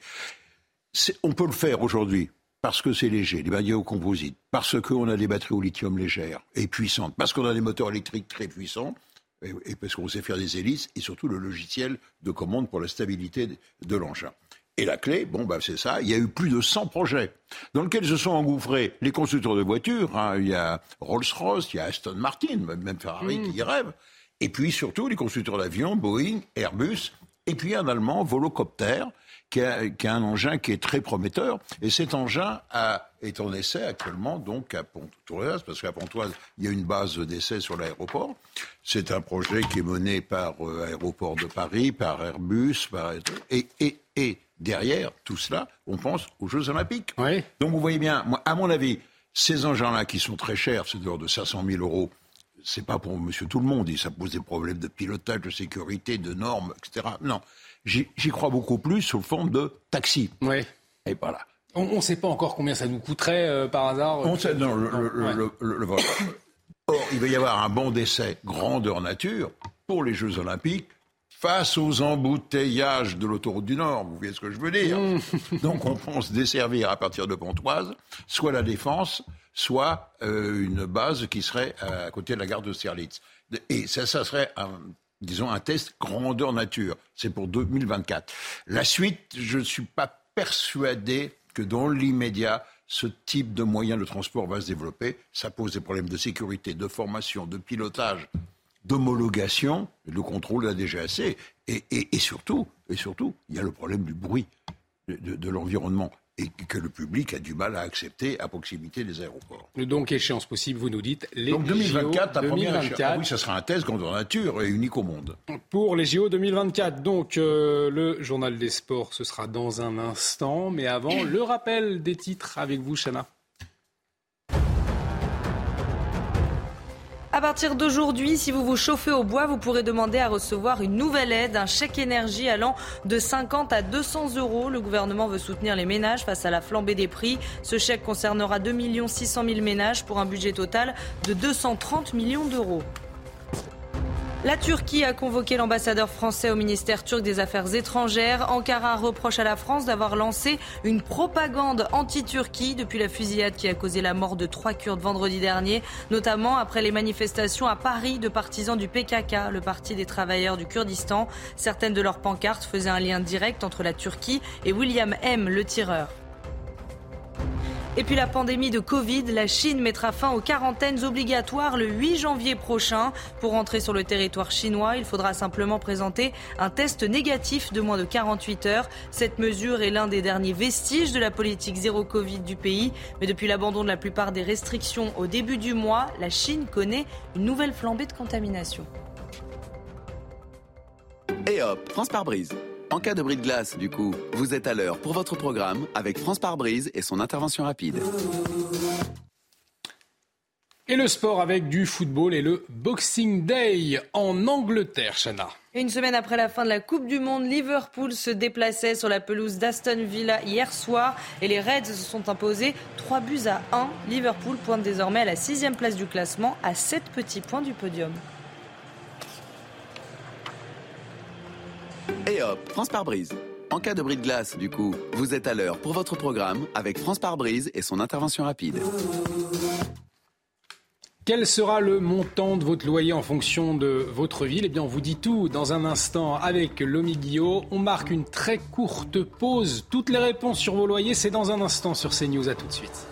On peut le faire aujourd'hui parce que c'est léger, les batteries au composite, parce qu'on a des batteries au lithium légères et puissantes, parce qu'on a des moteurs électriques très puissants, et, parce qu'on sait faire des hélices, et surtout le logiciel de commande pour la stabilité de l'engin. Et la clé, bon, bah, c'est ça. Il y a eu plus de 100 projets dans lesquels se sont engouffrés les constructeurs de voitures. Hein. Il y a Rolls-Royce, il y a Aston Martin, même Ferrari mmh. qui y rêve. Et puis surtout les constructeurs d'avions, Boeing, Airbus, et puis un Allemand, Volocopter, qui a, un engin qui est très prometteur. Et cet engin est en essai actuellement donc à Pontoise, parce qu'à Pontoise, il y a une base d'essai sur l'aéroport. C'est un projet qui est mené par euh, Aéroport de Paris, par Airbus, par... Et, et, et, derrière tout cela, on pense aux Jeux Olympiques. Donc vous voyez bien, moi, à mon avis, ces engins-là qui sont très chers, c'est de l'ordre de 500 000 euros, c'est pas pour monsieur tout le monde, et ça pose des problèmes de pilotage, de sécurité, de normes, etc. Non, j'y crois beaucoup plus sous forme de taxi. Oui. Et voilà. On ne sait pas encore combien ça nous coûterait euh, par hasard. On sait, non, le, Or, il va y avoir un bon d'essai grandeur nature pour les Jeux Olympiques face aux embouteillages de l'autoroute du Nord. Vous voyez ce que je veux dire mmh. Donc, on pense desservir à partir de Pontoise, soit la Défense, soit euh, une base qui serait à côté de la gare de Serlitz. Et ça, ça serait un, disons, un test grandeur nature. C'est pour 2024. La suite, je ne suis pas persuadé que dans l'immédiat, ce type de moyen de transport va se développer. Ça pose des problèmes de sécurité, de formation, de pilotage, d'homologation, le contrôle de la DGAC. Et, et, surtout, et surtout, il y a le problème du bruit de l'environnement et que le public a du mal à accepter à proximité des aéroports. Donc, échéance possible, vous nous dites, les Donc 2024, JO 2024. Ah oui, ça sera un test grandeur nature et unique au monde. Pour les JO 2024, donc euh, le journal des sports, ce sera dans un instant. Mais avant, le rappel des titres avec vous, Chana. À partir d'aujourd'hui, si vous vous chauffez au bois, vous pourrez demander à recevoir une nouvelle aide, un chèque énergie allant de 50 à 200 euros. Le gouvernement veut soutenir les ménages face à la flambée des prix. Ce chèque concernera 2 600 000 ménages pour un budget total de 230 millions d'euros. La Turquie a convoqué l'ambassadeur français au ministère turc des Affaires étrangères. Ankara reproche à la France d'avoir lancé une propagande anti-Turquie depuis la fusillade qui a causé la mort de trois Kurdes vendredi dernier, notamment après les manifestations à Paris de partisans du PKK, le Parti des travailleurs du Kurdistan. Certaines de leurs pancartes faisaient un lien direct entre la Turquie et William M, le tireur. Et puis la pandémie de Covid, la Chine mettra fin aux quarantaines obligatoires le 8 janvier prochain. Pour entrer sur le territoire chinois, il faudra simplement présenter un test négatif de moins de 48 heures. Cette mesure est l'un des derniers vestiges de la politique zéro Covid du pays. Mais depuis l'abandon de la plupart des restrictions au début du mois, la Chine connaît une nouvelle flambée de contamination. Et hop, France par brise. En cas de bris de glace, du coup, vous êtes à l'heure pour votre programme avec France par brise et son intervention rapide. Et le sport avec du football et le Boxing Day en Angleterre, Chana. Une semaine après la fin de la Coupe du Monde, Liverpool se déplaçait sur la pelouse d'Aston Villa hier soir et les Reds se sont imposés 3 buts à 1. Liverpool pointe désormais à la sixième place du classement à 7 petits points du podium. Et hop, France par brise. En cas de bris de glace, du coup, vous êtes à l'heure pour votre programme avec France par brise et son intervention rapide. Quel sera le montant de votre loyer en fonction de votre ville? Eh bien, on vous dit tout dans un instant avec Lomi. On marque une très courte pause. Toutes les réponses sur vos loyers, c'est dans un instant sur CNews. À tout de suite.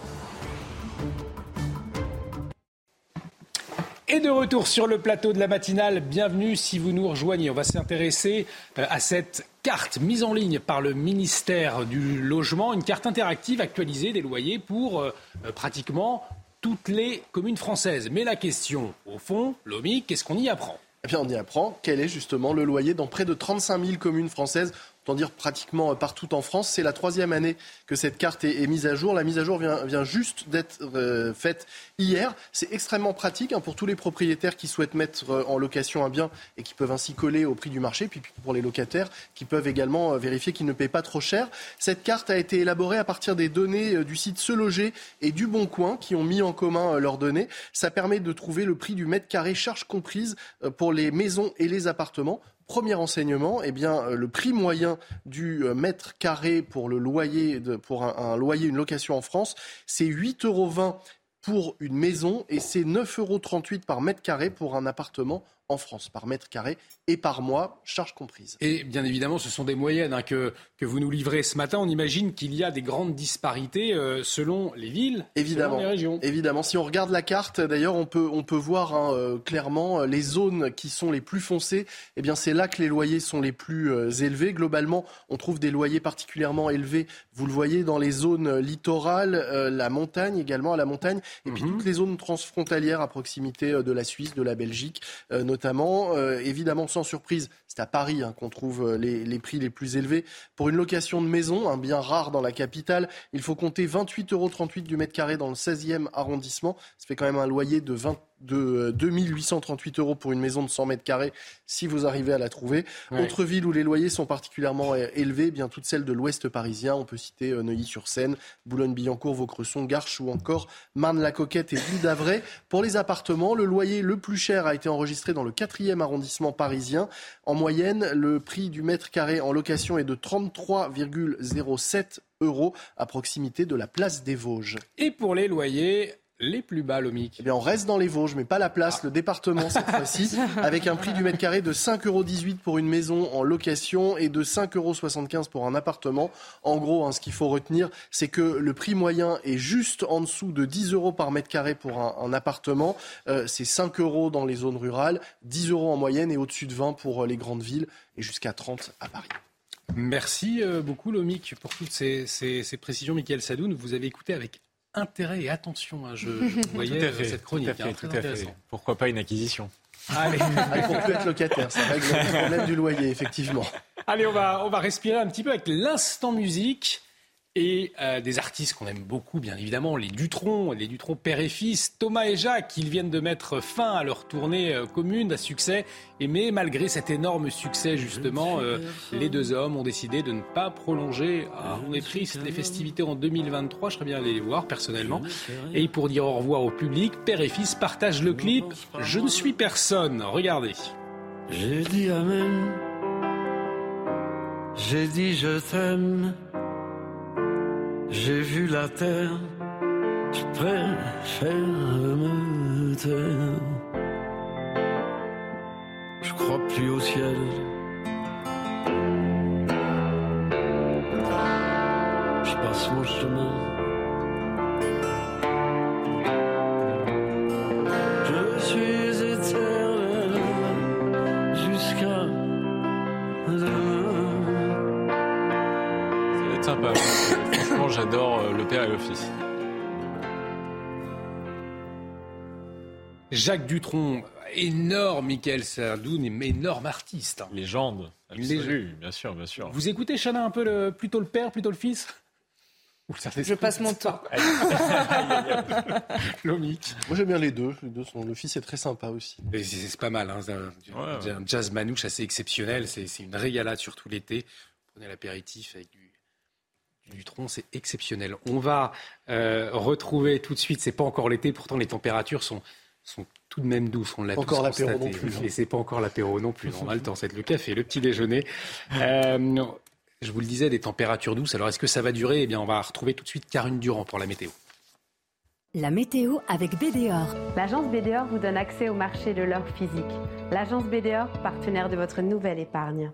Et de retour sur le plateau de la matinale, bienvenue si vous nous rejoignez. On va s'intéresser euh, à cette carte mise en ligne par le ministère du Logement, une carte interactive actualisée des loyers pour euh, euh, pratiquement toutes les communes françaises. Mais la question, au fond, Lomi, qu'est-ce qu'on y apprend? Eh bien, on y apprend quel est justement le loyer dans près de 35 000 communes françaises autant dire pratiquement partout en France. C'est la troisième année que cette carte est, mise à jour. La mise à jour vient, juste d'être euh, faite hier. C'est extrêmement pratique hein, pour tous les propriétaires qui souhaitent mettre euh, en location un bien et qui peuvent ainsi coller au prix du marché, puis pour les locataires qui peuvent également euh, vérifier qu'ils ne paient pas trop cher. Cette carte a été élaborée à partir des données du site Se Loger et du Bon Coin qui ont mis en commun leurs données. Ça permet de trouver le prix du mètre carré charge comprise pour les maisons et les appartements. Premier enseignement, eh euh, le prix moyen du euh, mètre carré pour le loyer, pour un, un, loyer, une location en France, c'est 8,20 euros pour une maison et c'est 9,38 euros par mètre carré pour un appartement en France par mètre carré et par mois, charge comprise. Et bien évidemment, ce sont des moyennes hein, que, que vous nous livrez ce matin. On imagine qu'il y a des grandes disparités euh, selon les villes, évidemment, selon les régions. Évidemment, si on regarde la carte, d'ailleurs, on peut, on peut voir hein, euh, clairement euh, les zones qui sont les plus foncées. Eh bien, c'est là que les loyers sont les plus euh, élevés. Globalement, on trouve des loyers particulièrement élevés. Vous le voyez dans les zones littorales, euh, la montagne également, à la montagne, et puis mm -hmm. toutes les zones transfrontalières à proximité de la Suisse, de la Belgique, notamment notamment. Euh, évidemment, sans surprise, c'est à Paris hein, qu'on trouve euh, les, prix les plus élevés. Pour une location de maison, un bien rare dans la capitale, il faut compter 28,38 euros du mètre carré dans le 16e arrondissement. Ça fait quand même un loyer de 20 de 2838 euros pour une maison de 100 mètres carrés si vous arrivez à la trouver. Ouais. Autre ville où les loyers sont particulièrement élevés, eh bien toutes celles de l'ouest parisien. On peut citer Neuilly-sur-Seine, Boulogne-Billancourt, Vaucresson, Garches ou encore Marne-la-Coquette et Ville d'Avray. Pour les appartements, le loyer le plus cher a été enregistré dans le 4e arrondissement parisien. En moyenne, le prix du mètre carré en location est de 33,07 euros à proximité de la place des Vosges. Et pour les loyers, les plus bas, Lomic Eh bien, on reste dans les Vosges, mais pas la place, ah. le département cette <laughs> fois-ci, avec un prix du mètre carré de 5,18 euros pour une maison en location et de 5,75 euros pour un appartement. En gros, hein, ce qu'il faut retenir, c'est que le prix moyen est juste en dessous de 10 euros par mètre carré pour un, un appartement. Euh, c'est 5 euros dans les zones rurales, 10 euros en moyenne et au-dessus de 20 pour les grandes villes et jusqu'à 30 à Paris. Merci beaucoup, Lomic, pour toutes ces, ces, ces précisions. Michael Sadoun, vous avez écouté avec intérêt et attention. Hein, je, je voyais fait, cette chronique. Tout à fait, hein, tout à fait. Pourquoi pas une acquisition Allez, <laughs> il faut plus être locataire, ça règle le problème du loyer, effectivement. Allez, on va, on va respirer un petit peu avec l'instant musique et euh, des artistes qu'on aime beaucoup, bien évidemment, les Dutron, les Dutron père et fils, Thomas et Jacques, ils viennent de mettre fin à leur tournée euh, commune à succès. Et mais malgré cet énorme succès, justement, euh, les deux hommes ont décidé de ne pas prolonger. Ah, on est triste, les festivités en 2023, je serais bien allé les voir personnellement. Et pour dire au revoir au public, père et fils partagent le clip Je ne suis personne. Regardez. J'ai dit Amen. J'ai dit je t'aime. J'ai vu la terre. Je préfère me taire. Je crois plus au ciel. Je passe mon chemin. Jacques Dutronc, énorme Michael Sardoun, mais énorme artiste. hein. Légende, Une absolue, bien sûr, bien sûr. Vous écoutez Chana un peu le, plutôt le père, plutôt le fils? Je passe mon temps. <laughs> Lomique. Moi j'aime bien les deux. Les deux sont... Le fils est très sympa aussi. C'est pas mal, hein, c'est un, jazz manouche assez exceptionnel, c'est une régalade surtout l'été. Prenez l'apéritif avec du, du Dutronc, c'est exceptionnel. On va euh, retrouver tout de suite, c'est pas encore l'été, pourtant les températures sont, sont tout de même douces, on l'a tous encore l'apéro constaté. non plus, hein. <laughs> Et c'est pas encore l'apéro non plus, on a le temps, c'est le café, le petit déjeuner. Euh, je vous le disais, des températures douces, alors est-ce que ça va durer? Eh bien on va retrouver tout de suite Karine Durand pour la météo. La météo avec BDOR. L'agence BDOR vous donne accès au marché de l'or physique. L'agence BDOR, partenaire de votre nouvelle épargne.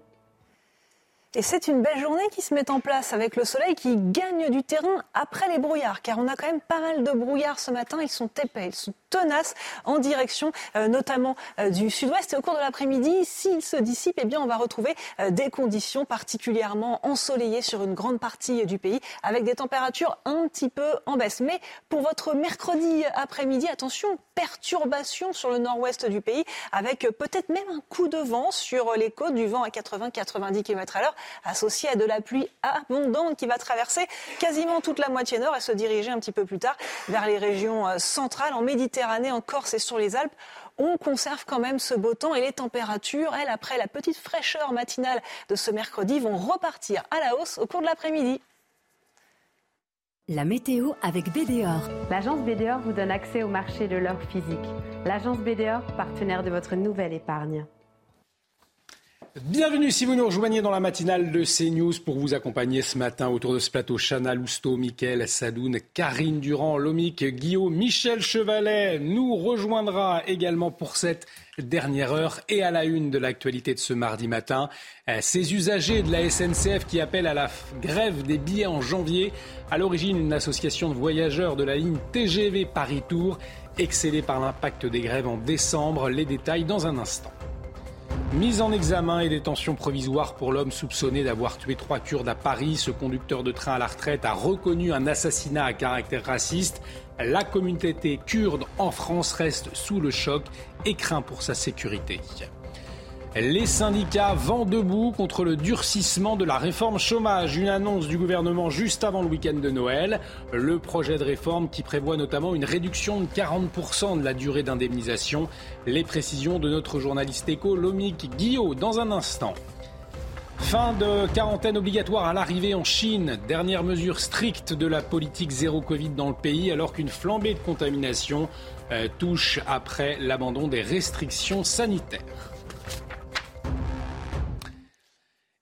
Et c'est une belle journée qui se met en place avec le soleil qui gagne du terrain après les brouillards, car on a quand même pas mal de brouillards ce matin. Ils sont épais, ils sont tenaces en direction euh, notamment euh, du sud-ouest. Et au cours de l'après-midi, s'ils se dissipent, eh bien on va retrouver euh, des conditions particulièrement ensoleillées sur une grande partie du pays, avec des températures un petit peu en baisse. Mais pour votre mercredi après-midi, attention, perturbation sur le nord-ouest du pays, avec peut-être même un coup de vent sur les côtes, du vent à 80-90 km à l'heure, associé à de la pluie abondante qui va traverser quasiment toute la moitié nord et se diriger un petit peu plus tard vers les régions centrales, en Méditerranée, en Corse et sur les Alpes. On conserve quand même ce beau temps et les températures, elles, après la petite fraîcheur matinale de ce mercredi, vont repartir à la hausse au cours de l'après-midi. La météo avec BDOR. L'agence BDOR vous donne accès au marché de l'or physique. L'agence BDOR, partenaire de votre nouvelle épargne. Bienvenue si vous nous rejoignez dans la matinale de CNews pour vous accompagner ce matin autour de ce plateau. Chana Lousteau, Mickaël Sadoun, Karine Durand, Lomic, Guillaume, Michel Chevalet nous rejoindra également pour cette dernière heure et à la une de l'actualité de ce mardi matin. Euh, Ces usagers de la SNCF qui appellent à la grève des billets en janvier. À l'origine, une association de voyageurs de la ligne TGV Paris-Tours, excédée par l'impact des grèves en décembre. Les détails dans un instant. Mise en examen et détention provisoire pour l'homme soupçonné d'avoir tué trois Kurdes à Paris. Ce conducteur de train à la retraite a reconnu un assassinat à caractère raciste. La communauté kurde en France reste sous le choc et craint pour sa sécurité. Les syndicats vent debout contre le durcissement de la réforme chômage. Une annonce du gouvernement juste avant le week-end de Noël. Le projet de réforme qui prévoit notamment une réduction de 40% de la durée d'indemnisation. Les précisions de notre journaliste éco, Lomic Guillot, dans un instant. Fin de quarantaine obligatoire à l'arrivée en Chine. Dernière mesure stricte de la politique zéro Covid dans le pays alors qu'une flambée de contamination euh, touche après l'abandon des restrictions sanitaires.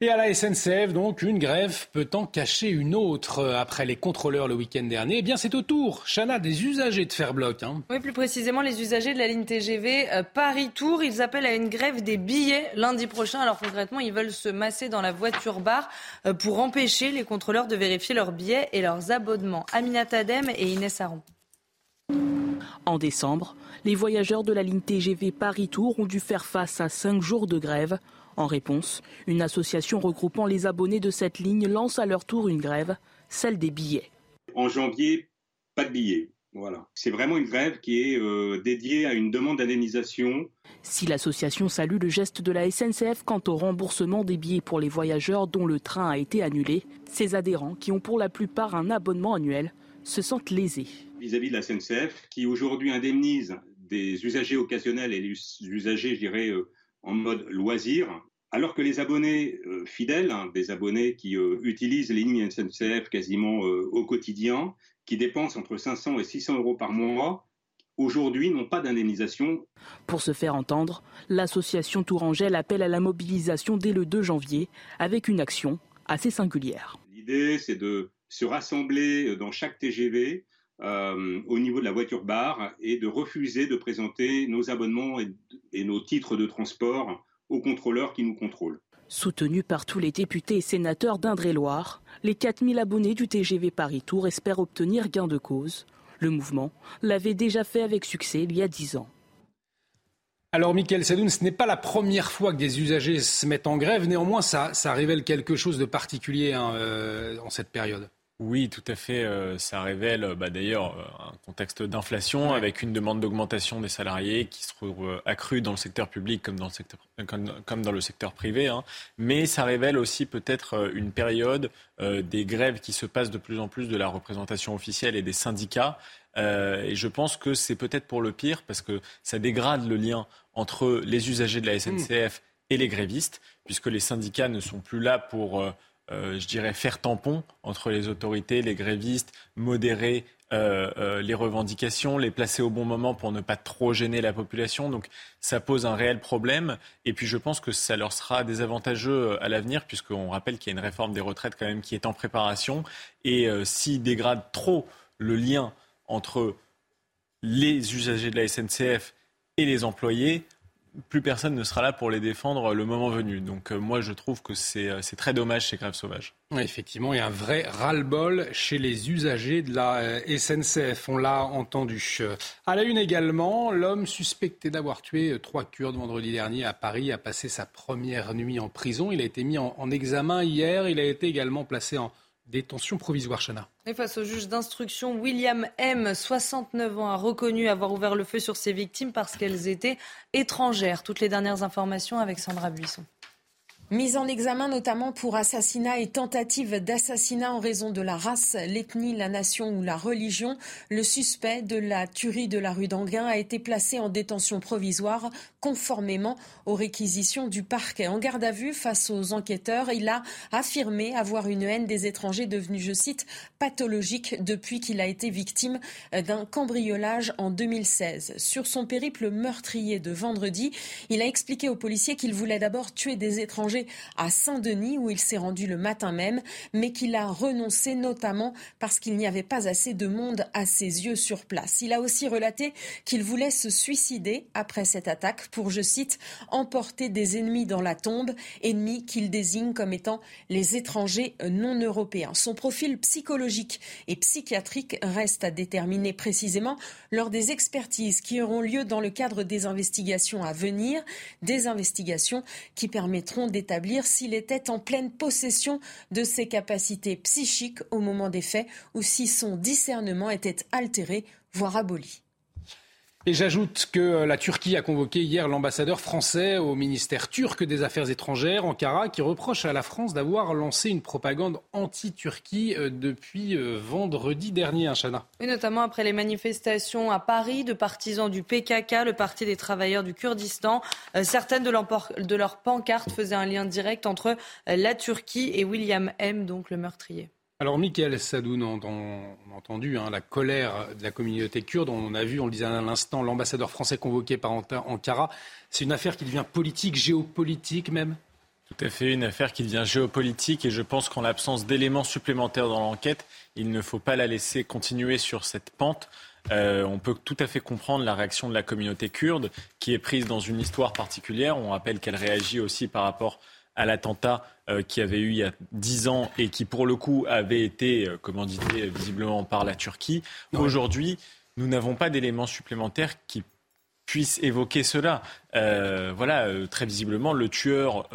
Et à la SNCF, donc, une grève peut en cacher une autre. Après les contrôleurs le week-end dernier, eh bien, c'est au tour, Chana, des usagers de faire bloc. hein. Oui, plus précisément, les usagers de la ligne TGV euh, Paris-Tours, ils appellent à une grève des billets lundi prochain. Alors concrètement, ils veulent se masser dans la voiture bar euh, pour empêcher les contrôleurs de vérifier leurs billets et leurs abonnements. Aminata Adem et Inès Aron. En décembre, les voyageurs de la ligne TGV Paris-Tours ont dû faire face à cinq jours de grève. En réponse, une association regroupant les abonnés de cette ligne lance à leur tour une grève, celle des billets. En janvier, pas de billets. Voilà. C'est vraiment une grève qui est euh, dédiée à une demande d'indemnisation. Si l'association salue le geste de la SNCF quant au remboursement des billets pour les voyageurs dont le train a été annulé, ses adhérents, qui ont pour la plupart un abonnement annuel, se sentent lésés. vis-à-vis de la SNCF, qui aujourd'hui indemnise des usagers occasionnels et les usagers, je dirais, euh, en mode loisir, alors que les abonnés euh, fidèles, hein, des abonnés qui euh, utilisent les lignes SNCF quasiment euh, au quotidien, qui dépensent entre 500 et 600 euros par mois, aujourd'hui n'ont pas d'indemnisation. Pour se faire entendre, l'association Tourangelle appelle à la mobilisation dès le 2 janvier avec une action assez singulière. L'idée, c'est de se rassembler dans chaque TGV euh, au niveau de la voiture bar et de refuser de présenter nos abonnements et, et nos titres de transport aux contrôleurs qui nous contrôlent. Soutenus par tous les députés et sénateurs d'Indre-et-Loire, les 4000 abonnés du TGV Paris-Tour espèrent obtenir gain de cause. Le mouvement l'avait déjà fait avec succès il y a 10 ans. Alors, Michael Sadoun, ce n'est pas la première fois que des usagers se mettent en grève. Néanmoins, ça, ça révèle quelque chose de particulier hein, euh, en cette période. Oui, tout à fait. Euh, ça révèle bah, d'ailleurs euh, un contexte d'inflation avec une demande d'augmentation des salariés qui se trouve euh, accrue dans le secteur public comme dans le secteur, comme, dans le secteur privé. Hein. Mais ça révèle aussi peut-être une période des grèves qui se passent de plus en plus de la représentation officielle et des syndicats. et je pense que c'est peut-être pour le pire parce que ça dégrade le lien entre les usagers de la SNCF et les grévistes, puisque les syndicats ne sont plus là pour euh, je dirais, faire tampon entre les autorités, les grévistes, modérer euh, euh, les revendications, les placer au bon moment pour ne pas trop gêner la population. Donc ça pose un réel problème. Et puis je pense que ça leur sera désavantageux à l'avenir, puisqu'on rappelle qu'il y a une réforme des retraites quand même qui est en préparation. Et s'ils dégradent trop le lien entre les usagers de la SNCF et les employés, plus personne ne sera là pour les défendre le moment venu. Donc euh, moi, je trouve que c'est euh, très dommage ces grèves sauvages. effectivement, il y a un vrai ras-le-bol chez les usagers de la euh, SNCF. On l'a entendu. À la une également, l'homme suspecté d'avoir tué trois Kurdes vendredi dernier à Paris a passé sa première nuit en prison. Il a été mis en, en examen hier. Il a été également placé en détention provisoire, Chana. Et face au juge d'instruction, William M., 69 ans, a reconnu avoir ouvert le feu sur ses victimes parce qu'elles étaient étrangères. Toutes les dernières informations avec Sandra Buisson. Mise en examen notamment pour assassinat et tentative d'assassinat en raison de la race, l'ethnie, la nation ou la religion, le suspect de la tuerie de la rue d'Anguin a été placé en détention provisoire conformément aux réquisitions du parquet. En garde à vue face aux enquêteurs, il a affirmé avoir une haine des étrangers devenue, je cite, pathologique depuis qu'il a été victime d'un cambriolage en 2016. Sur son périple meurtrier de vendredi, il a expliqué aux policiers qu'il voulait d'abord tuer des étrangers à Saint-Denis où il s'est rendu le matin même, mais qu'il a renoncé notamment parce qu'il n'y avait pas assez de monde à ses yeux sur place. Il a aussi relaté qu'il voulait se suicider après cette attaque pour, je cite, emporter des ennemis dans la tombe, ennemis qu'il désigne comme étant les étrangers non européens. Son profil psychologique et psychiatrique reste à déterminer précisément lors des expertises qui auront lieu dans le cadre des investigations à venir, des investigations qui permettront d'établir s'il était en pleine possession de ses capacités psychiques au moment des faits ou si son discernement était altéré, voire aboli. Et j'ajoute que la Turquie a convoqué hier l'ambassadeur français au ministère turc des Affaires étrangères, Ankara, qui reproche à la France d'avoir lancé une propagande anti-Turquie euh, depuis euh, vendredi dernier, hein, Chana. Et notamment après les manifestations à Paris de partisans du PKK, le Parti des travailleurs du Kurdistan. Euh, certaines de, de leurs pancartes faisaient un lien direct entre la Turquie et William M., donc le meurtrier. Alors, Michael Sadoun, on, a entendu hein, la colère de la communauté kurde. On a vu, on le disait à l'instant, l'ambassadeur français convoqué par Ankara. C'est une affaire qui devient politique, géopolitique même? Tout à fait, une affaire qui devient géopolitique. Et je pense qu'en l'absence d'éléments supplémentaires dans l'enquête, il ne faut pas la laisser continuer sur cette pente. Euh, on peut tout à fait comprendre la réaction de la communauté kurde, qui est prise dans une histoire particulière. On rappelle qu'elle réagit aussi par rapport à l'attentat euh, qui avait eu il y a dix ans et qui, pour le coup, avait été euh, commandité visiblement par la Turquie. Aujourd'hui, nous n'avons pas d'éléments supplémentaires qui puissent évoquer cela. Euh, voilà, très visiblement, le tueur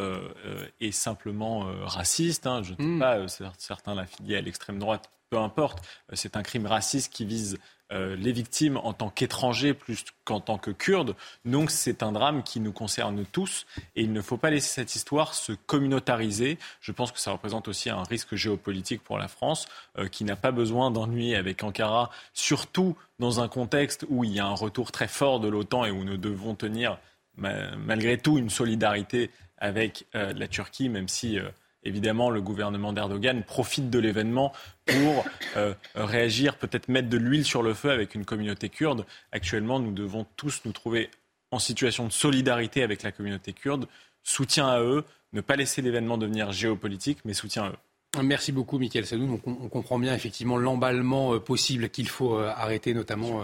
est simplement raciste. Hein. je ne sais hmm. pas, certains l'affilient à l'extrême droite, peu importe. c'est un crime raciste qui vise euh, les victimes en tant qu'étrangers plus qu'en tant que kurdes. Donc c'est un drame qui nous concerne tous et il ne faut pas laisser cette histoire se communautariser. Je pense que ça représente aussi un risque géopolitique pour la France euh, qui n'a pas besoin d'ennuyer avec Ankara, surtout dans un contexte où il y a un retour très fort de l'OTAN et où nous devons tenir malgré tout une solidarité avec euh, la Turquie, même si évidemment, le gouvernement d'Erdogan profite de l'événement pour euh, réagir, peut-être mettre de l'huile sur le feu avec une communauté kurde. Actuellement, nous devons tous nous trouver en situation de solidarité avec la communauté kurde, soutien à eux, ne pas laisser l'événement devenir géopolitique, mais soutien à eux. Merci beaucoup, Michael Sadou. On, comprend bien effectivement l'emballement euh, possible qu'il faut euh, arrêter, notamment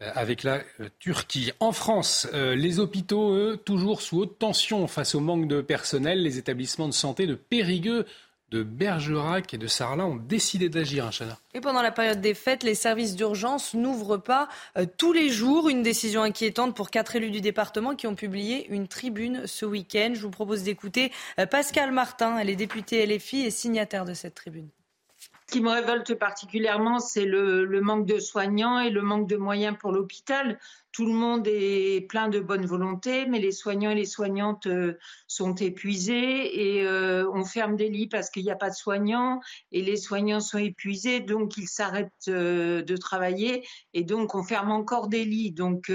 avec la Turquie. En France, les hôpitaux, eux, toujours sous haute tension face au manque de personnel. Les établissements de santé de Périgueux de Bergerac et de Sarlat ont décidé d'agir, hein, Chana. Et pendant la période des fêtes, les services d'urgence n'ouvrent pas euh, tous les jours. Une décision inquiétante pour quatre élus du département qui ont publié une tribune ce week-end. Je vous propose d'écouter euh, Pascal Martin. Elle est députée LFI et signataire de cette tribune. Ce qui me révolte particulièrement, c'est le, manque de soignants et le manque de moyens pour l'hôpital. Tout le monde est plein de bonne volonté, mais les soignants et les soignantes euh, sont épuisés et euh, on ferme des lits parce qu'il n'y a pas de soignants et les soignants sont épuisés, donc ils s'arrêtent euh, de travailler et donc on ferme encore des lits. Donc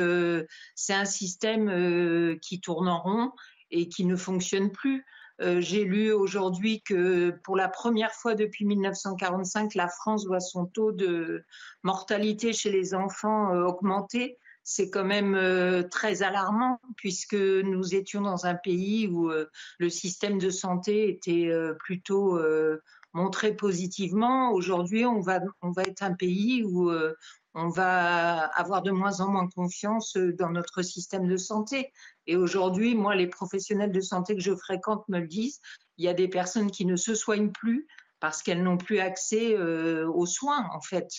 c'est un système qui tourne en rond et qui ne fonctionne plus. Euh, j'ai lu aujourd'hui que pour la première fois depuis 1945, la France voit son taux de mortalité chez les enfants euh, augmenter. C'est quand même euh, très alarmant puisque nous étions dans un pays où le système de santé était plutôt montré positivement. Aujourd'hui, on va, on va être un pays où on va avoir de moins en moins confiance dans notre système de santé. Et aujourd'hui, moi, les professionnels de santé que je fréquente me le disent, il y a des personnes qui ne se soignent plus parce qu'elles n'ont plus accès euh, aux soins, en fait.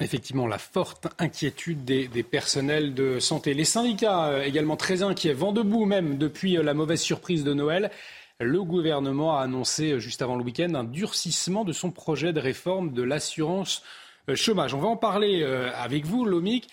Effectivement, la forte inquiétude des, personnels de santé. Les syndicats euh, également très inquiets, vent debout même depuis euh, la mauvaise surprise de Noël. Le gouvernement a annoncé juste avant le week-end un durcissement de son projet de réforme de l'assurance chômage. On va en parler avec vous, Lomic.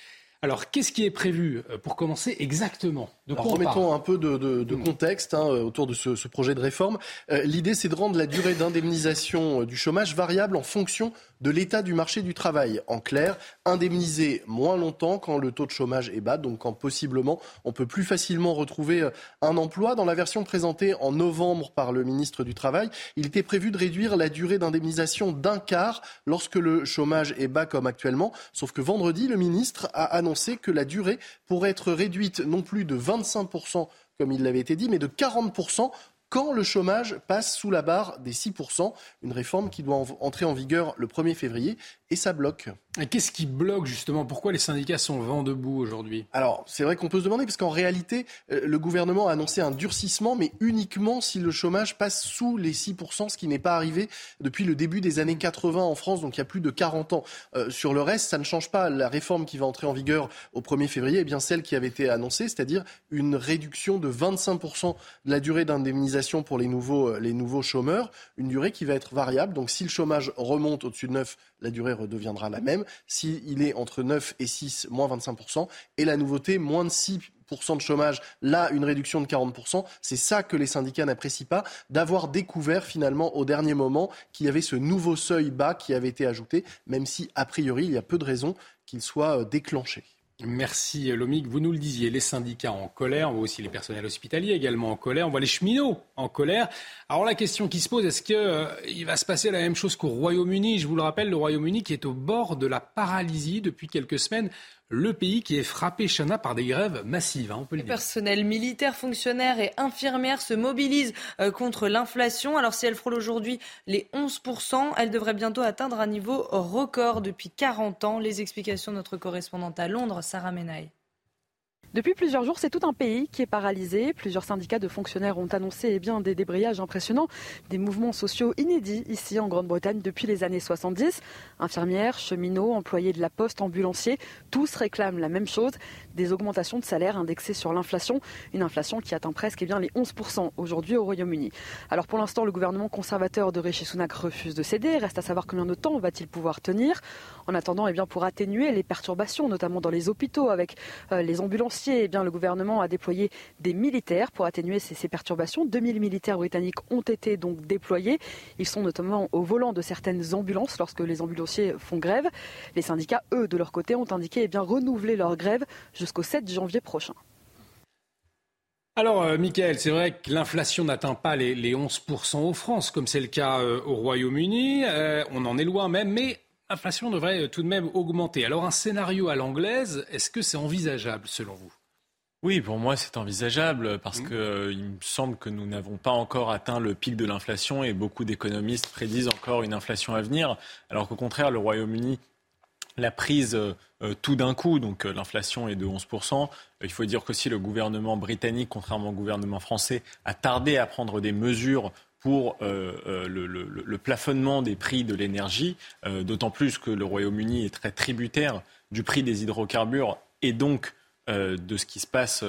Alors, qu'est-ce qui est prévu euh, pour commencer exactement? De Remettons un peu de, contexte hein, autour de ce, projet de réforme. Euh, l'idée, c'est de rendre la durée d'indemnisation euh, du chômage variable en fonction de l'état du marché du travail. En clair, indemniser moins longtemps quand le taux de chômage est bas, donc quand possiblement on peut plus facilement retrouver un emploi. Dans la version présentée en novembre par le ministre du Travail, il était prévu de réduire la durée d'indemnisation d'un quart lorsque le chômage est bas comme actuellement. Sauf que vendredi, le ministre a annoncé que la durée pourrait être réduite non plus de 25% comme il l'avait été dit, mais de 40% quand le chômage passe sous la barre des 6%, une réforme qui doit entrer en vigueur le 1er février, et ça bloque. Et qu'est-ce qui bloque justement? Pourquoi les syndicats sont vent debout aujourd'hui? Alors, c'est vrai qu'on peut se demander, parce qu'en réalité, euh, le gouvernement a annoncé un durcissement, mais uniquement si le chômage passe sous les 6%, ce qui n'est pas arrivé depuis le début des années 80 en France, donc il y a plus de 40 ans. Euh, sur le reste, ça ne change pas. La réforme qui va entrer en vigueur au 1er février est bien celle qui avait été annoncée, c'est-à-dire une réduction de 25% de la durée d'indemnisation pour les nouveaux, euh, les nouveaux chômeurs, une durée qui va être variable. Donc si le chômage remonte au-dessus de 9, la durée redeviendra la même. S'il est entre 9 et 6, moins 25%. Et la nouveauté, moins de 6 de chômage, là une réduction de 40%. C'est ça que les syndicats n'apprécient pas, d'avoir découvert finalement au dernier moment qu'il y avait ce nouveau seuil bas qui avait été ajouté, même si a priori il y a peu de raisons qu'il soit euh, déclenché. Merci Lomic. Vous nous le disiez, les syndicats en colère, on voit aussi les personnels hospitaliers également en colère, on voit les cheminots en colère. Alors la question qui se pose, est-ce qu'il euh, va se passer la même chose qu'au Royaume-Uni? Je vous le rappelle, le Royaume-Uni qui est au bord de la paralysie depuis quelques semaines le pays qui est frappé, Chana, par des grèves massives, hein, on peut le, dire. personnel militaire, fonctionnaires et infirmières se mobilisent euh, contre l'inflation. Alors si elle frôle aujourd'hui les 11%, elle devrait bientôt atteindre un niveau record depuis 40 ans. Les explications de notre correspondante à Londres, Sarah Menaille. Depuis plusieurs jours, c'est tout un pays qui est paralysé. Plusieurs syndicats de fonctionnaires ont annoncé eh bien, des débrayages impressionnants, des mouvements sociaux inédits ici en Grande-Bretagne depuis les années 70. Infirmières, cheminots, employés de la poste, ambulanciers, tous réclament la même chose, des augmentations de salaire indexées sur l'inflation, une inflation qui atteint presque eh bien, les 11% aujourd'hui au Royaume-Uni. Alors pour l'instant, le gouvernement conservateur de Rishi Sunak refuse de céder. Reste à savoir combien de temps va-t-il pouvoir tenir. En attendant, eh bien, pour atténuer les perturbations, notamment dans les hôpitaux avec euh, les ambulanciers, eh bien, le gouvernement a déployé des militaires pour atténuer ces, perturbations. 2000 militaires britanniques ont été donc déployés. Ils sont notamment au volant de certaines ambulances lorsque les ambulanciers font grève. Les syndicats, eux, de leur côté, ont indiqué eh bien, renouveler leur grève jusqu'au 7 janvier prochain. Alors, euh, Michael, c'est vrai que l'inflation n'atteint pas les, 11% en France, comme c'est le cas euh, au Royaume-Uni. Euh, on en est loin même, mais l'inflation devrait tout de même augmenter. Alors, un scénario à l'anglaise, est-ce que c'est envisageable selon vous? Oui, pour moi, c'est envisageable parce mmh. qu'il me semble que nous n'avons pas encore atteint le pic de l'inflation et beaucoup d'économistes prédisent encore une inflation à venir, alors qu'au contraire, le Royaume-Uni la prise euh, euh, tout d'un coup, donc euh, l'inflation est de 11%. Il faut dire qu'aussi le gouvernement britannique, contrairement au gouvernement français, a tardé à prendre des mesures pour le, plafonnement des prix de l'énergie, d'autant plus que le Royaume-Uni est très tributaire du prix des hydrocarbures et donc de ce qui se passe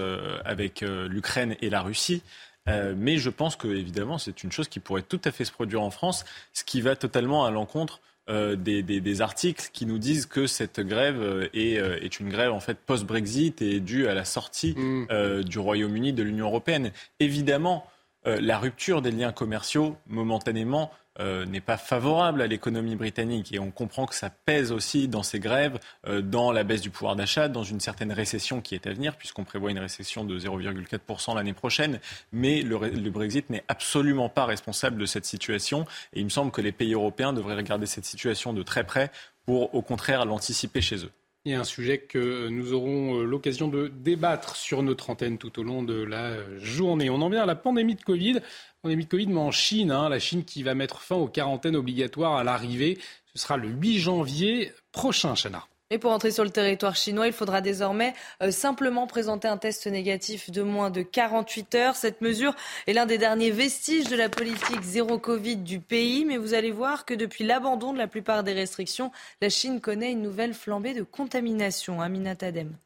avec l'Ukraine et la Russie. mais je pense que, évidemment, c'est une chose qui pourrait tout à fait se produire en France, ce qui va totalement à l'encontre euh, des, articles qui nous disent que cette grève euh, euh, est, une grève en fait post-Brexit et due à la sortie mm. du Royaume-Uni de l'Union européenne. Évidemment, la rupture des liens commerciaux, momentanément, euh, n'est pas favorable à l'économie britannique. Et on comprend que ça pèse aussi dans ces grèves, euh, dans la baisse du pouvoir d'achat, dans une certaine récession qui est à venir, puisqu'on prévoit une récession de 0,4% l'année prochaine. Mais le, le Brexit n'est absolument pas responsable de cette situation. Et il me semble que les pays européens devraient regarder cette situation de très près pour, au contraire, l'anticiper chez eux. Il y a un sujet que nous aurons euh, l'occasion de débattre sur notre antenne tout au long de la journée. On en vient à la pandémie de Covid. Pandémie de Covid, mais en Chine, hein, la Chine qui va mettre fin aux quarantaines obligatoires à l'arrivée. Ce sera le 8 janvier prochain, Chana. Et pour entrer sur le territoire chinois, il faudra désormais euh, simplement présenter un test négatif de moins de 48 heures. Cette mesure est l'un des derniers vestiges de la politique zéro Covid du pays. Mais vous allez voir que depuis l'abandon de la plupart des restrictions, la Chine connaît une nouvelle flambée de contamination. Aminat Adem.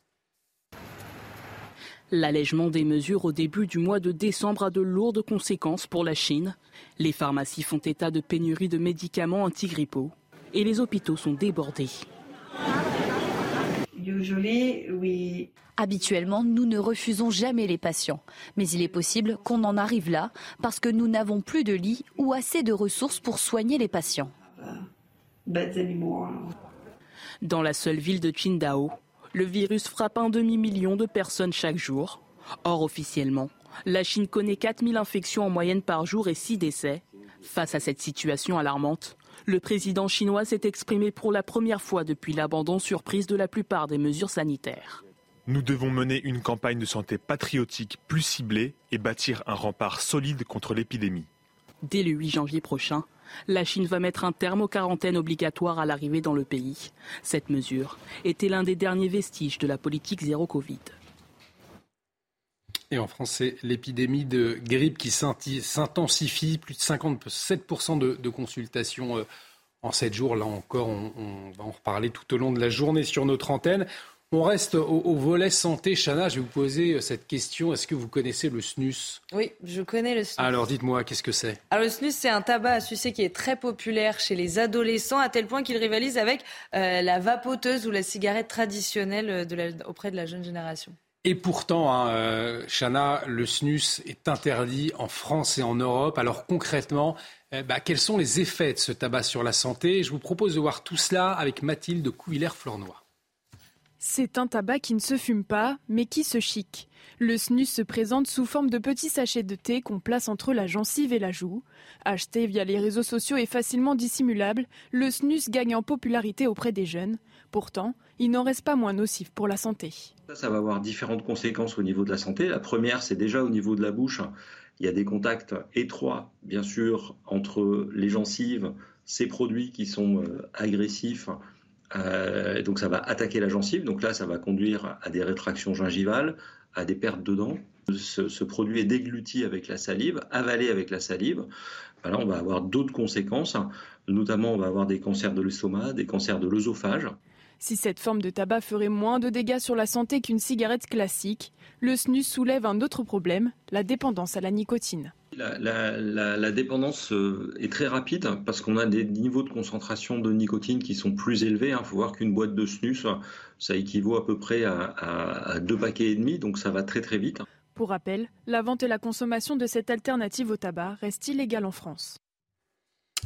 L'allègement des mesures au début du mois de décembre a de lourdes conséquences pour la Chine. Les pharmacies font état de pénurie de médicaments antigrippaux et les hôpitaux sont débordés. Habituellement, nous ne refusons jamais les patients, mais il est possible qu'on en arrive là parce que nous n'avons plus de lits ou assez de ressources pour soigner les patients. Dans la seule ville de Qingdao, le virus frappe un demi-million de personnes chaque jour. Or, officiellement, la Chine connaît 4000 infections en moyenne par jour et 6 décès. Face à cette situation alarmante, le président chinois s'est exprimé pour la première fois depuis l'abandon surprise de la plupart des mesures sanitaires. Nous devons mener une campagne de santé patriotique plus ciblée et bâtir un rempart solide contre l'épidémie. Dès le 8 janvier prochain, la Chine va mettre un terme aux quarantaines obligatoires à l'arrivée dans le pays. Cette mesure était l'un des derniers vestiges de la politique zéro Covid. Et en France, c'est l'épidémie de grippe qui s'intensifie. Plus de 57% de, consultations euh, en 7 jours. Là encore, on, va en reparler tout au long de la journée sur notre antenne. On reste au, volet santé. Chana, je vais vous poser euh, cette question. Est-ce que vous connaissez le snus? Oui, je connais le snus. Alors dites-moi, qu'est-ce que c'est? Alors le snus, c'est un tabac à sucer qui est très populaire chez les adolescents, à tel point qu'il rivalise avec euh, la vapoteuse ou la cigarette traditionnelle auprès de la jeune génération. Et pourtant, hein, euh, Chana, le snus est interdit en France et en Europe. Alors concrètement, eh ben, quels sont les effets de ce tabac sur la santé? Je vous propose de voir tout cela avec Mathilde Couillère-Flornois. C'est un tabac qui ne se fume pas, mais qui se chic. Le snus se présente sous forme de petits sachets de thé qu'on place entre la gencive et la joue. Acheté via les réseaux sociaux et facilement dissimulable, le snus gagne en popularité auprès des jeunes. Pourtant, il n'en reste pas moins nocif pour la santé. Ça, va avoir différentes conséquences au niveau de la santé. La première, c'est déjà au niveau de la bouche. Il y a des contacts étroits, bien sûr, entre les gencives, ces produits qui sont euh, agressifs, euh, donc ça va attaquer la gencive. Donc là, ça va conduire à des rétractions gingivales, à des pertes de dents. Ce, produit est dégluti avec la salive, avalé avec la salive. Là, on va avoir d'autres conséquences. Notamment, on va avoir des cancers de l'estomac, des cancers de l'œsophage. Si cette forme de tabac ferait moins de dégâts sur la santé qu'une cigarette classique, le snus soulève un autre problème, la dépendance à la nicotine. La, dépendance euh, est très rapide parce qu'on a des niveaux de concentration de nicotine qui sont plus élevés. Il hein. faut voir qu'une boîte de snus, ça équivaut à peu près à, deux paquets et demi, donc ça va très très vite. Pour rappel, la vente et la consommation de cette alternative au tabac restent illégales en France.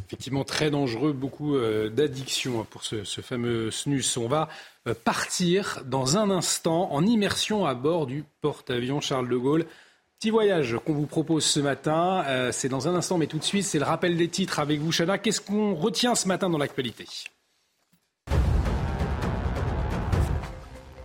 Effectivement, très dangereux, beaucoup euh, d'addictions hein, pour ce, fameux snus. On va euh, partir dans un instant en immersion à bord du porte-avions Charles de Gaulle Petit voyage qu'on vous propose ce matin, euh, c'est dans un instant, mais tout de suite, c'est le rappel des titres avec vous, Chana. Qu'est-ce qu'on retient ce matin dans l'actualité?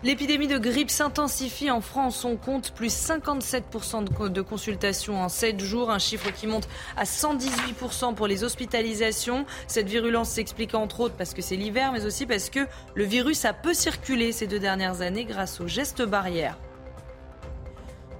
L'épidémie de grippe s'intensifie en France. On compte plus 57% de consultations en 7 jours, un chiffre qui monte à 118% pour les hospitalisations. Cette virulence s'explique entre autres parce que c'est l'hiver, mais aussi parce que le virus a peu circulé ces deux dernières années grâce aux gestes barrières.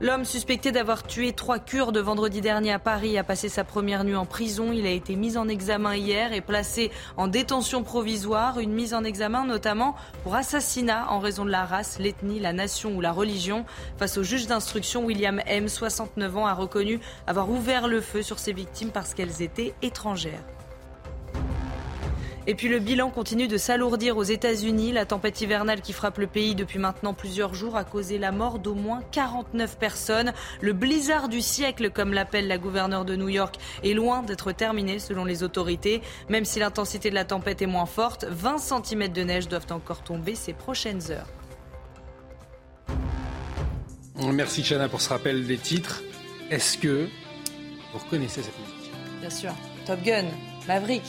L'homme suspecté d'avoir tué trois Kurdes vendredi dernier à Paris a passé sa première nuit en prison. Il a été mis en examen hier et placé en détention provisoire. Une mise en examen notamment pour assassinat en raison de la race, l'ethnie, la nation ou la religion. Face au juge d'instruction, William M, 69 ans, a reconnu avoir ouvert le feu sur ses victimes parce qu'elles étaient étrangères. Et puis le bilan continue de s'alourdir aux États-Unis. La tempête hivernale qui frappe le pays depuis maintenant plusieurs jours a causé la mort d'au moins 49 personnes. Le blizzard du siècle, comme l'appelle la gouverneure de New York, est loin d'être terminé selon les autorités. Même si l'intensité de la tempête est moins forte, 20 cm de neige doivent encore tomber ces prochaines heures. Merci Chana pour ce rappel des titres. Est-ce que vous reconnaissez cette musique? Bien sûr. Top Gun, Maverick,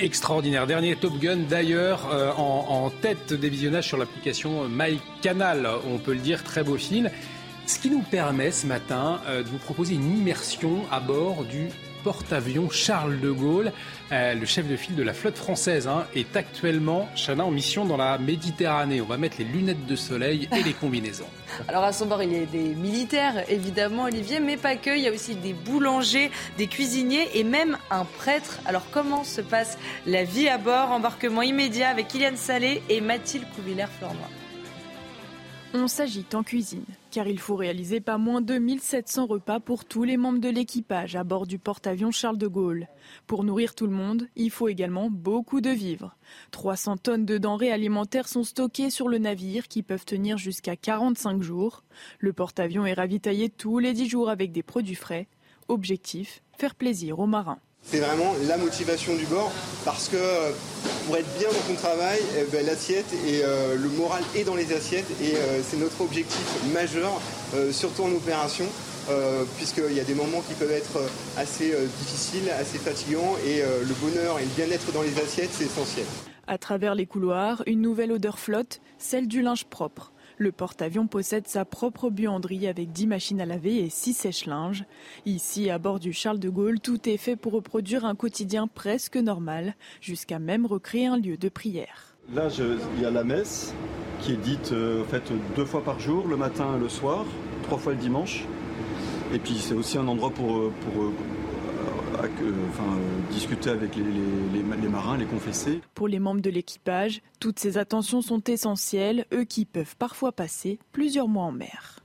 extraordinaire. Dernier Top Gun d'ailleurs euh, en, tête des visionnages sur l'application MyCanal. On peut le dire, très beau film. Ce qui nous permet ce matin euh, de vous proposer une immersion à bord du porte-avions Charles de Gaulle. Euh, le chef de file de la flotte française hein, est actuellement, Chana, en mission dans la Méditerranée. On va mettre les lunettes de soleil et les combinaisons. <laughs> Alors à son bord, il y a des militaires, évidemment, Olivier, mais pas que. Il y a aussi des boulangers, des cuisiniers et même un prêtre. Alors comment se passe la vie à bord? Embarquement immédiat avec Kylian Salé et Mathilde Couvillère-Flornois. On s'agite en cuisine, car il faut réaliser pas moins de 1700 repas pour tous les membres de l'équipage à bord du porte-avions Charles de Gaulle. Pour nourrir tout le monde, il faut également beaucoup de vivres. 300 tonnes de denrées alimentaires sont stockées sur le navire qui peuvent tenir jusqu'à 45 jours. Le porte-avions est ravitaillé tous les 10 jours avec des produits frais. Objectif, faire plaisir aux marins. C'est vraiment la motivation du bord parce que euh, pour être bien dans ton travail, eh ben, l'assiette et euh, le moral est dans les assiettes et euh, c'est notre objectif majeur, surtout en opération. puisqu'il y a des moments qui peuvent être assez difficiles, assez fatigants, et le bonheur et le bien-être dans les assiettes, c'est essentiel. À travers les couloirs, une nouvelle odeur flotte, celle du linge propre. Le porte-avions possède sa propre buanderie avec 10 machines à laver et 6 sèche-linges. Ici, à bord du Charles de Gaulle, tout est fait pour reproduire un quotidien presque normal, jusqu'à même recréer un lieu de prière. Là, il y a la messe qui est dite euh, fait, deux fois par jour, le matin et le soir, trois fois le dimanche. Et puis c'est aussi un endroit pour, euh, enfin, discuter avec les, les, marins, les confesser. Pour les membres de l'équipage, toutes ces attentions sont essentielles, eux qui peuvent parfois passer plusieurs mois en mer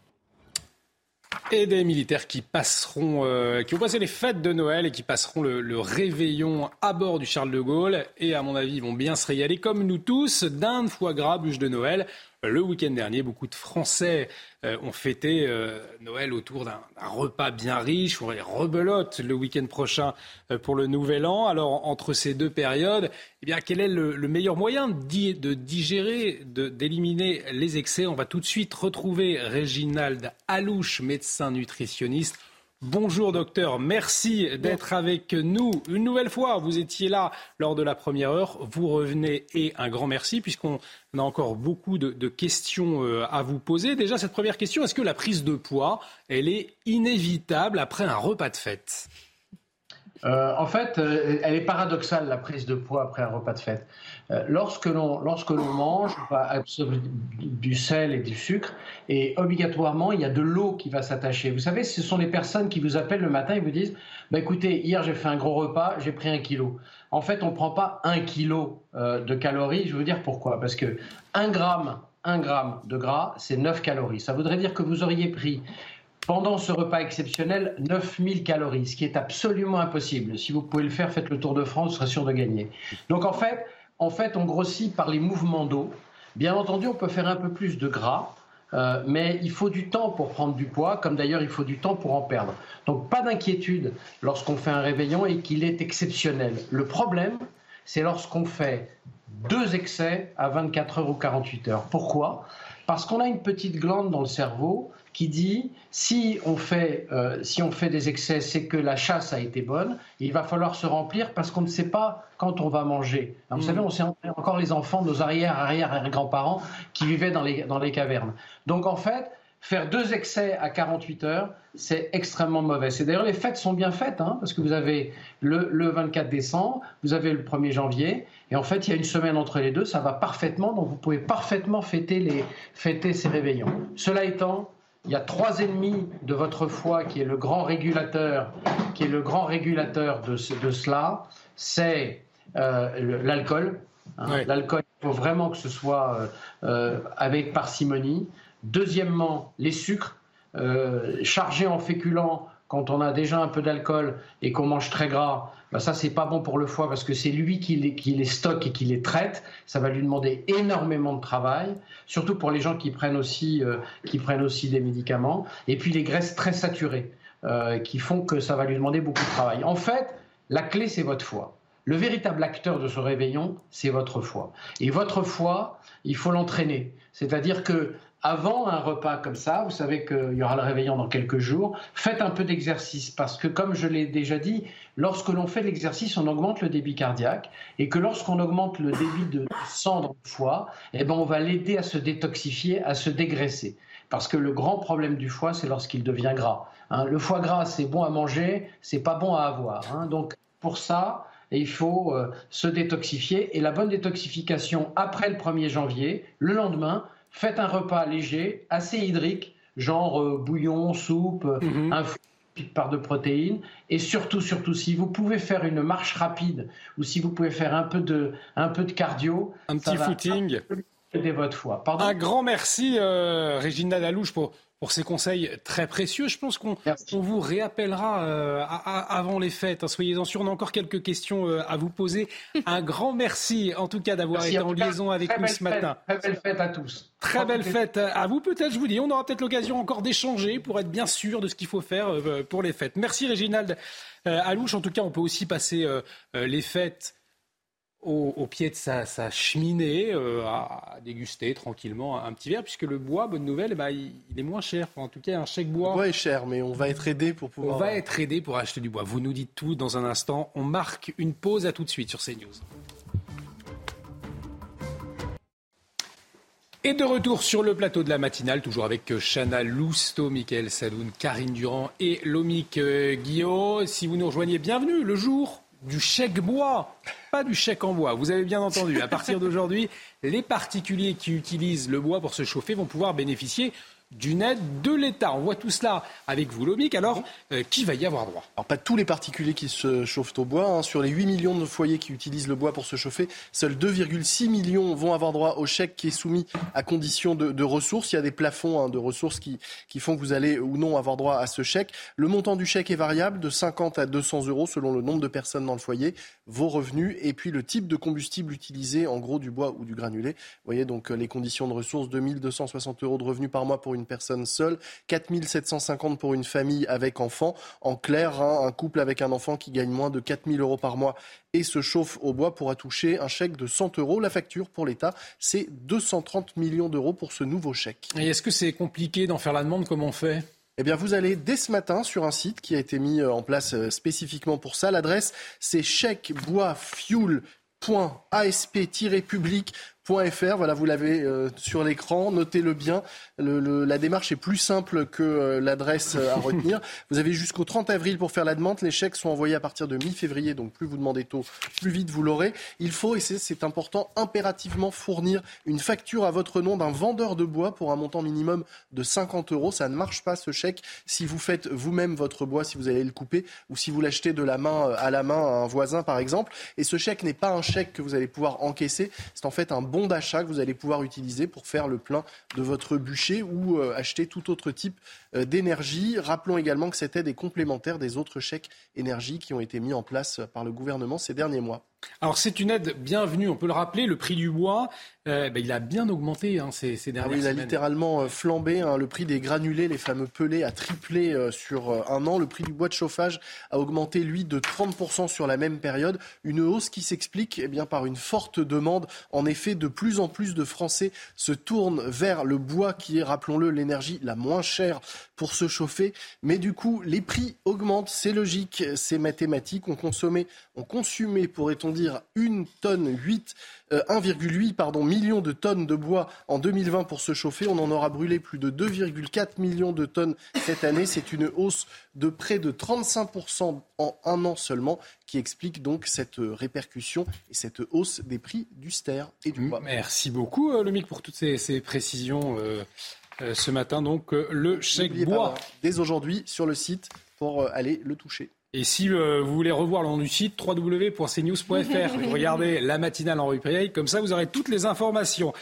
et des militaires qui passeront, euh, qui ont passé les fêtes de Noël et qui passeront le, le, réveillon à bord du Charles de Gaulle. Et à mon avis, ils vont bien se régaler comme nous tous, d'un foie gras, bûche de Noël. Le week-end dernier, beaucoup de Français euh, ont fêté euh, Noël autour d'un repas bien riche. On les rebelote le week-end prochain euh, pour le Nouvel An. Alors, entre ces deux périodes, eh bien, quel est le, meilleur moyen de digérer, d'éliminer les excès? On va tout de suite retrouver Réginald Alouche, médecin nutritionniste Bonjour docteur, merci d'être avec nous une nouvelle fois. Vous étiez là lors de la première heure, vous revenez et un grand merci puisqu'on a encore beaucoup de, questions euh, à vous poser. Déjà cette première question, est-ce que la prise de poids, elle est inévitable après un repas de fête? Euh, en fait, euh, elle est paradoxale, la prise de poids après un repas de fête. Euh, lorsque l'on mange, on va absorber du sel et du sucre, et obligatoirement, il y a de l'eau qui va s'attacher. Vous savez, ce sont les personnes qui vous appellent le matin et vous disent bah, écoutez, hier j'ai fait un gros repas, j'ai pris un kilo. En fait, on ne prend pas un kilo de calories. Je veux dire pourquoi Parce que un gramme, gramme de gras, c'est 9 calories. Ça voudrait dire que vous auriez pris pendant ce repas exceptionnel 9000 calories, ce qui est absolument impossible. Si vous pouvez le faire, faites le Tour de France, vous serez sûr de gagner. Donc en fait, en fait on grossit par les mouvements d'eau. Bien entendu, on peut faire un peu plus de gras, euh, mais il faut du temps pour prendre du poids, comme d'ailleurs il faut du temps pour en perdre. Donc pas d'inquiétude lorsqu'on fait un réveillon et qu'il est exceptionnel. Le problème, c'est lorsqu'on fait deux excès à 24 heures ou 48 heures. Pourquoi? Parce qu'on a une petite glande dans le cerveau qui dit si on fait, euh, si on fait des excès, c'est que la chasse a été bonne. il va falloir se remplir parce qu'on ne sait pas quand on va manger. vous savez, on sait encore les enfants, nos arrière, arrière, arrière grands-parents qui vivaient dans les, dans les cavernes. Donc en fait, Faire deux excès à 48 heures, c'est extrêmement mauvais. C'est d'ailleurs les fêtes sont bien faites, hein, parce que vous avez le, le, 24 décembre, vous avez le 1er janvier, et en fait il y a une semaine entre les deux, ça va parfaitement, donc vous pouvez parfaitement fêter, les, fêter ces réveillons. Cela étant, il y a trois ennemis de votre foie qui est le grand régulateur, qui est le grand régulateur de, de cela, c'est euh, l'alcool. Hein. L'alcool, il faut vraiment que ce soit euh, euh, avec parcimonie. Deuxièmement, les sucres euh, chargés en féculents quand on a déjà un peu d'alcool et qu'on mange très gras, bah ça c'est pas bon pour le foie parce que c'est lui qui les, stocke et qui les traite. Ça va lui demander énormément de travail, surtout pour les gens qui prennent aussi, euh, qui prennent aussi des médicaments. Et puis les graisses très saturées euh, qui font que ça va lui demander beaucoup de travail. En fait, la clé c'est votre foie. Le véritable acteur de ce réveillon, c'est votre foie. Et votre foie, il faut l'entraîner. C'est-à-dire que avant un repas comme ça, vous savez qu'il y aura le réveillon dans quelques jours, faites un peu d'exercice parce que comme je l'ai déjà dit, lorsque l'on fait l'exercice, on augmente le débit cardiaque et que lorsqu'on augmente le débit de sang dans le foie, eh ben on va l'aider à se détoxifier, à se dégraisser. Parce que le grand problème du foie, c'est lorsqu'il devient gras. Hein. le foie gras, c'est bon à manger, c'est pas bon à avoir. Hein. Donc pour ça, il faut euh, se détoxifier. Et la bonne détoxification après le 1er janvier, le lendemain, faites un repas léger, assez hydrique, genre euh, bouillon, soupe, mhm. un petite part de protéines. Et surtout, surtout, si vous pouvez faire une marche rapide ou si vous pouvez faire un peu de, un peu de cardio, un petit footing. Aider votre foie. un grand merci, euh, Régina Dalouche, pour, pour ces conseils très précieux. Je pense qu'on vous réappellera euh, avant les fêtes. Hein, soyez-en sûrs, on a encore quelques questions euh, à vous poser. Un grand merci en tout cas d'avoir été en liaison avec nous ce matin. Très belle fête à tous. Très belle fête à vous peut-être, je vous dis. On aura peut-être l'occasion encore d'échanger pour être bien sûr de ce qu'il faut faire euh, pour les fêtes. Merci Réginald Alouche. En tout cas, on peut aussi passer les fêtes au, pied de sa, cheminée euh, à déguster tranquillement un petit verre, puisque le bois, bonne nouvelle, ben, il, est moins cher. en tout cas, un chèque bois. Le bois est cher, mais on va être aidé pour pouvoir. On va être aidé pour acheter du bois. Vous nous dites tout dans un instant. On marque une pause. À tout de suite sur CNews. Et de retour sur le plateau de la matinale, toujours avec Chana Lousteau, Michael Saloun, Karine Durand et Lomic euh, Guillaume. Si vous nous rejoignez, bienvenue le jour du chèque bois, pas du chèque en bois. Vous avez bien entendu. À partir d'aujourd'hui, les particuliers qui utilisent le bois pour se chauffer vont pouvoir bénéficier d'une aide de l'État. On voit tout cela avec vous, Lomic. Alors, euh, qui va y avoir droit? Pas tous les particuliers qui se chauffent au bois. Hein. Sur les 8 millions de foyers qui utilisent le bois pour se chauffer, seuls 2,6 millions vont avoir droit au chèque qui est soumis à condition de, ressources. Il y a des plafonds hein, de ressources qui, qui font que vous allez ou non avoir droit à ce chèque. Le montant du chèque est variable de 50 à 200 euros selon le nombre de personnes dans le foyer, vos revenus et puis le type de combustible utilisé, en gros du bois ou du granulé. Vous voyez donc euh, les conditions de ressources 2260 euros de revenus par mois pour une personne seule, 4750 pour une famille avec enfant. En clair, hein, un couple avec un enfant qui gagne moins de 4000 euros par mois et se chauffe au bois pourra toucher un chèque de 100 euros. La facture pour l'État, c'est 230 millions d'euros pour ce nouveau chèque. Et est-ce que c'est compliqué d'en faire la demande Comment on fait? Eh bien, vous allez dès ce matin sur un site qui a été mis en place euh, spécifiquement pour ça. L'adresse, c'est chèqueboisfuel.asp-public .fr, voilà, vous l'avez euh, sur l'écran, notez-le bien. Le, la démarche est plus simple que euh, l'adresse euh, à retenir. <laughs> vous avez jusqu'au 30 avril pour faire la demande. Les chèques sont envoyés à partir de mi-février, donc plus vous demandez tôt, plus vite vous l'aurez. Il faut, et c'est important, impérativement fournir une facture à votre nom d'un vendeur de bois pour un montant minimum de 50 euros. Ça ne marche pas ce chèque si vous faites vous-même votre bois, si vous allez le couper, ou si vous l'achetez de la main à la main à un voisin, par exemple. Et ce chèque n'est pas un chèque que vous allez pouvoir encaisser. C'est en fait un bon d'achat que vous allez pouvoir utiliser pour faire le plein de votre bûcher ou euh, acheter tout autre type euh, d'énergie. Rappelons également que cette aide est complémentaire des autres chèques énergie qui ont été mis en place par le gouvernement ces derniers mois. Alors c'est une aide bienvenue, on peut le rappeler, le prix du bois euh, ben, il a bien augmenté hein, ces, ces, dernières ah oui. Il a littéralement euh, flambé. Hein. Le prix des granulés, les fameux pelés, a triplé euh, sur euh, un an. Le prix du bois de chauffage a augmenté, lui, de 30% sur la même période. Une hausse qui s'explique eh bien, par une forte demande. En effet, de plus en plus de Français se tournent vers le bois qui est, rappelons-le, l'énergie la moins chère pour se chauffer. Mais du coup, les prix augmentent. C'est logique, c'est mathématique. On consommait, on consumait, pourrait-on dire, une tonne 8 1,8 pardon, millions de tonnes de bois en 2020 pour se chauffer. On en aura brûlé plus de 2,4 millions de tonnes cette année. C'est une hausse de près de 35% en un an seulement qui explique donc cette répercussion et cette hausse des prix du ster et du bois. Merci beaucoup, euh, Lomic, pour toutes ces, précisions euh, euh, ce matin. Donc, euh, le chèque bois. Pas, dès aujourd'hui sur le site pour euh, aller le toucher. Et si euh, vous voulez revoir le nom du site, www.cnews.fr, <laughs> regardez la matinale en replay, comme ça vous aurez toutes les informations.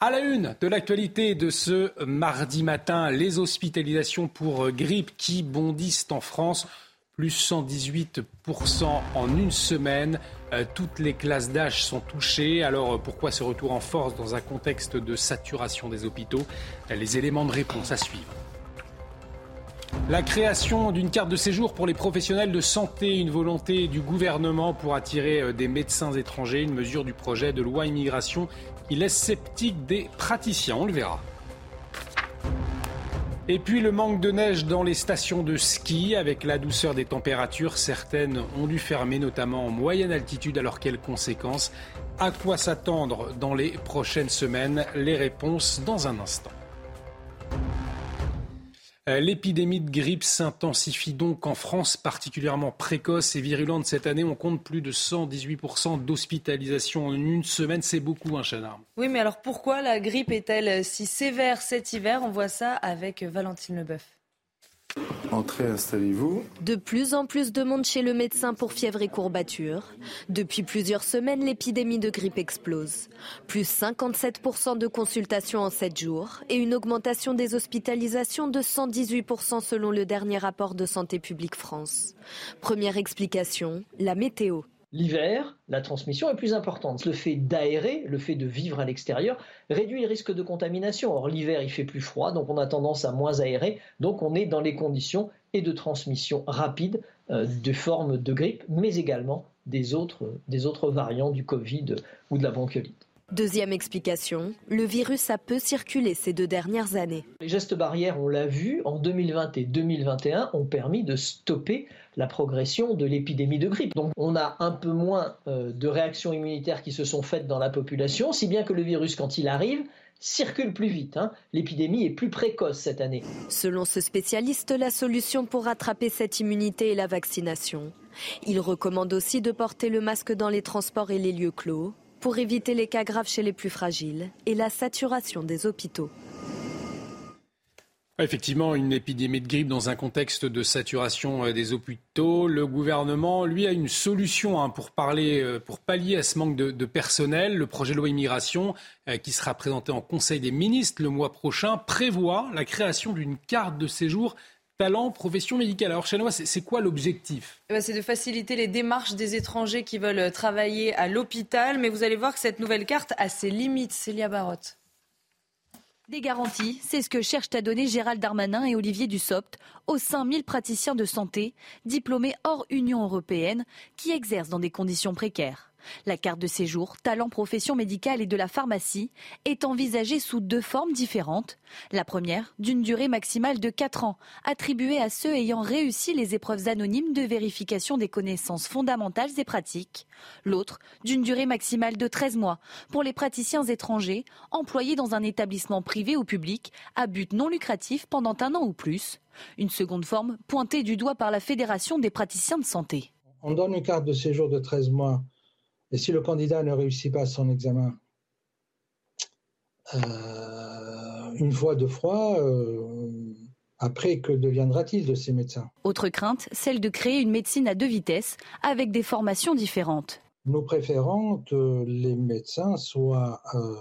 À la une de l'actualité de ce mardi matin, les hospitalisations pour grippe qui bondissent en France, plus 118% en une semaine. Euh, toutes les classes d'âge sont touchées. Alors pourquoi ce retour en force dans un contexte de saturation des hôpitaux? Les éléments de réponse à suivre. La création d'une carte de séjour pour les professionnels de santé, une volonté du gouvernement pour attirer des médecins étrangers, une mesure du projet de loi immigration qui laisse sceptique des praticiens, on le verra. Et puis le manque de neige dans les stations de ski, avec la douceur des températures, certaines ont dû fermer, notamment en moyenne altitude. Alors quelles conséquences? À quoi s'attendre dans les prochaines semaines? Les réponses dans un instant. L'épidémie de grippe s'intensifie donc en France, particulièrement précoce et virulente cette année. On compte plus de 118% d'hospitalisation en une semaine. C'est beaucoup, un hein, Oui, mais alors pourquoi la grippe est-elle si sévère cet hiver? On voit ça avec Valentine Leboeuf. Entrez, installez-vous. De plus en plus de monde chez le médecin pour fièvre et courbatures. Depuis plusieurs semaines, l'épidémie de grippe explose. Plus 57% de consultations en 7 jours et une augmentation des hospitalisations de 118% selon le dernier rapport de Santé publique France. Première explication, la météo. L'hiver, la transmission est plus importante. Le fait d'aérer, le fait de vivre à l'extérieur, réduit le risque de contamination. Or, l'hiver, il fait plus froid, donc on a tendance à moins aérer. Donc, on est dans les conditions et de transmission rapide euh, de formes de grippe, mais également des autres, des autres variants du Covid ou de la bronchiolite. Deuxième explication, le virus a peu circulé ces deux dernières années. Les gestes barrières, on l'a vu, en 2020 et 2021 ont permis de stopper la progression de l'épidémie de grippe. Donc on a un peu moins euh, de réactions immunitaires qui se sont faites dans la population, si bien que le virus, quand il arrive, circule plus vite. Hein. L'épidémie est plus précoce cette année. Selon ce spécialiste, la solution pour rattraper cette immunité est la vaccination. Il recommande aussi de porter le masque dans les transports et les lieux clos pour éviter les cas graves chez les plus fragiles et la saturation des hôpitaux. Effectivement, une épidémie de grippe dans un contexte de saturation des hôpitaux. Le gouvernement, lui, a une solution hein, pour, parler, pour pallier à ce manque de, personnel. Le projet de loi immigration, qui sera présenté en Conseil des ministres le mois prochain, prévoit la création d'une carte de séjour talent, profession médicale. Alors, Chanois, c'est quoi l'objectif? Eh ben, C'est de faciliter les démarches des étrangers qui veulent travailler à l'hôpital. Mais vous allez voir que cette nouvelle carte a ses limites. Célia Barotte. Des garanties, c'est ce que cherchent à donner Gérald Darmanin et Olivier Dussopt aux 5000 praticiens de santé diplômés hors Union européenne qui exercent dans des conditions précaires. La carte de séjour, talent profession médicale et de la pharmacie est envisagée sous deux formes différentes. La première, d'une durée maximale de 4 ans, attribuée à ceux ayant réussi les épreuves anonymes de vérification des connaissances fondamentales et pratiques. L'autre, d'une durée maximale de 13 mois, pour les praticiens étrangers employés dans un établissement privé ou public à but non lucratif pendant un an ou plus. Une seconde forme, pointée du doigt par la Fédération des praticiens de santé. On donne une carte de séjour de 13 mois et si le candidat ne réussit pas son examen euh, une fois, deux fois, euh, après, que deviendra-t-il de ces médecins? Autre crainte, celle de créer une médecine à deux vitesses, avec des formations différentes. Nous préférons que les médecins soient, euh,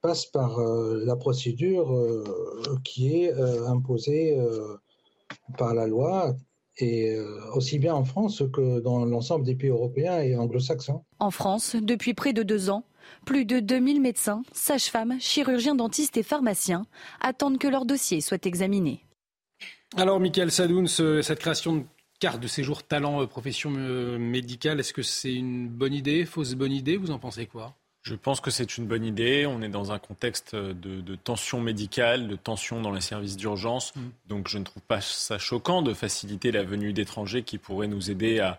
passent par la procédure qui est imposée par la loi, et aussi bien en France que dans l'ensemble des pays européens et anglo-saxons. En France, depuis près de deux ans, Plus de 2000 médecins, sages-femmes, chirurgiens dentistes et pharmaciens attendent que leur dossier soit examiné. Alors, Michael Sadoun, cette création de carte de séjour talent euh, profession euh, médicale, est-ce que c'est une bonne idée, fausse bonne idée? Vous en pensez quoi? Je pense que c'est une bonne idée. On est dans un contexte de, tension médicale, de tension dans les services d'urgence. Mm. Donc je ne trouve pas ça choquant de faciliter la venue d'étrangers qui pourraient nous aider à,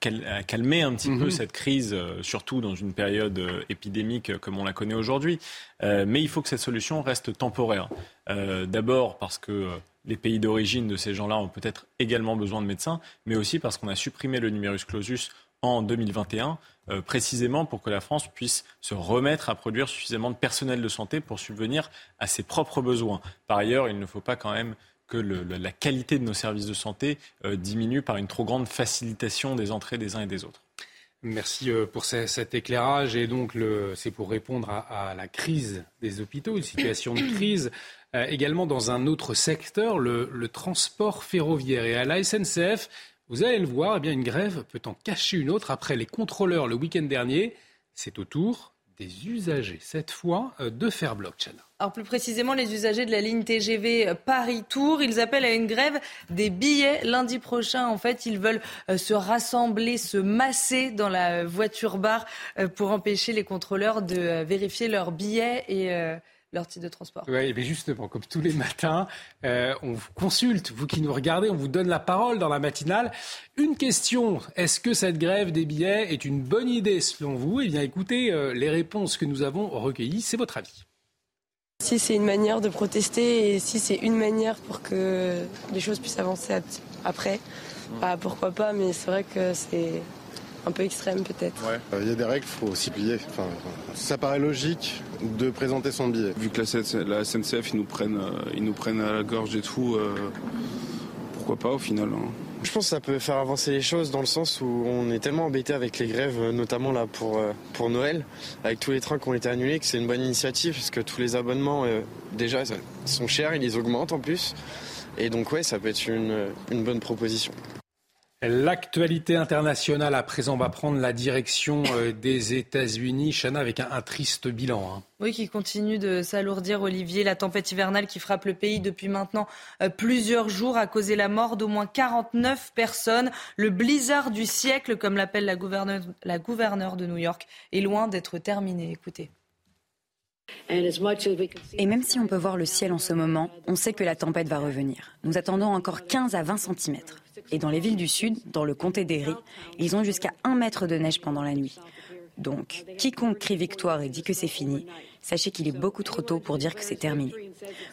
calmer un petit peu mm-hmm. cette crise, euh, surtout dans une période épidémique comme on la connaît aujourd'hui. mais il faut que cette solution reste temporaire. D'abord parce que les pays d'origine de ces gens-là ont peut-être également besoin de médecins, mais aussi parce qu'on a supprimé le numerus clausus en 2021, euh, précisément pour que la France puisse se remettre à produire suffisamment de personnel de santé pour subvenir à ses propres besoins. Par ailleurs, il ne faut pas quand même que la qualité de nos services de santé euh, diminue par une trop grande facilitation des entrées des uns et des autres. Merci euh, pour cet éclairage. Et donc, c'est pour répondre à, la crise des hôpitaux, une situation de crise également dans un autre secteur, le, transport ferroviaire. Et à la SNCF, vous allez le voir, eh bien, une grève peut en cacher une autre. Après les contrôleurs le week-end dernier, c'est au tour des usagers, cette fois euh, de faire bloc, Alors plus précisément, les usagers de la ligne TGV Paris-Tours, ils appellent à une grève des billets lundi prochain. En fait, ils veulent euh, se rassembler, se masser dans la voiture-bar pour empêcher les contrôleurs de vérifier leurs billets et leur titre de transport. Oui, mais justement, comme tous les matins, euh, on vous consulte, vous qui nous regardez, on vous donne la parole dans la matinale. Une question, est-ce que cette grève des billets est une bonne idée selon vous? Eh bien écoutez, euh, les réponses que nous avons recueillies, c'est votre avis. Si c'est une manière de protester et si c'est une manière pour que les choses puissent avancer après, bah, pourquoi pas, mais c'est vrai que c'est un peu extrême peut-être. Euh, il y a des règles, il faut s'y plier. Enfin, ça paraît logique de présenter son billet. Vu que la, SNCF, ils nous, prennent, euh, ils nous prennent à la gorge et tout, euh, pourquoi pas au final hein. Je pense que ça peut faire avancer les choses dans le sens où on est tellement embêté avec les grèves, notamment là pour, pour Noël, avec tous les trains qui ont été annulés, que c'est une bonne initiative, parce que tous les abonnements, déjà, sont chers, ils les augmentent en plus. Et donc, ouais, ça peut être une, une bonne proposition. L'actualité internationale à présent va prendre la direction euh, des États-Unis, Chana, avec un, triste bilan. Hein. Oui, qui continue de s'alourdir, Olivier. La tempête hivernale qui frappe le pays depuis maintenant euh, plusieurs jours a causé la mort d'au moins 49 personnes. Le blizzard du siècle, comme l'appelle la gouverneure, la gouverneure de New York, est loin d'être terminé. Écoutez. Et même si on peut voir le ciel en ce moment, on sait que la tempête va revenir. Nous attendons encore 15 à 20 cm. Et dans les villes du sud, dans le comté d'Erie, ils ont jusqu'à 1 mètre de neige pendant la nuit. Donc, quiconque crie victoire et dit que c'est fini, sachez qu'il est beaucoup trop tôt pour dire que c'est terminé.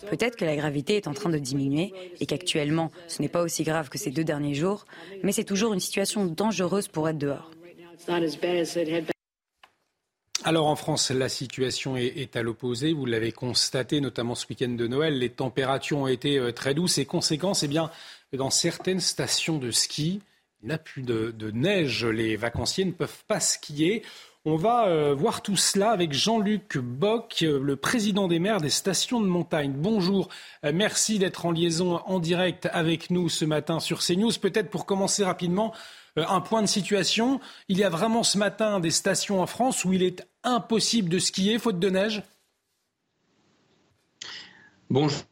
Peut-être que la gravité est en train de diminuer et qu'actuellement, ce n'est pas aussi grave que ces deux derniers jours, mais c'est toujours une situation dangereuse pour être dehors. Alors en France, la situation est, à l'opposé. Vous l'avez constaté, notamment ce week-end de Noël. Les températures ont été euh, très douces et conséquence, eh bien, dans certaines stations de ski, il n'y a plus de, neige. Les vacanciers ne peuvent pas skier. On va euh, voir tout cela avec Jean-Luc Bock, euh, le président des maires des stations de montagne. Bonjour, merci d'être en liaison en direct avec nous ce matin sur CNews. Peut-être pour commencer rapidement, un point de situation. Il y a vraiment ce matin des stations en France où il est impossible de skier faute de neige Bonjour.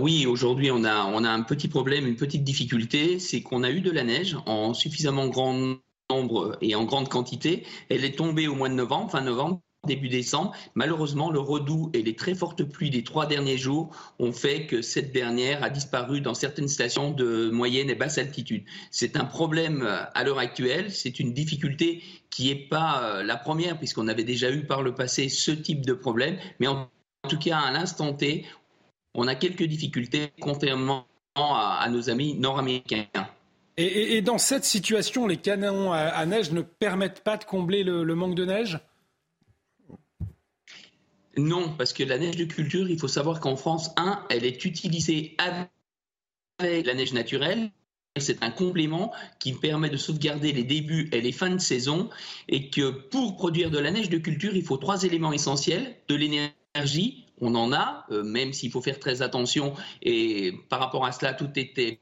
Oui, aujourd'hui, on a, on a un petit problème, une petite difficulté, c'est qu'on a eu de la neige en suffisamment grand nombre et en grande quantité. Elle est tombée au mois de novembre, fin novembre, début décembre. Malheureusement, le redout et les très fortes pluies des trois derniers jours ont fait que cette dernière a disparu dans certaines stations de moyenne et basse altitude. C'est un problème euh, à l'heure actuelle, c'est une difficulté qui n'est pas euh, la première, puisqu'on avait déjà eu par le passé ce type de problème, mais en tout cas, à l'instant T, on a quelques difficultés contrairement à, nos amis nord-américains. Et, dans cette situation, les canons à, neige ne permettent pas de combler le manque de neige? Non, parce que la neige de culture, il faut savoir qu'en France, un, elle est utilisée avec la neige naturelle. C'est un complément qui permet de sauvegarder les débuts et les fins de saison et que pour produire de la neige de culture, il faut trois éléments essentiels. De l'énergie, on en a, euh, même s'il faut faire très attention et par rapport à cela, tout était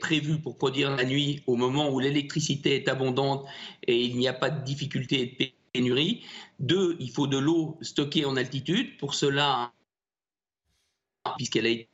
prévu pour produire la nuit au moment où l'électricité est abondante et il n'y a pas de difficulté de Deux, il faut de l'eau stockée en altitude. Pour cela, puisqu'elle a été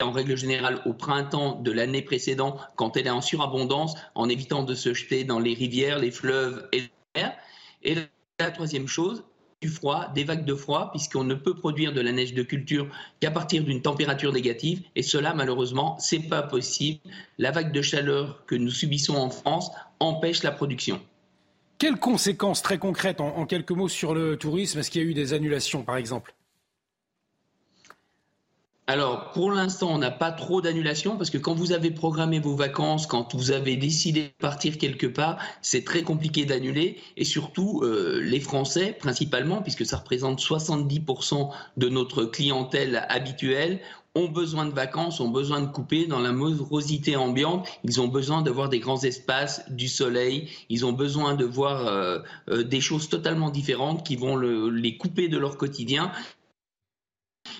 en règle générale au printemps de l'année précédente, quand elle est en surabondance, en évitant de se jeter dans les rivières, les fleuves et les mers. Et la troisième chose, du froid, des vagues de froid, puisqu'on ne peut produire de la neige de culture qu'à partir d'une température négative. Et cela, malheureusement, c'est pas possible. La vague de chaleur que nous subissons en France empêche la production. Quelles conséquences très concrètes, en, quelques mots, sur le tourisme Est-ce qu'il y a eu des annulations, par exemple? Alors, pour l'instant, on n'a pas trop d'annulations parce que quand vous avez programmé vos vacances, quand vous avez décidé de partir quelque part, c'est très compliqué d'annuler. Et surtout, euh, les Français, principalement, puisque ça représente 70% de notre clientèle habituelle, ont besoin de vacances, ont besoin de couper dans la morosité ambiante. Ils ont besoin de voir des grands espaces, du soleil. Ils ont besoin de voir euh, euh, des choses totalement différentes qui vont les couper de leur quotidien.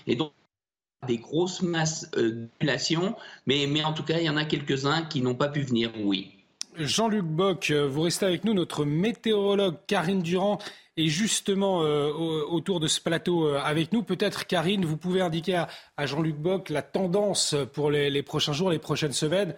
Et donc, des grosses masses euh, mais, mais en tout cas, il y en a quelques-uns qui n'ont pas pu venir, oui. Jean-Luc Bock, euh, vous restez avec nous. Notre météorologue Karine Durand est justement euh, autour de ce plateau avec nous. Peut-être, Karine, vous pouvez indiquer à, Jean-Luc Bock la tendance pour les, prochains jours, les prochaines semaines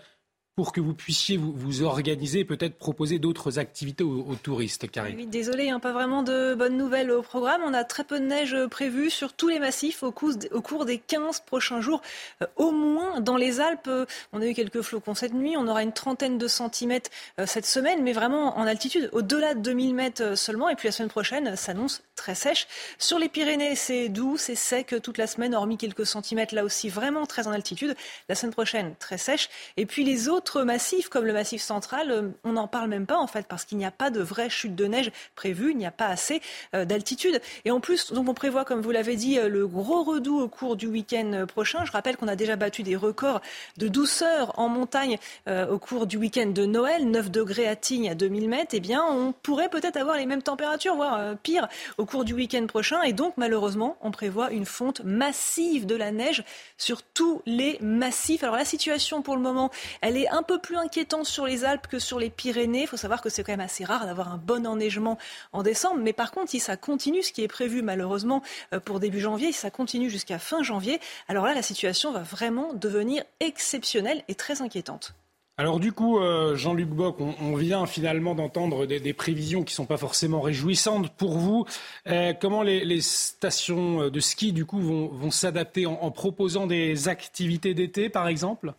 pour que vous puissiez vous, organiser, peut-être proposer d'autres activités aux, touristes, Karine. Oui, désolé, hein, pas vraiment de bonnes nouvelles au programme. On a très peu de neige prévue sur tous les massifs au, cours des 15 prochains jours. Euh, au moins, dans les Alpes, euh, on a eu quelques flocons cette nuit. On aura une trentaine de centimètres euh, cette semaine, mais vraiment en altitude, au-delà de 2000 mètres seulement. Et puis la semaine prochaine s'annonce très sèche. Sur les Pyrénées, c'est doux, c'est sec toute la semaine, hormis quelques centimètres, là aussi vraiment très en altitude. La semaine prochaine, très sèche. Et puis les autres autres massifs, comme le massif central, euh, on n'en parle même pas en fait, parce qu'il n'y a pas de vraie chute de neige prévue, il n'y a pas assez euh, d'altitude. Et en plus, donc on prévoit, comme vous l'avez dit, euh, le gros redout au cours du week-end prochain. Je rappelle qu'on a déjà battu des records de douceur en montagne au cours du week-end de Noël, 9 degrés à Tignes à 2000 mètres. Eh bien, on pourrait peut-être avoir les mêmes températures, voire pire, au cours du week-end prochain. Et donc, malheureusement, on prévoit une fonte massive de la neige sur tous les massifs. Alors la situation pour le moment, elle est un peu plus inquiétante sur les Alpes que sur les Pyrénées. Il faut savoir que c'est quand même assez rare d'avoir un bon enneigement en décembre. Mais par contre, si ça continue, ce qui est prévu malheureusement euh, pour début janvier, si ça continue jusqu'à fin janvier, alors là, la situation va vraiment devenir exceptionnelle et très inquiétante. Alors du coup, euh, Jean-Luc Bock, on, vient finalement d'entendre des, prévisions qui ne sont pas forcément réjouissantes pour vous. Euh, comment les, stations de ski, du coup, vont, s'adapter en, proposant des activités d'été, par exemple?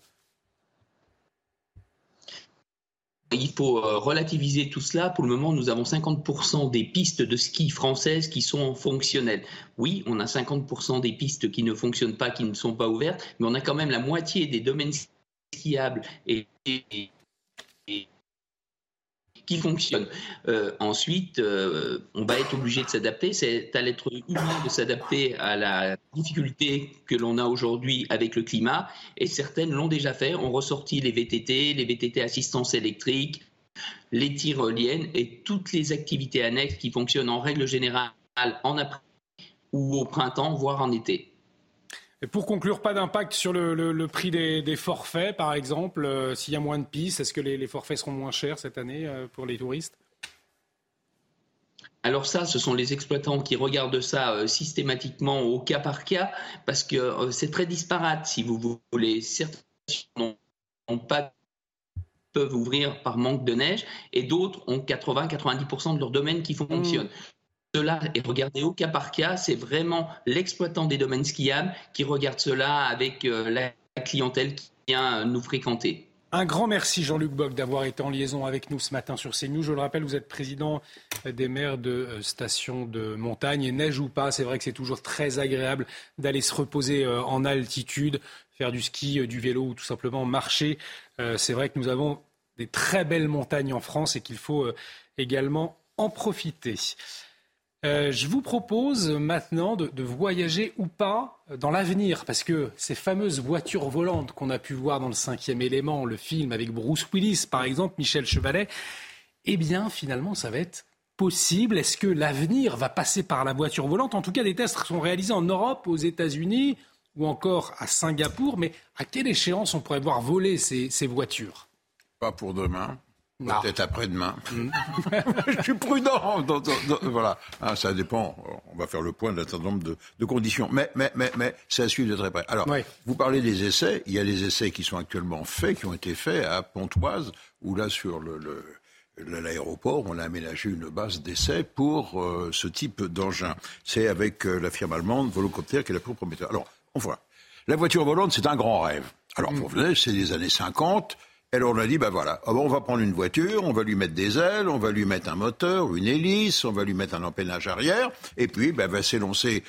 Il faut euh, relativiser tout cela. Pour le moment, nous avons 50% des pistes de ski françaises qui sont fonctionnelles. Oui, on a 50% des pistes qui ne fonctionnent pas, qui ne sont pas ouvertes, mais on a quand même la moitié des domaines skiables et, qui fonctionne. Euh, ensuite, euh, on va être obligé de s'adapter. C'est à l'être humain de s'adapter à la difficulté que l'on a aujourd'hui avec le climat. Et certaines l'ont déjà fait. On ressorti les VTT, les VTT assistance électrique, les tyroliennes et toutes les activités annexes qui fonctionnent en règle générale en après ou au printemps, voire en été. Et pour conclure, pas d'impact sur le, prix des, forfaits, par exemple euh, S'il y a moins de pistes, est-ce que les, forfaits seront moins chers cette année euh, pour les touristes? Alors ça, ce sont les exploitants qui regardent ça euh, systématiquement au cas par cas, parce que c'est très disparate, si vous voulez. Certaines n'ont pas peuvent ouvrir par manque de neige, et d'autres ont 80-90% de leur domaine qui fonctionne. Mmh cela est regardé au cas par cas. C'est vraiment l'exploitant des domaines skiables qui regarde cela avec euh, la clientèle qui vient nous fréquenter. Un grand merci Jean-Luc Bock d'avoir été en liaison avec nous ce matin sur CNews. Je le rappelle, vous êtes président des maires de euh, stations de montagne. Neige ou pas, c'est vrai que c'est toujours très agréable d'aller se reposer euh, en altitude, faire du ski, du vélo ou tout simplement marcher. C'est vrai que nous avons des très belles montagnes en France et qu'il faut également en profiter. Euh, je vous propose maintenant de, voyager ou pas dans l'avenir, parce que ces fameuses voitures volantes qu'on a pu voir dans le cinquième élément, le film avec Bruce Willis, par exemple, Michel Chevalet, eh bien, finalement, ça va être possible. Est-ce que l'avenir va passer par la voiture volante? En tout cas, des tests sont réalisés en Europe, aux États-Unis ou encore à Singapour. Mais à quelle échéance on pourrait voir voler ces, ces voitures? Pas pour demain. Peut-être après-demain. Mm. <laughs> je suis prudent. voilà. Ah, ça dépend. On va faire le point d'un certain nombre de, conditions. Mais, mais, mais, mais c'est à suivre de très près. Alors, vous parlez des essais. Il y a des essais qui sont actuellement faits, qui ont été faits à Pontoise, où là, sur le, l'aéroport, on a aménagé une base d'essai pour euh, ce type d'engin. C'est avec euh, la firme allemande Volocopter qui est la plus prometteur. Alors, on voit. La voiture volante, c'est un grand rêve. Alors, pour mm. vous c'est des années 50. Alors on a dit, ben voilà, ah on va prendre une voiture, on va lui mettre des ailes, on va lui mettre un moteur, une hélice, on va lui mettre un empennage arrière, et puis ben, va s'élancer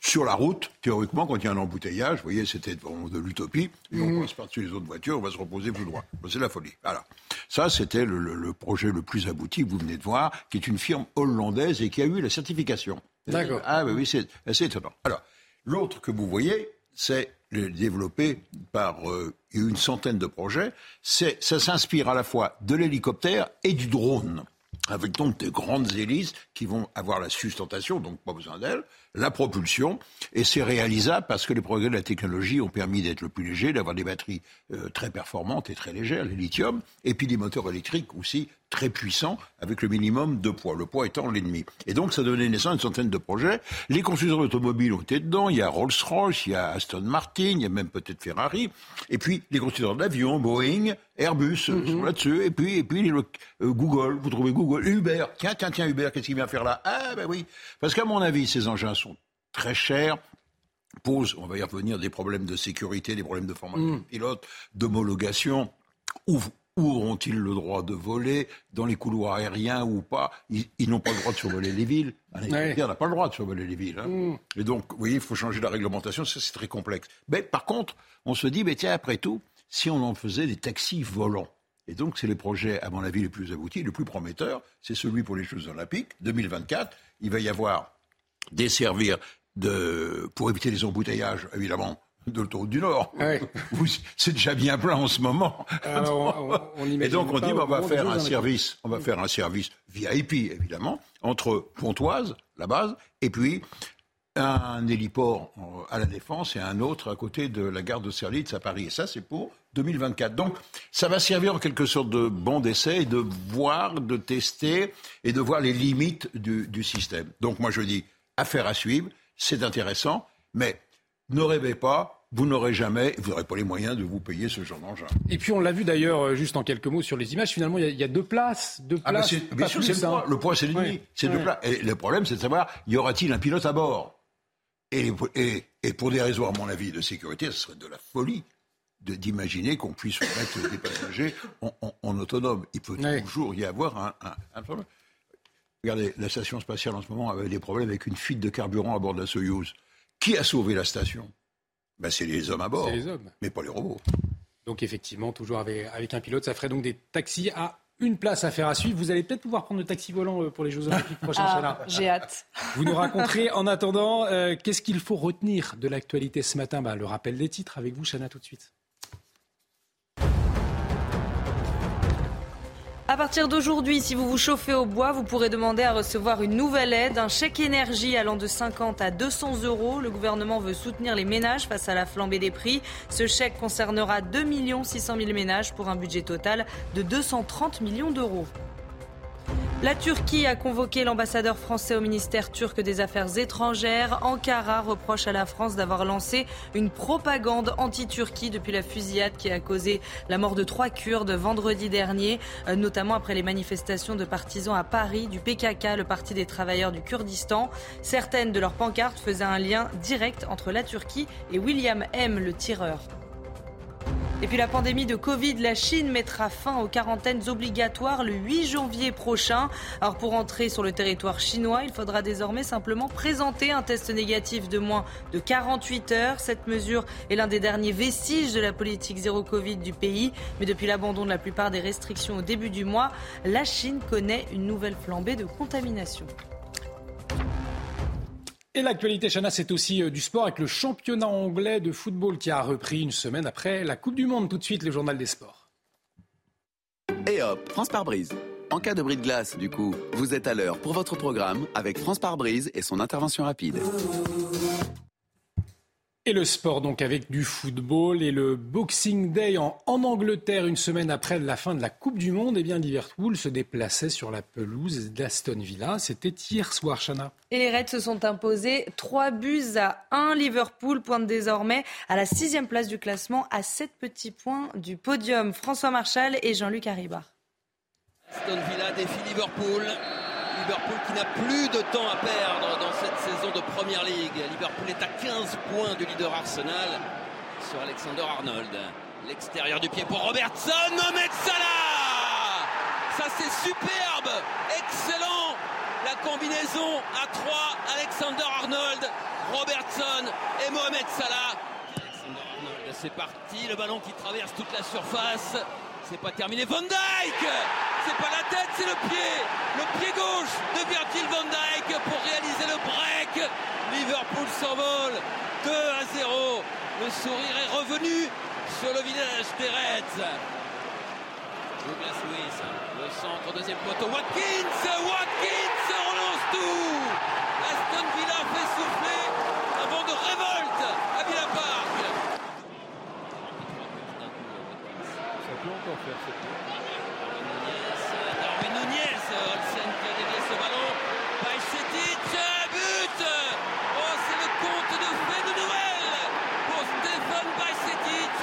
sur la route, théoriquement, quand il y a un embouteillage, vous voyez, c'était de l'utopie, et on mhm. passe par-dessus les autres voitures, on va se reposer plus droit. c'est la folie. Voilà. Ça, c'était le, projet le plus abouti que vous venez de voir, qui est une firme hollandaise et qui a eu la certification. D'accord. Ah oui, oui, c'est étonnant. Alors, l'autre que vous voyez, c'est développé par euh, une centaine de projets. Ça s'inspire à la fois de l'hélicoptère et du drone, avec donc des grandes hélices qui vont avoir la sustentation, donc pas besoin d'elles, la propulsion, et c'est réalisable parce que les progrès de la technologie ont permis d'être le plus léger, d'avoir des batteries euh, très performantes et très légères, le lithium, et puis des moteurs électriques aussi très puissants avec le minimum de poids, le poids étant l'ennemi. Et donc ça donnait naissance à une centaine de projets. Les constructeurs automobiles ont été dedans, il y a Rolls-Royce, il y a Aston Martin, il y a même peut-être Ferrari, et puis les constructeurs d'avions, Boeing, Airbus mhm. sont là-dessus, et puis, et puis euh, Google, vous trouvez Google, Uber, tiens, tiens, tiens, Uber, qu'est-ce qu'il vient faire là? Ah ben oui, parce qu'à mon avis, ces engins très chers, posent, on va y revenir, des problèmes de sécurité, des problèmes de formation de mm. pilote, d'homologation. Où, auront-ils le droit de voler? Dans les couloirs aériens ou pas? Ils, n'ont pas le droit de survoler les villes. Un n'a pas le droit de survoler les villes. Hein. Mm. Et donc, vous voyez, il faut changer la réglementation, ça c'est très complexe. Mais par contre, on se dit, mais tiens, après tout, si on en faisait des taxis volants, et donc, c'est les projets, à mon avis, les plus aboutis, les plus prometteurs. C'est celui pour les Jeux Olympiques, 2024. Il va y avoir desservir de, pour éviter les embouteillages, évidemment, de l'autoroute du Nord. <laughs> C'est déjà bien plein en ce moment. et donc on dit on va faire un service, on va faire un service VIP évidemment entre Pontoise, la base, et puis un héliport à la Défense et un autre à côté de la gare de Serlitz à Paris. Et ça, c'est pour 2024. Donc, ça va servir en quelque sorte de bon d'essai et de voir, de tester et de voir les limites du, du système. Donc, moi, je dis, affaire à suivre, c'est intéressant, mais ne rêvez pas, vous n'aurez jamais, vous n'aurez pas les moyens de vous payer ce genre d'engin. Et puis on l'a vu d'ailleurs, euh, juste en quelques mots sur les images, finalement il y, a deux places. Deux ah, places bien sûr, c'est le poids. Le poids, c'est l'ennemi. C'est deux places. Et le problème, c'est de savoir, y aura-t-il un pilote à bord? Et, et, pour des raisons, à mon avis, de sécurité, ce serait de la folie d'imaginer qu'on puisse mettre des passagers en, autonome. Il peut toujours y avoir un, un problème. Regardez, la station spatiale en ce moment avait des problèmes avec une fuite de carburant à bord de la Soyouz. Qui a sauvé la station? Ben, C'est les hommes à bord. les hommes. Mais pas les robots. Donc effectivement, toujours avec, un pilote, ça ferait donc des taxis à une place à faire à suivre. Vous allez peut-être pouvoir prendre le taxi volant euh, pour les Jeux Olympiques prochains. Ah, J'ai hâte. <laughs> Vous nous raconterez <laughs> en attendant euh, qu'est-ce qu'il faut retenir de l'actualité ce matin? Bah, le rappel des titres avec vous, Chana, tout de suite. Partir d'aujourd'hui, si vous vous chauffez au bois, vous pourrez demander à recevoir une nouvelle aide, un chèque énergie allant de 50 à 200 euros. Le gouvernement veut soutenir les ménages face à la flambée des prix. Ce chèque concernera 2 600 000 ménages pour un budget total de 230 millions d'euros. La Turquie a convoqué l'ambassadeur français au ministère turc des Affaires étrangères. Ankara reproche à la France d'avoir lancé une propagande anti-Turquie depuis la fusillade qui a causé la mort de trois Kurdes vendredi dernier, euh, notamment après les manifestations de partisans à Paris du PKK, le Parti des travailleurs du Kurdistan. Certaines de leurs pancartes faisaient un lien direct entre la Turquie et William M, le tireur. Et puis la pandémie de Covid, la Chine mettra fin aux quarantaines obligatoires le 8 janvier prochain. Alors pour entrer sur le territoire chinois, il faudra désormais simplement présenter un test négatif de moins de 48 heures. Cette mesure est l'un des derniers vestiges de la politique zéro Covid du pays. Mais depuis l'abandon de la plupart des restrictions au début du mois, la Chine connaît une nouvelle flambée de contamination. Et l'actualité, Chana, c'est aussi euh, du sport avec le championnat anglais de football qui a repris une semaine après la Coupe du Monde. Tout de suite, le journal des sports. Et hop, France par brise. En cas de bris de glace, du coup, vous êtes à l'heure pour votre programme avec France par brise et son intervention rapide. Et le sport, donc, avec du football et le Boxing Day en, Angleterre, une semaine après la fin de la Coupe du Monde, eh bien, Liverpool se déplaçait sur la pelouse d'Aston Villa. C'était hier soir, Chana. Et les Reds se sont imposés 3 buts à 1. Liverpool pointe désormais à la sixième place du classement, à 7 petits points du podium. François Marchal et Jean-Luc Haribar. Aston Villa défie Liverpool. Liverpool qui n'a plus de temps à perdre dans cette saison de Première Ligue. Liverpool est à 15 points du leader Arsenal sur Alexander Arnold. L'extérieur du pied pour Robertson, Mohamed Salah Ça c'est superbe, excellent La combinaison à 3, Alexander Arnold, Robertson et Mohamed Salah. Alexander Arnold, c'est parti, le ballon qui traverse toute la surface. C'est pas terminé. Van Dyke C'est pas la tête, c'est le pied. Le pied gauche de Virgil Van Dyke pour réaliser le break. Liverpool s'envole. 2 à 0. Le sourire est revenu sur le visage des Reds. Douglas Lewis, le centre, deuxième poteau. Watkins Watkins relance tout Aston Villa fait souffler un vent de révolte à Villa Park. peut encore faire ce coup. Darwin Nunez, Olsen qui a dévié ce ballon. Bajcetic, but Oh, c'est le compte de fait de Noël pour Stéphane Bajcetic.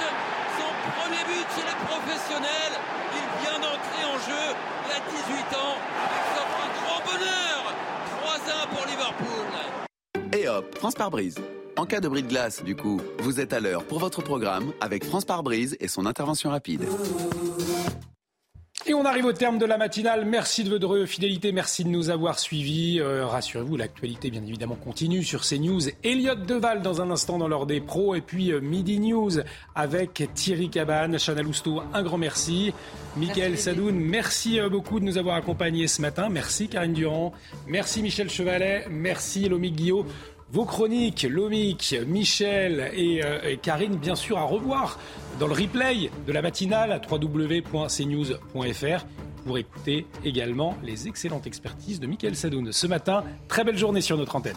Son premier but chez les professionnels. Il vient d'entrer en jeu. Il a 18 ans. Il s'offre un grand bonheur. 3-1 pour Liverpool. Et hop, France par brise. En cas de bris de glace, du coup, vous êtes à l'heure pour votre programme avec France par brise et son intervention rapide. Et on arrive au terme de la matinale. Merci de votre fidélité, merci de nous avoir suivis. Euh, rassurez-vous, l'actualité bien évidemment continue sur CNews. Elliot Deval dans un instant dans l'heure des pros et puis euh, Midi News avec Thierry Cabane, Chana Lousteau, un grand merci. Michael Sadoun, merci euh, beaucoup de nous avoir accompagnés ce matin. Merci Karine Durand, merci Michel Chevalet, merci Lomi Guillot. Vos chroniques, Lomic, Michel euh, et, Karine, bien sûr, à revoir dans le replay de la matinale à www.cnews.fr pour écouter également les excellentes expertises de Michael Sadoun ce matin. Très belle journée sur notre antenne.